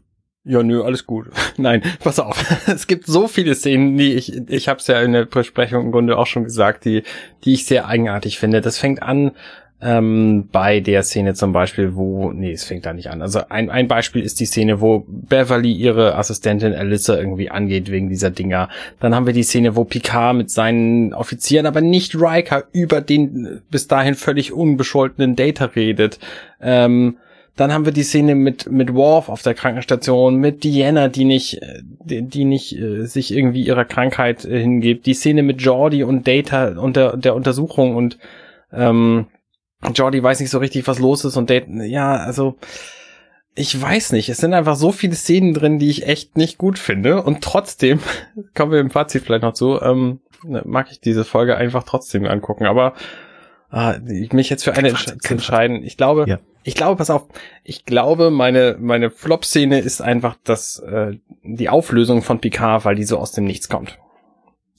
Ja, nö, alles gut. Nein, pass auf. Es gibt so viele Szenen, die ich, ich habe es ja in der Besprechung im Grunde auch schon gesagt, die, die ich sehr eigenartig finde. Das fängt an ähm, bei der Szene zum Beispiel, wo, nee, es fängt da nicht an. Also ein, ein Beispiel ist die Szene, wo Beverly ihre Assistentin Alyssa irgendwie angeht wegen dieser Dinger. Dann haben wir die Szene, wo Picard mit seinen Offizieren, aber nicht Riker, über den bis dahin völlig unbescholtenen Data redet. Ähm, dann haben wir die Szene mit, mit Worf auf der Krankenstation, mit Diana, die nicht, die, die nicht äh, sich irgendwie ihrer Krankheit äh, hingibt. Die Szene mit Jordi und Data und der, der Untersuchung und ähm, Jordi weiß nicht so richtig, was los ist und Dayton, ja, also ich weiß nicht. Es sind einfach so viele Szenen drin, die ich echt nicht gut finde. Und trotzdem, kommen wir im Fazit vielleicht noch zu, ähm, ne, mag ich diese Folge einfach trotzdem angucken. Aber äh, mich jetzt für eine Fazit, zu entscheiden, ich glaube, ja. ich glaube, pass auf, ich glaube, meine, meine Flop-Szene ist einfach das, äh, die Auflösung von Picard, weil die so aus dem Nichts kommt.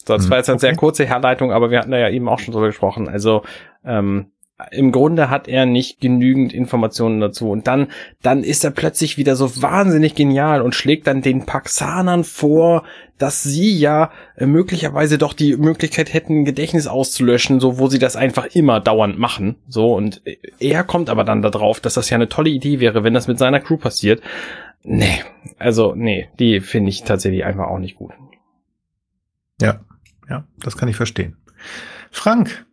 So, das hm, war jetzt eine okay. sehr kurze Herleitung, aber wir hatten da ja eben auch schon drüber gesprochen. Also, ähm, im Grunde hat er nicht genügend Informationen dazu. Und dann, dann ist er plötzlich wieder so wahnsinnig genial und schlägt dann den Paxanern vor, dass sie ja äh, möglicherweise doch die Möglichkeit hätten, Gedächtnis auszulöschen, so wo sie das einfach immer dauernd machen. So, und äh, er kommt aber dann darauf, dass das ja eine tolle Idee wäre, wenn das mit seiner Crew passiert. Nee, also, nee, die finde ich tatsächlich einfach auch nicht gut. Ja, ja, das kann ich verstehen. Frank,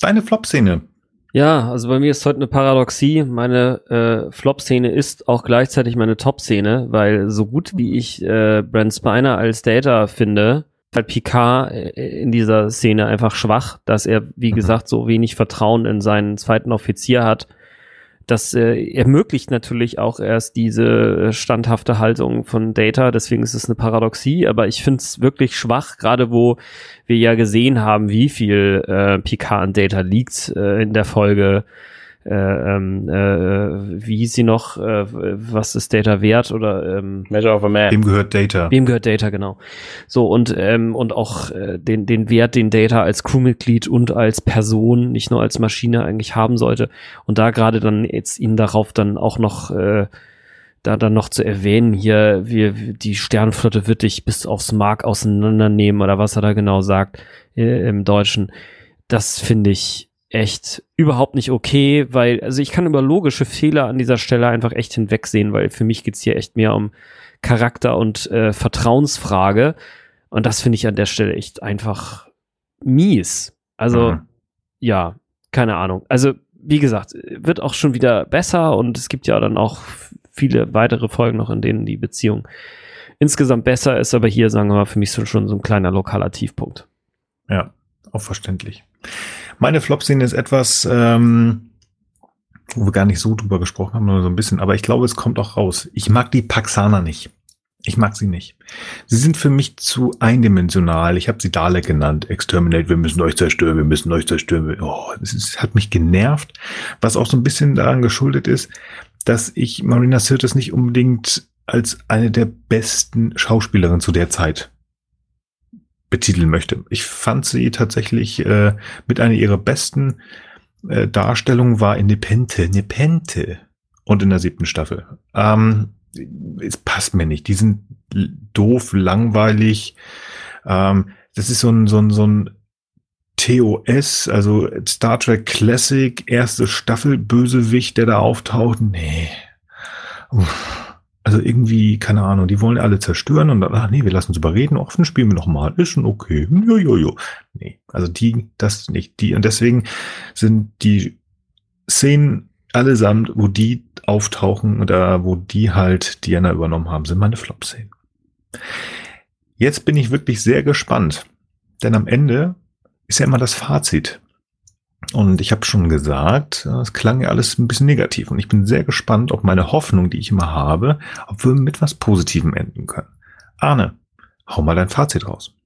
deine Flop-Szene. Ja, also bei mir ist heute eine Paradoxie. Meine äh, Flop-Szene ist auch gleichzeitig meine Top-Szene, weil so gut wie ich äh, Brent Spiner als Data finde, halt Picard äh, in dieser Szene einfach schwach, dass er, wie mhm. gesagt, so wenig Vertrauen in seinen zweiten Offizier hat das äh, ermöglicht natürlich auch erst diese äh, standhafte Haltung von Data. Deswegen ist es eine Paradoxie, aber ich finde es wirklich schwach, gerade wo wir ja gesehen haben, wie viel äh, Picard an Data liegt äh, in der Folge äh, ähm, äh, wie hieß sie noch, äh, was ist Data wert oder ähm, Measure of a Man. Dem gehört Data. Wem gehört Data, genau. So, und, ähm, und auch äh, den, den Wert, den Data als Crewmitglied und als Person, nicht nur als Maschine eigentlich haben sollte. Und da gerade dann jetzt ihn darauf dann auch noch äh, da dann noch zu erwähnen, hier, wir, die Sternenflotte wird dich bis aufs Mark auseinandernehmen oder was er da genau sagt äh, im Deutschen. Das finde ich echt überhaupt nicht okay, weil, also ich kann über logische Fehler an dieser Stelle einfach echt hinwegsehen, weil für mich geht's hier echt mehr um Charakter und äh, Vertrauensfrage. Und das finde ich an der Stelle echt einfach mies. Also, Mhm. ja, keine Ahnung. Also, wie gesagt, wird auch schon wieder besser und es gibt ja dann auch viele weitere Folgen noch, in denen die Beziehung insgesamt besser ist, aber hier, sagen wir mal, für mich so schon so ein kleiner lokaler Tiefpunkt. Ja, auch verständlich. Meine Flop-Szene ist etwas, ähm, wo wir gar nicht so drüber gesprochen haben, nur so ein bisschen, aber ich glaube, es kommt auch raus. Ich mag die Paxaner nicht. Ich mag sie nicht. Sie sind für mich zu eindimensional. Ich habe sie Dalek genannt. Exterminate, wir müssen euch zerstören, wir müssen euch zerstören. Oh, es ist- hat mich genervt, was auch so ein bisschen daran geschuldet ist, dass ich Marina Sirtis nicht unbedingt als eine der besten Schauspielerinnen zu der Zeit betiteln möchte. Ich fand sie tatsächlich äh, mit einer ihrer besten äh, Darstellungen war in Nepente, Nepente und in der siebten Staffel. Ähm, es passt mir nicht. Die sind doof, langweilig. Ähm, das ist so ein, so ein, so ein TOS, also Star Trek Classic, erste Staffel, Bösewicht, der da auftaucht. Nee. Uff. Also irgendwie, keine Ahnung, die wollen alle zerstören und dann, ach nee, wir lassen uns überreden, offen spielen wir noch mal, ist schon okay. Jo, jo, jo. Nee, also die, das nicht. Die, und deswegen sind die Szenen allesamt, wo die auftauchen oder wo die halt Diana übernommen haben, sind meine Flop-Szenen. Jetzt bin ich wirklich sehr gespannt, denn am Ende ist ja immer das Fazit. Und ich habe schon gesagt, es klang ja alles ein bisschen negativ. Und ich bin sehr gespannt, ob meine Hoffnung, die ich immer habe, ob wir mit was Positivem enden können. Arne, hau mal dein Fazit raus.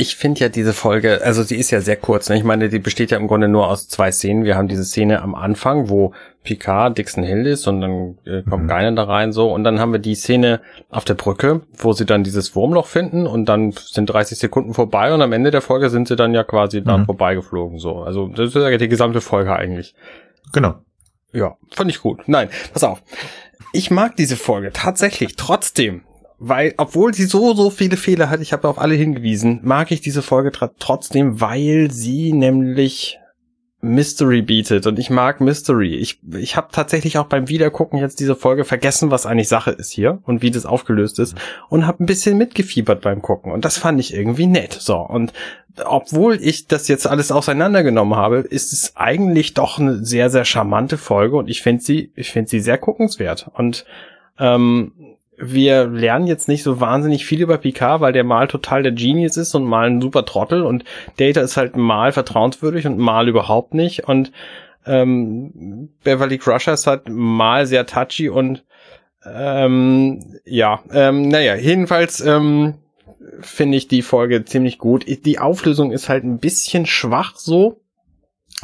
Ich finde ja diese Folge, also sie ist ja sehr kurz. Ne? Ich meine, die besteht ja im Grunde nur aus zwei Szenen. Wir haben diese Szene am Anfang, wo Picard Dixon Hill ist und dann äh, kommt Mhm. Geinen da rein so. Und dann haben wir die Szene auf der Brücke, wo sie dann dieses Wurmloch finden und dann sind 30 Sekunden vorbei und am Ende der Folge sind sie dann ja quasi da Mhm. vorbeigeflogen. So, Also das ist ja die gesamte Folge eigentlich. Genau. Ja, fand ich gut. Nein, pass auf. Ich mag diese Folge tatsächlich trotzdem, weil, obwohl sie so, so viele Fehler hat, ich habe auf alle hingewiesen, mag ich diese Folge trotzdem, weil sie nämlich Mystery bietet und ich mag Mystery. Ich, ich habe tatsächlich auch beim Wiedergucken jetzt diese Folge vergessen, was eigentlich Sache ist hier und wie das aufgelöst ist und habe ein bisschen mitgefiebert beim Gucken und das fand ich irgendwie nett. So und obwohl ich das jetzt alles auseinandergenommen habe, ist es eigentlich doch eine sehr, sehr charmante Folge und ich finde sie, ich finde sie sehr guckenswert. Und ähm, wir lernen jetzt nicht so wahnsinnig viel über Picard, weil der mal total der Genius ist und mal ein super Trottel und Data ist halt mal vertrauenswürdig und mal überhaupt nicht und ähm, Beverly Crusher ist halt mal sehr touchy und ähm, ja, ähm, naja, jedenfalls ähm, finde ich die Folge ziemlich gut. Die Auflösung ist halt ein bisschen schwach so,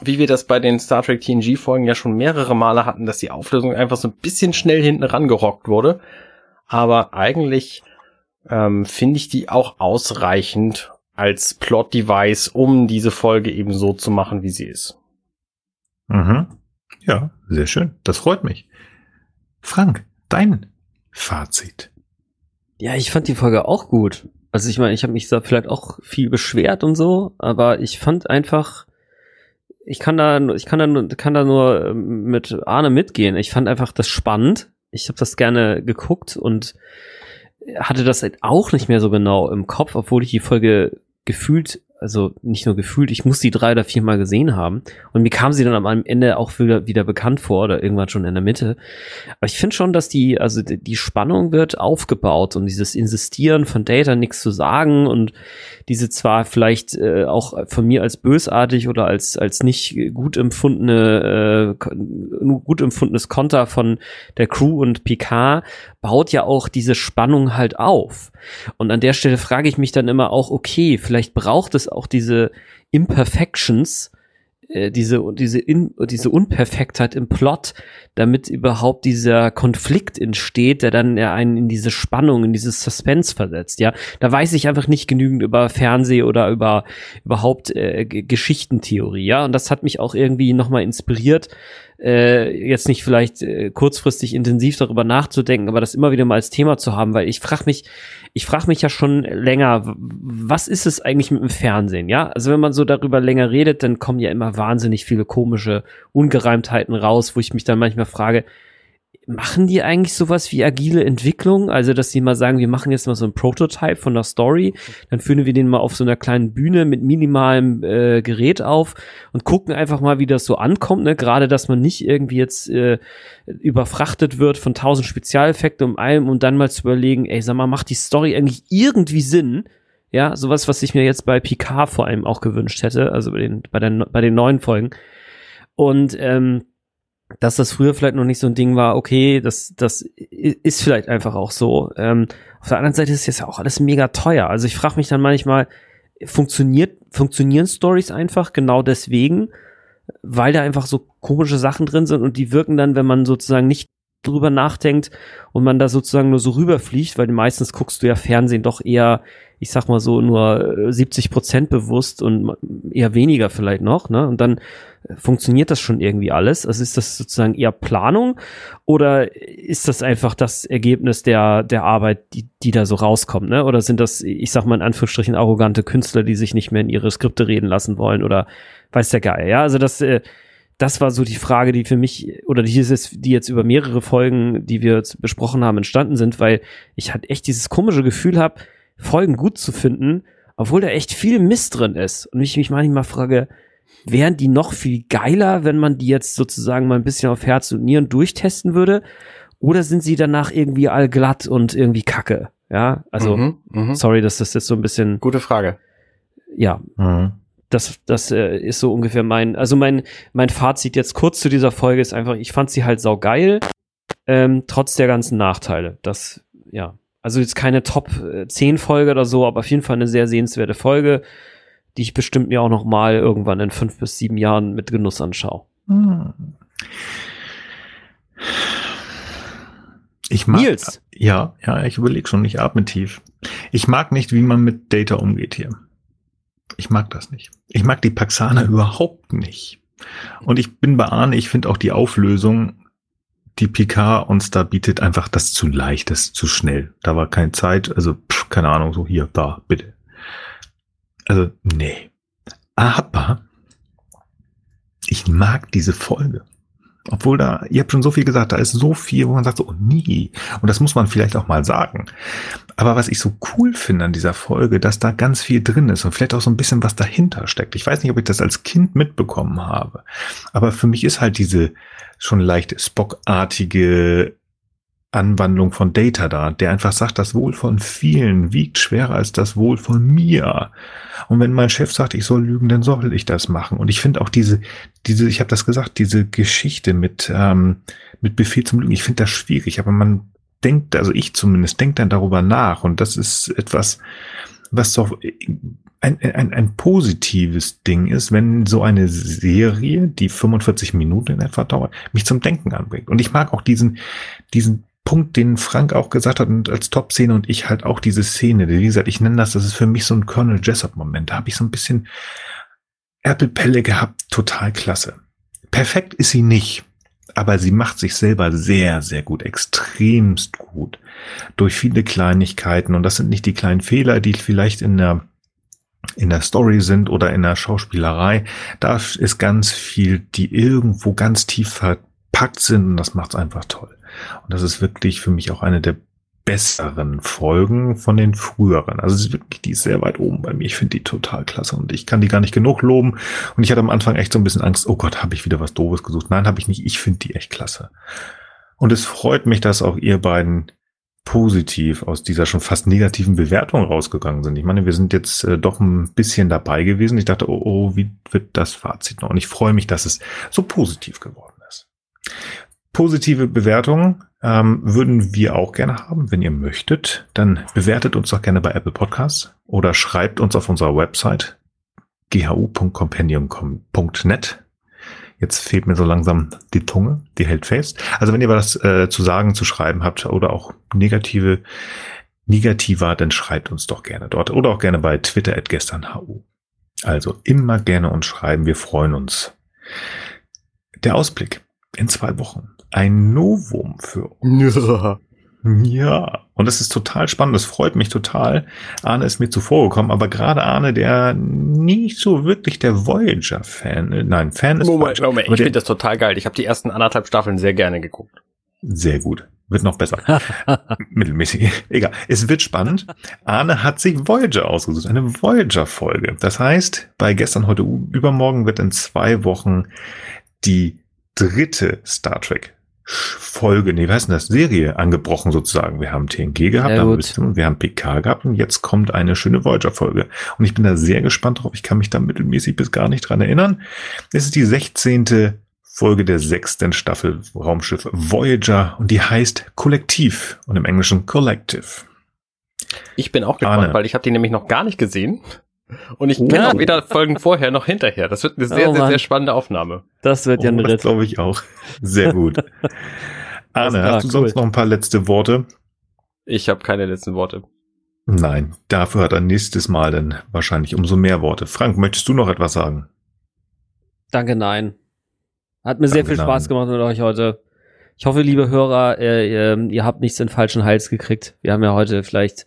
wie wir das bei den Star Trek TNG Folgen ja schon mehrere Male hatten, dass die Auflösung einfach so ein bisschen schnell hinten rangerockt wurde. Aber eigentlich ähm, finde ich die auch ausreichend als Plot-Device, um diese Folge eben so zu machen, wie sie ist. Mhm. Ja, sehr schön. Das freut mich. Frank, dein Fazit. Ja, ich fand die Folge auch gut. Also ich meine, ich habe mich da vielleicht auch viel beschwert und so, aber ich fand einfach, ich kann da, ich kann da, nur- kann da nur ähm, mit Arne mitgehen. Ich fand einfach das spannend. Ich habe das gerne geguckt und hatte das halt auch nicht mehr so genau im Kopf, obwohl ich die Folge gefühlt, also nicht nur gefühlt, ich muss die drei oder vier Mal gesehen haben. Und mir kam sie dann am Ende auch wieder, wieder bekannt vor oder irgendwann schon in der Mitte. Aber ich finde schon, dass die, also die die Spannung wird aufgebaut und dieses Insistieren von Data nichts zu sagen und diese zwar vielleicht äh, auch von mir als bösartig oder als als nicht gut empfundene äh, gut empfundenes Konter von der Crew und Picard baut ja auch diese Spannung halt auf. Und an der Stelle frage ich mich dann immer auch, okay, vielleicht braucht es auch diese Imperfections äh, diese, diese, in, diese Unperfektheit im Plot, damit überhaupt dieser Konflikt entsteht, der dann einen in diese Spannung, in dieses Suspense versetzt, ja. Da weiß ich einfach nicht genügend über Fernseh oder über überhaupt äh, Geschichtentheorie, ja. Und das hat mich auch irgendwie nochmal inspiriert, äh, jetzt nicht vielleicht äh, kurzfristig intensiv darüber nachzudenken, aber das immer wieder mal als Thema zu haben, weil ich frage mich, ich frage mich ja schon länger, was ist es eigentlich mit dem Fernsehen, ja? Also wenn man so darüber länger redet, dann kommen ja immer wahnsinnig viele komische Ungereimtheiten raus, wo ich mich dann manchmal frage, machen die eigentlich sowas wie agile Entwicklung? Also, dass sie mal sagen, wir machen jetzt mal so ein Prototype von der Story, dann führen wir den mal auf so einer kleinen Bühne mit minimalem äh, Gerät auf und gucken einfach mal, wie das so ankommt. Ne? Gerade, dass man nicht irgendwie jetzt äh, überfrachtet wird von tausend Spezialeffekten um allem und dann mal zu überlegen, ey, sag mal, macht die Story eigentlich irgendwie Sinn? Ja, sowas, was ich mir jetzt bei Picard vor allem auch gewünscht hätte, also bei den, bei den, bei den neuen Folgen. Und ähm, dass das früher vielleicht noch nicht so ein Ding war, okay, das, das ist vielleicht einfach auch so. Ähm, auf der anderen Seite ist jetzt ja auch alles mega teuer. Also ich frage mich dann manchmal, funktioniert, funktionieren Stories einfach genau deswegen, weil da einfach so komische Sachen drin sind und die wirken dann, wenn man sozusagen nicht drüber nachdenkt und man da sozusagen nur so rüberfliegt, weil meistens guckst du ja Fernsehen doch eher, ich sag mal so, nur 70 Prozent bewusst und eher weniger vielleicht noch, ne? Und dann funktioniert das schon irgendwie alles? Also ist das sozusagen eher Planung oder ist das einfach das Ergebnis der, der Arbeit, die, die da so rauskommt, ne? Oder sind das, ich sag mal in Anführungsstrichen, arrogante Künstler, die sich nicht mehr in ihre Skripte reden lassen wollen oder weiß der Geil, ja? Also das, äh, das war so die Frage, die für mich, oder die, ist, die jetzt über mehrere Folgen, die wir jetzt besprochen haben, entstanden sind, weil ich halt echt dieses komische Gefühl habe, Folgen gut zu finden, obwohl da echt viel Mist drin ist. Und ich mich manchmal frage, wären die noch viel geiler, wenn man die jetzt sozusagen mal ein bisschen auf Herz und Nieren durchtesten würde? Oder sind sie danach irgendwie allglatt und irgendwie kacke? Ja, also, mhm, mh. sorry, dass das jetzt so ein bisschen. Gute Frage. Ja. Mhm. Das, das äh, ist so ungefähr mein, also mein, mein Fazit jetzt kurz zu dieser Folge ist einfach, ich fand sie halt saugeil, ähm, trotz der ganzen Nachteile. Das, ja. Also jetzt keine Top 10 Folge oder so, aber auf jeden Fall eine sehr sehenswerte Folge die ich bestimmt mir auch noch mal irgendwann in fünf bis sieben Jahren mit Genuss anschaue. Hm. Ich mag, Nils. Ja, ja, ich überlege schon, ich atme tief. Ich mag nicht, wie man mit Data umgeht hier. Ich mag das nicht. Ich mag die Paxaner überhaupt nicht. Und ich bin bei Arne, ich finde auch die Auflösung, die Picard uns da bietet, einfach das zu leicht, das zu schnell. Da war keine Zeit, also pff, keine Ahnung, so hier, da, bitte. Also, nee. Aber ich mag diese Folge. Obwohl da, ihr habt schon so viel gesagt, da ist so viel, wo man sagt so, oh nie. Und das muss man vielleicht auch mal sagen. Aber was ich so cool finde an dieser Folge, dass da ganz viel drin ist und vielleicht auch so ein bisschen was dahinter steckt. Ich weiß nicht, ob ich das als Kind mitbekommen habe. Aber für mich ist halt diese schon leicht Spock-artige Anwandlung von Data da, der einfach sagt, das Wohl von vielen wiegt schwerer als das Wohl von mir. Und wenn mein Chef sagt, ich soll lügen, dann soll ich das machen. Und ich finde auch diese, diese, ich habe das gesagt, diese Geschichte mit, ähm, mit Befehl zum Lügen, ich finde das schwierig, aber man denkt, also ich zumindest, denkt dann darüber nach. Und das ist etwas, was doch ein, ein, ein positives Ding ist, wenn so eine Serie, die 45 Minuten in etwa dauert, mich zum Denken anbringt. Und ich mag auch diesen, diesen Punkt, den Frank auch gesagt hat und als Top-Szene und ich halt auch diese Szene, wie gesagt, ich nenne das, das ist für mich so ein Colonel Jessup-Moment. Da habe ich so ein bisschen Erpelpelle gehabt, total klasse. Perfekt ist sie nicht, aber sie macht sich selber sehr, sehr gut, extremst gut. Durch viele Kleinigkeiten und das sind nicht die kleinen Fehler, die vielleicht in der in der Story sind oder in der Schauspielerei. Da ist ganz viel, die irgendwo ganz tief verpackt sind und das macht's einfach toll. Und das ist wirklich für mich auch eine der besseren Folgen von den früheren. Also wirklich, die ist sehr weit oben bei mir. Ich finde die total klasse und ich kann die gar nicht genug loben. Und ich hatte am Anfang echt so ein bisschen Angst, oh Gott, habe ich wieder was Doofes gesucht. Nein, habe ich nicht. Ich finde die echt klasse. Und es freut mich, dass auch ihr beiden positiv aus dieser schon fast negativen Bewertung rausgegangen sind. Ich meine, wir sind jetzt äh, doch ein bisschen dabei gewesen. Ich dachte, oh, oh, wie wird das Fazit noch? Und ich freue mich, dass es so positiv geworden ist. Positive Bewertungen ähm, würden wir auch gerne haben. Wenn ihr möchtet, dann bewertet uns doch gerne bei Apple Podcasts oder schreibt uns auf unserer Website ghu.compendium.net. Jetzt fehlt mir so langsam die Tunge, die hält fest. Also wenn ihr was äh, zu sagen, zu schreiben habt oder auch negative, negativer, dann schreibt uns doch gerne dort oder auch gerne bei Twitter at gesternhu. Also immer gerne uns schreiben, wir freuen uns. Der Ausblick in zwei Wochen. Ein Novum für uns. Ja. Ja, und das ist total spannend. Das freut mich total. Arne ist mir zuvor gekommen, aber gerade Arne, der nicht so wirklich der Voyager-Fan, äh, nein, Fan ist Moment, Moment, ich finde das total geil. Ich habe die ersten anderthalb Staffeln sehr gerne geguckt. Sehr gut. Wird noch besser. Mittelmäßig. Egal. Es wird spannend. Arne hat sich Voyager ausgesucht. Eine Voyager-Folge. Das heißt, bei gestern, heute, übermorgen wird in zwei Wochen die dritte Star Trek Folge, nee, was ist denn das, Serie angebrochen sozusagen. Wir haben TNG gehabt, ja, haben wir haben PK gehabt und jetzt kommt eine schöne Voyager-Folge. Und ich bin da sehr gespannt drauf. Ich kann mich da mittelmäßig bis gar nicht dran erinnern. Es ist die 16. Folge der sechsten Staffel Raumschiff Voyager und die heißt Kollektiv und im Englischen Collective. Ich bin auch gespannt, Arne. weil ich habe die nämlich noch gar nicht gesehen. Und ich kenne auch weder Folgen vorher noch hinterher. Das wird eine sehr, oh sehr, sehr spannende Aufnahme. Das wird ja ein oh, Ritt. glaube ich auch. Sehr gut. Arne, hast du cool. sonst noch ein paar letzte Worte? Ich habe keine letzten Worte. Nein, dafür hat er nächstes Mal dann wahrscheinlich umso mehr Worte. Frank, möchtest du noch etwas sagen? Danke, nein. Hat mir Danke, sehr viel Spaß nein. gemacht mit euch heute. Ich hoffe, liebe Hörer, ihr, ihr habt nichts in falschen Hals gekriegt. Wir haben ja heute vielleicht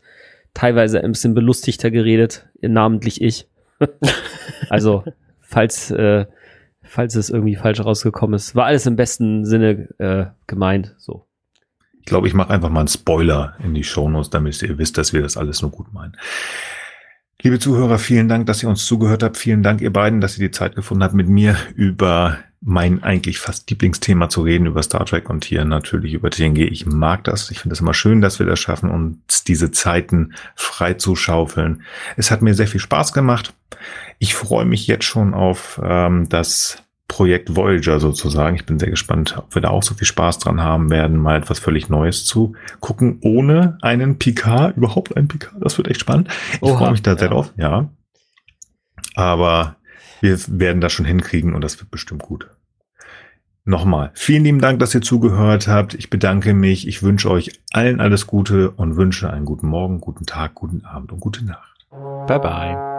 teilweise ein bisschen belustigter geredet, namentlich ich. also, falls, äh, falls es irgendwie falsch rausgekommen ist, war alles im besten Sinne äh, gemeint. So. Ich glaube, ich mache einfach mal einen Spoiler in die Shownotes, damit ihr wisst, dass wir das alles nur gut meinen. Liebe Zuhörer, vielen Dank, dass ihr uns zugehört habt. Vielen Dank, ihr beiden, dass ihr die Zeit gefunden habt, mit mir über mein eigentlich fast Lieblingsthema zu reden, über Star Trek und hier natürlich über TNG. Ich mag das. Ich finde es immer schön, dass wir das schaffen, uns diese Zeiten frei zu schaufeln. Es hat mir sehr viel Spaß gemacht. Ich freue mich jetzt schon auf ähm, das Projekt Voyager sozusagen. Ich bin sehr gespannt, ob wir da auch so viel Spaß dran haben werden, mal etwas völlig Neues zu gucken, ohne einen Picard, überhaupt einen Picard. Das wird echt spannend. Ich freue mich da sehr ja. drauf, ja. Aber wir werden das schon hinkriegen und das wird bestimmt gut. Nochmal, vielen lieben Dank, dass ihr zugehört habt. Ich bedanke mich. Ich wünsche euch allen alles Gute und wünsche einen guten Morgen, guten Tag, guten Abend und gute Nacht. Bye bye.